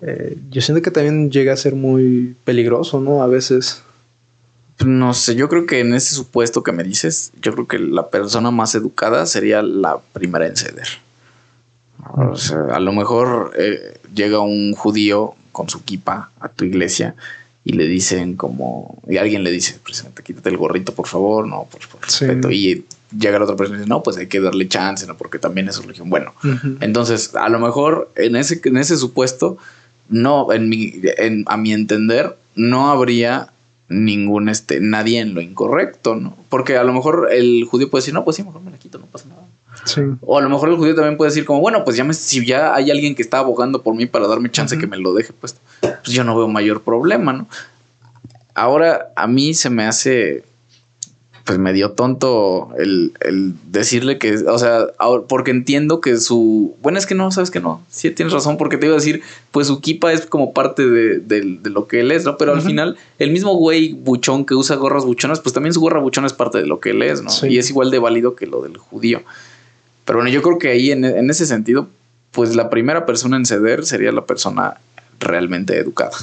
eh, yo siento que también llega a ser muy peligroso, ¿no? A veces. No sé, yo creo que en ese supuesto que me dices, yo creo que la persona más educada sería la primera en ceder. O sea, a lo mejor eh, llega un judío con su kipa a tu iglesia y le dicen como, y alguien le dice, presidente, quítate el gorrito, por favor, no, por, respeto. Y llega la otra persona y dice, no, pues hay que darle chance, ¿no? Porque también es religión. Bueno, entonces, a lo mejor en ese, en ese supuesto, no, en mi, en, a mi entender, no habría ningún, este, nadie en lo incorrecto, ¿no? Porque a lo mejor el judío puede decir, no, pues sí, mejor me la quito, no pasa nada. Sí. O a lo mejor el judío también puede decir como, bueno, pues ya me, si ya hay alguien que está abogando por mí para darme chance que me lo deje, pues, pues yo no veo mayor problema, ¿no? Ahora a mí se me hace pues me dio tonto el, decirle que, o sea, porque entiendo que su, bueno, es que no, sabes que no, sí tienes razón, porque te iba a decir, pues su kipa es como parte de, lo que él es, ¿no? Pero al final, el mismo güey buchón que usa gorras buchonas, pues también su gorra buchona es parte de lo que él es, ¿no? Y es igual de válido que lo del judío. Pero bueno, yo creo que ahí en, en ese sentido, pues la primera persona en ceder sería la persona realmente educada.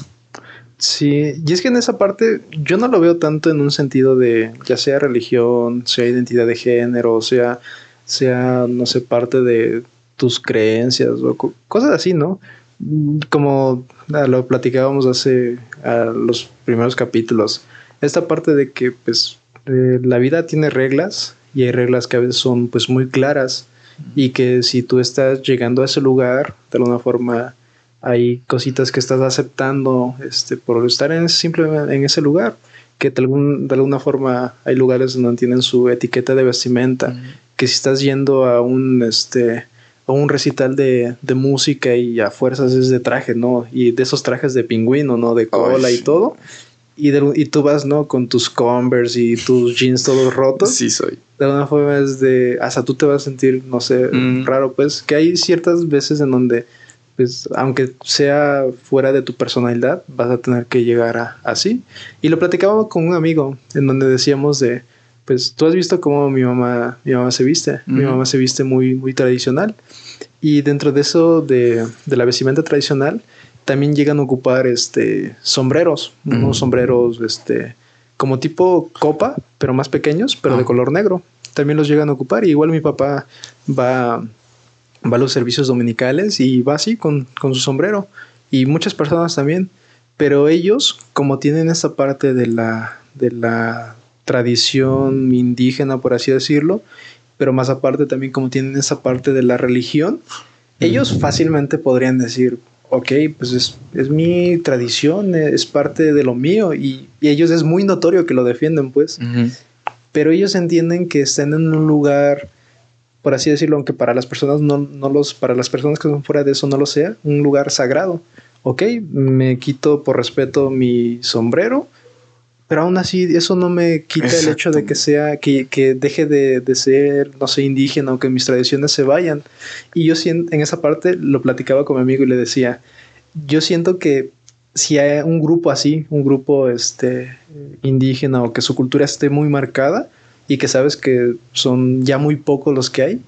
Sí, y es que en esa parte yo no lo veo tanto en un sentido de ya sea religión, sea identidad de género, sea, sea no sé, parte de tus creencias o cosas así, ¿no? Como ah, lo platicábamos hace los primeros capítulos, esta parte de que pues eh, la vida tiene reglas y hay reglas que a veces son pues muy claras y que si tú estás llegando a ese lugar de alguna forma hay cositas que estás aceptando este, por estar en, simplemente en ese lugar, que de, algún, de alguna forma hay lugares donde tienen su etiqueta de vestimenta, que si estás yendo a un, este, a un recital de, de, música y a fuerzas es de traje, ¿no? Y de esos trajes de pingüino, ¿no? De cola y todo. Y, y tú vas, ¿no? Con tus Converse y tus jeans todos rotos. Sí, soy. De alguna forma es de... Hasta tú te vas a sentir, no sé, raro, pues. Que hay ciertas veces en donde pues aunque sea fuera de tu personalidad, vas a tener que llegar a, así. Y lo platicaba con un amigo en donde decíamos de, pues tú has visto cómo mi mamá, mi mamá se viste, mi mamá se viste muy, muy tradicional. Y dentro de eso, de, de, la vestimenta tradicional, también llegan a ocupar este, sombreros, unos sombreros este, como tipo copa, pero más pequeños, pero de ah. color negro. También los llegan a ocupar. Y igual mi papá va va a los servicios dominicales y va así con, su sombrero. Y muchas personas también. Pero ellos, como tienen esa parte de la, de la tradición indígena, por así decirlo, pero más aparte también como tienen esa parte de la religión, ellos fácilmente podrían decir, ok, pues es, mi tradición, es parte de lo mío, y, ellos es muy notorio que lo defienden, pues. Pero ellos entienden que están en un lugar por así decirlo, aunque para las personas no, no los, para las personas que son fuera de eso no lo sea, un lugar sagrado. Ok, me quito por respeto mi sombrero, pero aún así eso no me quita el hecho de que sea, que, que deje de, de, ser, no sé, indígena o que mis tradiciones se vayan. Y yo siento, en esa parte lo platicaba con mi amigo y le decía, yo siento que si hay un grupo así, un grupo este, indígena o que su cultura esté muy marcada y que sabes que son ya muy pocos los que hay,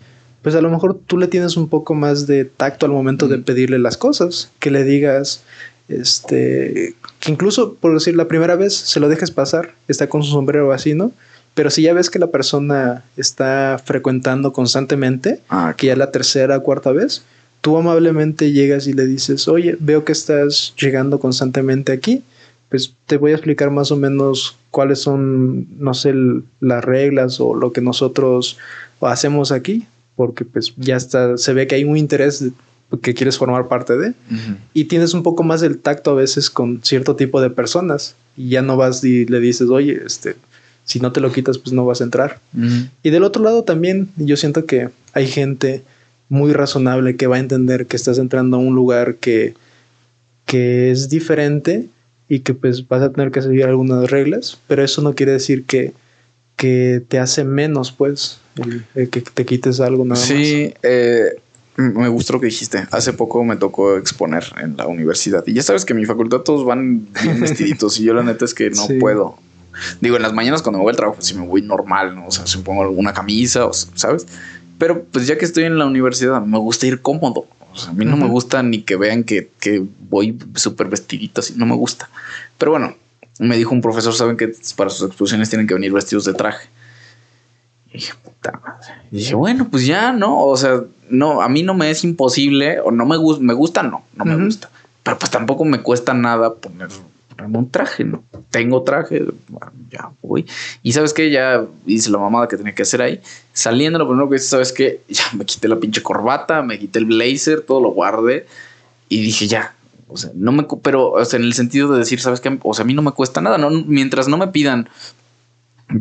pues a lo mejor tú le tienes un poco más de tacto al momento de pedirle las cosas, que le digas, este, que incluso, por decir, la primera vez se lo dejes pasar, está con su sombrero así, ¿no? Pero si ya ves que la persona está frecuentando constantemente, ah, que ya la tercera, cuarta vez, tú amablemente llegas y le dices, oye, veo que estás llegando constantemente aquí, pues te voy a explicar más o menos cuáles son, no sé, las reglas o lo que nosotros hacemos aquí, porque pues ya está, se ve que hay un interés que quieres formar parte de. Y tienes un poco más el tacto a veces con cierto tipo de personas. Y ya no vas y le dices, oye, este, si no te lo quitas, pues no vas a entrar. Y del otro lado también, yo siento que hay gente muy razonable que va a entender que estás entrando a un lugar que, que es diferente y que pues vas a tener que seguir algunas reglas, pero eso no quiere decir que, que te hace menos, pues, que te quites algo nada sí, Eh, me gustó lo que dijiste. Hace poco me tocó exponer en la universidad. Y ya sabes que en mi facultad todos van bien vestiditos. y yo la neta es que no puedo. Digo, en las mañanas cuando me voy al trabajo, si me voy normal, ¿no? O sea, si me pongo alguna camisa, o, ¿sabes? Pero pues ya que estoy en la universidad, me gusta ir cómodo. A mí no me gusta ni que vean que, que voy súper vestidito así. No me gusta. Pero bueno, me dijo un profesor, saben que para sus exposiciones tienen que venir vestidos de traje. Y dije, puta madre. Y dije, bueno, pues ya, ¿no? O sea, no, a mí no me es imposible, o no me gusta, me gusta, no, no me gusta. Pero pues tampoco me cuesta nada poner, ponerme un traje, ¿no? Tengo traje, ya voy. Y sabes que ya hice la mamada que tenía que hacer ahí. Saliendo, lo primero que hice, sabes que [laughs] ya me quité la pinche corbata, me quité el blazer, todo lo guardé. Y dije, ya, o sea, no me, pero, o sea, en el sentido de decir, ¿sabes qué? O sea, a mí no me cuesta nada, ¿no? Mientras no me pidan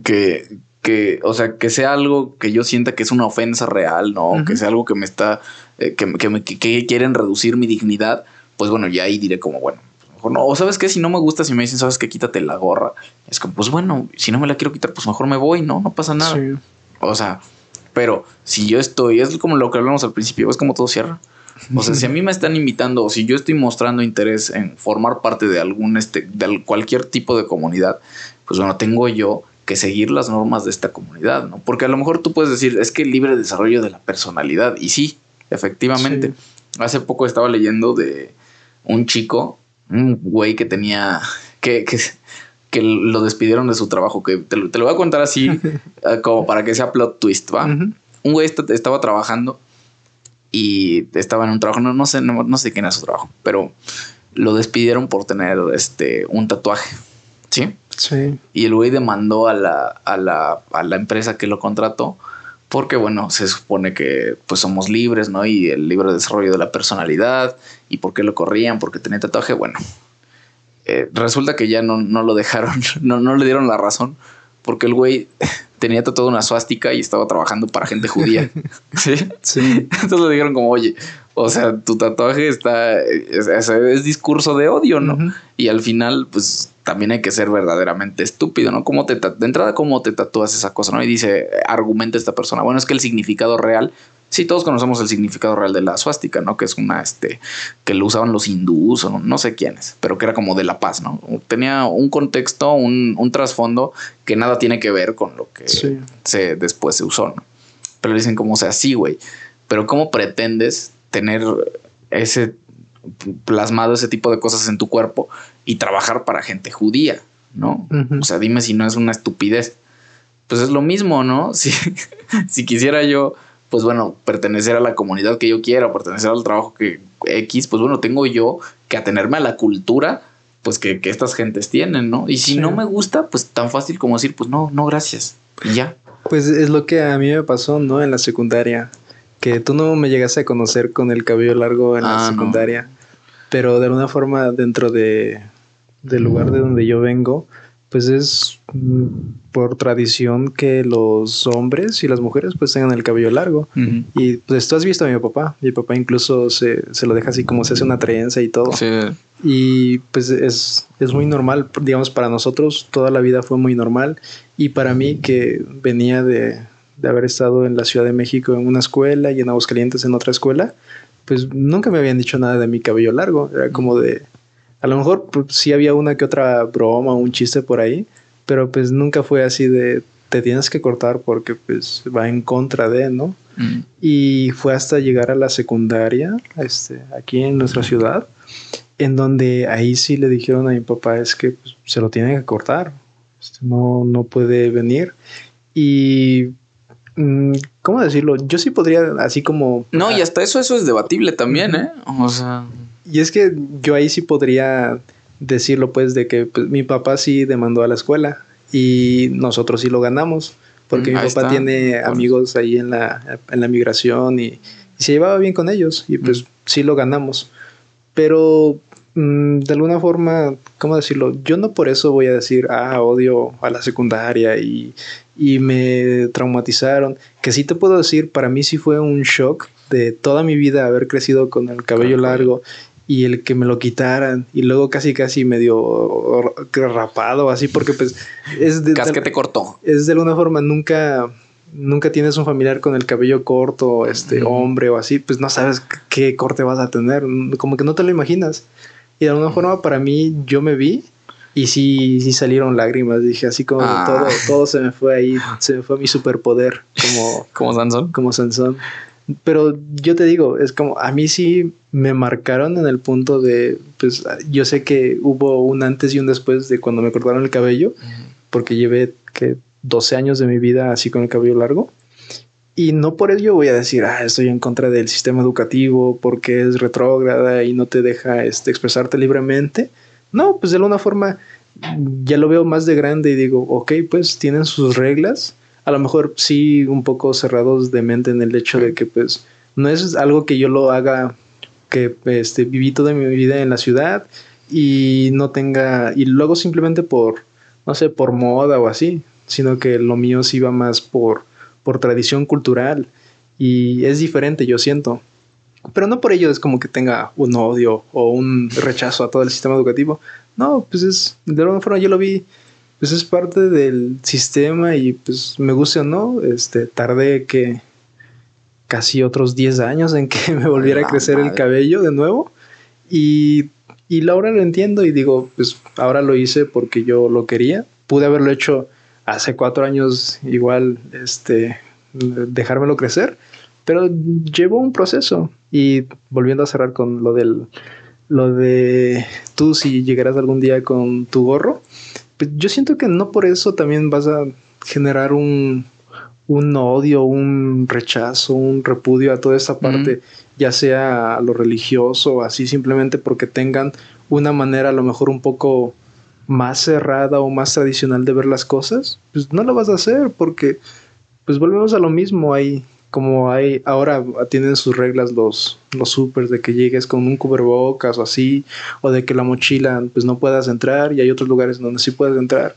que, que, o sea, que sea algo que yo sienta que es una ofensa real, ¿no? Que sea algo que me está, eh, que, que, me, que, quieren reducir mi dignidad, pues bueno, ya ahí diré como, bueno, no. O sabes qué, si no me gusta, si me dicen, sabes que quítate la gorra, es como, pues bueno, si no me la quiero quitar, pues mejor me voy, ¿no? No pasa nada. O sea, pero si yo estoy, es como lo que hablamos al principio, es como todo cierra. O sea, si a mí me están invitando o si yo estoy mostrando interés en formar parte de algún, este, de cualquier tipo de comunidad, pues bueno, tengo yo que seguir las normas de esta comunidad, ¿no? Porque a lo mejor tú puedes decir, es que el libre desarrollo de la personalidad, y sí, efectivamente. Hace poco estaba leyendo de un chico, un güey que tenía, que, que, que lo despidieron de su trabajo, que te, lo voy a contar así, [laughs] eh, como para que sea plot twist, ¿va? Un güey estaba trabajando y estaba en un trabajo, no, no sé, no, no sé quién era su trabajo, pero lo despidieron por tener este, un tatuaje, ¿sí? Sí. Y el güey demandó a la, a la, a la empresa que lo contrató porque, bueno, se supone que pues somos libres, ¿no? Y el libre desarrollo de la personalidad y por qué lo corrían, porque tenía tatuaje, bueno. Eh, resulta que ya no, no lo dejaron, [laughs] no, no le dieron la razón, porque el güey [laughs] tenía tatuado una suástica y estaba trabajando para gente judía. [laughs] ¿Sí? Sí. Entonces le dijeron como, oye, o sea, tu tatuaje está, es, discurso de odio, ¿no? Y al final, pues también hay que ser verdaderamente estúpido, ¿no? ¿Cómo te de entrada, ¿cómo te tatúas esa cosa, no? Y dice, argumenta esta persona, bueno, es que el significado real, sí, todos conocemos el significado real de la suástica, ¿no? Que es una, este, que lo usaban los hindús o no, sé quiénes, pero que era como de la paz, ¿no? Tenía un contexto, un, un trasfondo que nada tiene que ver con lo que se, después se usó, ¿no? Pero dicen como, o sea, sí, güey, pero ¿cómo pretendes tener ese plasmado ese tipo de cosas en tu cuerpo y trabajar para gente judía, ¿no? O sea, dime si no es una estupidez. Pues es lo mismo, ¿no? [laughs] Si, si quisiera yo, pues bueno, pertenecer a la comunidad que yo quiera, pertenecer al trabajo que X, pues bueno, tengo yo que atenerme a la cultura, pues que, estas gentes tienen, ¿no? Y si no me gusta, pues tan fácil como decir, pues no, no, gracias. Y ya. Pues es lo que a mí me pasó, ¿no? En la secundaria que tú no me llegaste a conocer con el cabello largo en la ah, secundaria, pero de alguna forma dentro de, del lugar de donde yo vengo, pues es mm, por tradición que los hombres y las mujeres pues tengan el cabello largo. Y pues tú has visto a mi papá. Mi papá incluso se, lo deja así como se hace una trenza y todo. Y pues es, es muy normal, digamos, para nosotros toda la vida fue muy normal. Y para mí que venía de, de haber estado en la Ciudad de México en una escuela y en Aguascalientes en otra escuela, pues nunca me habían dicho nada de mi cabello largo. Era como de, a lo mejor pues, sí había una que otra broma o un chiste por ahí, pero pues nunca fue así de te tienes que cortar porque pues va en contra de, ¿no? Mm. Y fue hasta llegar a la secundaria, este, aquí en nuestra ciudad, en donde ahí sí le dijeron a mi papá es que pues, se lo tiene que cortar, este, no, no puede venir. Y mm, ¿cómo decirlo? Yo sí podría, así como. No, y hasta eso, eso es debatible también, ¿eh? O sea. Y es que yo ahí sí podría decirlo, pues, de que pues, mi papá sí demandó a la escuela y nosotros sí lo ganamos, porque mm, mi papá tiene amigos ahí en la, en la migración y, se llevaba bien con ellos y pues mm. sí lo ganamos. Pero mm, de alguna forma, ¿cómo decirlo? Yo no por eso voy a decir, ah, odio a la secundaria y, y me traumatizaron. Que sí te puedo decir, para mí sí fue un shock de toda mi vida haber crecido con el cabello largo y el que me lo quitaran. Y luego casi casi medio rapado así porque pues es de te cortó es de alguna forma nunca nunca tienes un familiar con el cabello corto este hombre o así pues no sabes qué corte vas a tener como que no te lo imaginas. Y de alguna forma para mí yo me vi y sí sí salieron lágrimas dije así como ah. todo todo se me fue ahí se me fue mi superpoder como [laughs] como Sansón como Sansón pero yo te digo, es como a mí sí me marcaron en el punto de, pues yo sé que hubo un antes y un después de cuando me cortaron el cabello, porque llevé que 12 años de mi vida así con el cabello largo. Y no por ello voy a decir, ah, estoy en contra del sistema educativo porque es retrógrada y no te deja este, expresarte libremente. No, pues de alguna forma ya lo veo más de grande y digo, ok, pues tienen sus reglas. A lo mejor sí un poco cerrados de mente en el hecho de que pues no es algo que yo lo haga que este, viví toda mi vida en la ciudad y no tenga y luego simplemente por no sé por moda o así sino que lo mío sí va más por por tradición cultural y es diferente yo siento pero no por ello es como que tenga un odio o un rechazo a todo el sistema educativo. No pues es de alguna forma yo lo vi pues es parte del sistema y pues me gusta o no, este, tardé que casi otros 10 años en que [laughs] me volviera a crecer el cabello de nuevo. Y, y ahora lo entiendo y digo, pues ahora lo hice porque yo lo quería, pude haberlo hecho hace cuatro años igual, este, dejármelo crecer, pero llevó un proceso. Y volviendo a cerrar con lo del, lo de tú si llegarás algún día con tu gorro, pues, yo siento que no por eso también vas a generar un, un odio, un rechazo, un repudio a toda esta parte, ya sea a lo religioso, así simplemente porque tengan una manera a lo mejor un poco más cerrada o más tradicional de ver las cosas, pues no lo vas a hacer porque pues volvemos a lo mismo, hay como hay ahora tienen sus reglas los los supers de que llegues con un cubrebocas o así o de que la mochila pues no puedas entrar y hay otros lugares donde sí puedes entrar.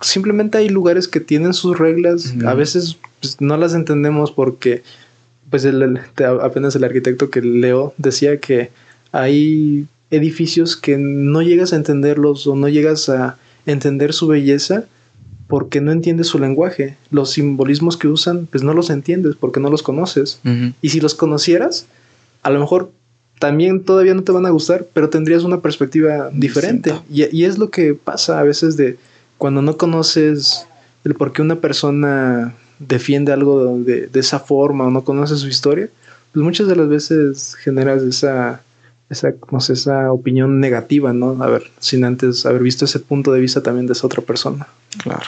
Simplemente hay lugares que tienen sus reglas a veces pues, no las entendemos porque pues apenas el arquitecto que leo decía que hay edificios que no llegas a entenderlos o no llegas a entender su belleza porque no entiendes su lenguaje. Los simbolismos que usan, pues no los entiendes porque no los conoces. Y si los conocieras, a lo mejor también todavía no te van a gustar, pero tendrías una perspectiva diferente. Y, es lo que pasa a veces de cuando no conoces el por qué una persona defiende algo de, de esa forma o no conoces su historia, pues muchas de las veces generas esa esa, no sé, esa opinión negativa, ¿no? A ver, sin antes haber visto ese punto de vista también de esa otra persona. Claro.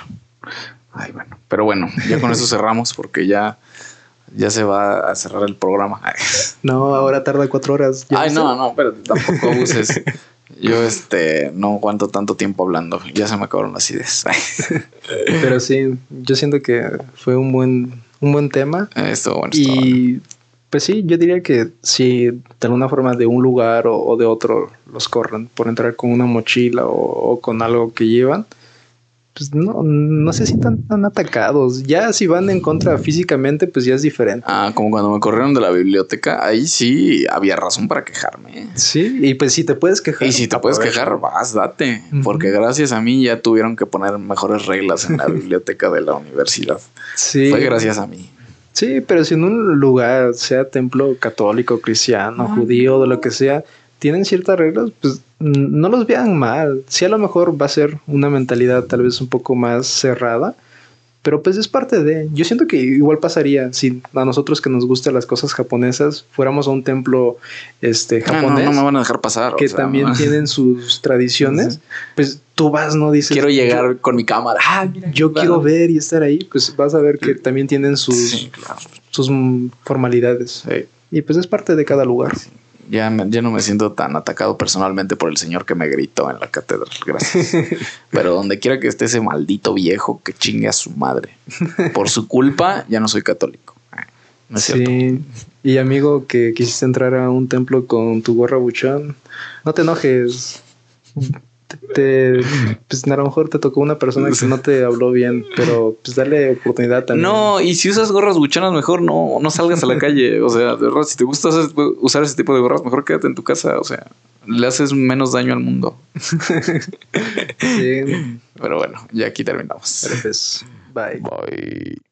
Ay, bueno. Pero bueno, ya con eso cerramos porque ya, ya se va a cerrar el programa. [laughs] No, ahora tarda cuatro horas. Ay, no, no, pero tampoco uses. Yo este no aguanto tanto tiempo hablando. Ya se me acabaron las ideas. pero sí, yo siento que fue un buen, un buen tema. Esto bueno. Y pues sí, yo diría que si de alguna forma de un lugar o, de otro los corren por entrar con una mochila o, con algo que llevan, pues no, no se sientan tan atacados. Ya si van en contra físicamente, pues ya es diferente. Ah, como cuando me corrieron de la biblioteca, ahí sí había razón para quejarme. Sí, y pues si te puedes quejar. Y si te puedes quejar, vas, date. Porque gracias a mí ya tuvieron que poner mejores reglas en la [laughs] biblioteca de la universidad. Sí. Fue gracias a mí. Sí, pero si en un lugar, sea templo católico, cristiano, judío, de lo que sea, tienen ciertas reglas, pues no los vean mal. Sí, a lo mejor va a ser una mentalidad tal vez un poco más cerrada, pero pues es parte de. Yo siento que igual pasaría si a nosotros que nos gustan las cosas japonesas fuéramos a un templo este japonés. no, no me van a dejar pasar. Que también tienen sus tradiciones. Pues tú vas, ¿no? Dices. Quiero llegar con mi cámara. Ah, yo quiero ver y estar ahí. Pues vas a ver que también tienen sus, sus formalidades. Y pues es parte de cada lugar. Ya, ya no me siento tan atacado personalmente por el señor que me gritó en la catedral. Gracias. [laughs] Pero donde quiera que esté ese maldito viejo que chingue a su madre. Por su culpa, ya no soy católico. No sí. Y amigo que quisiste entrar a un templo con tu gorra buchón, no te enojes te, pues a lo mejor te tocó una persona que no te habló bien, pero pues dale oportunidad también. No, y si usas gorras buchonas, mejor no, no salgas a la calle. O sea, de verdad, si te gusta usar ese tipo de gorras, mejor quédate en tu casa. O sea, le haces menos daño al mundo. [laughs] sí. Pero bueno, ya aquí terminamos. Pues, bye. Bye.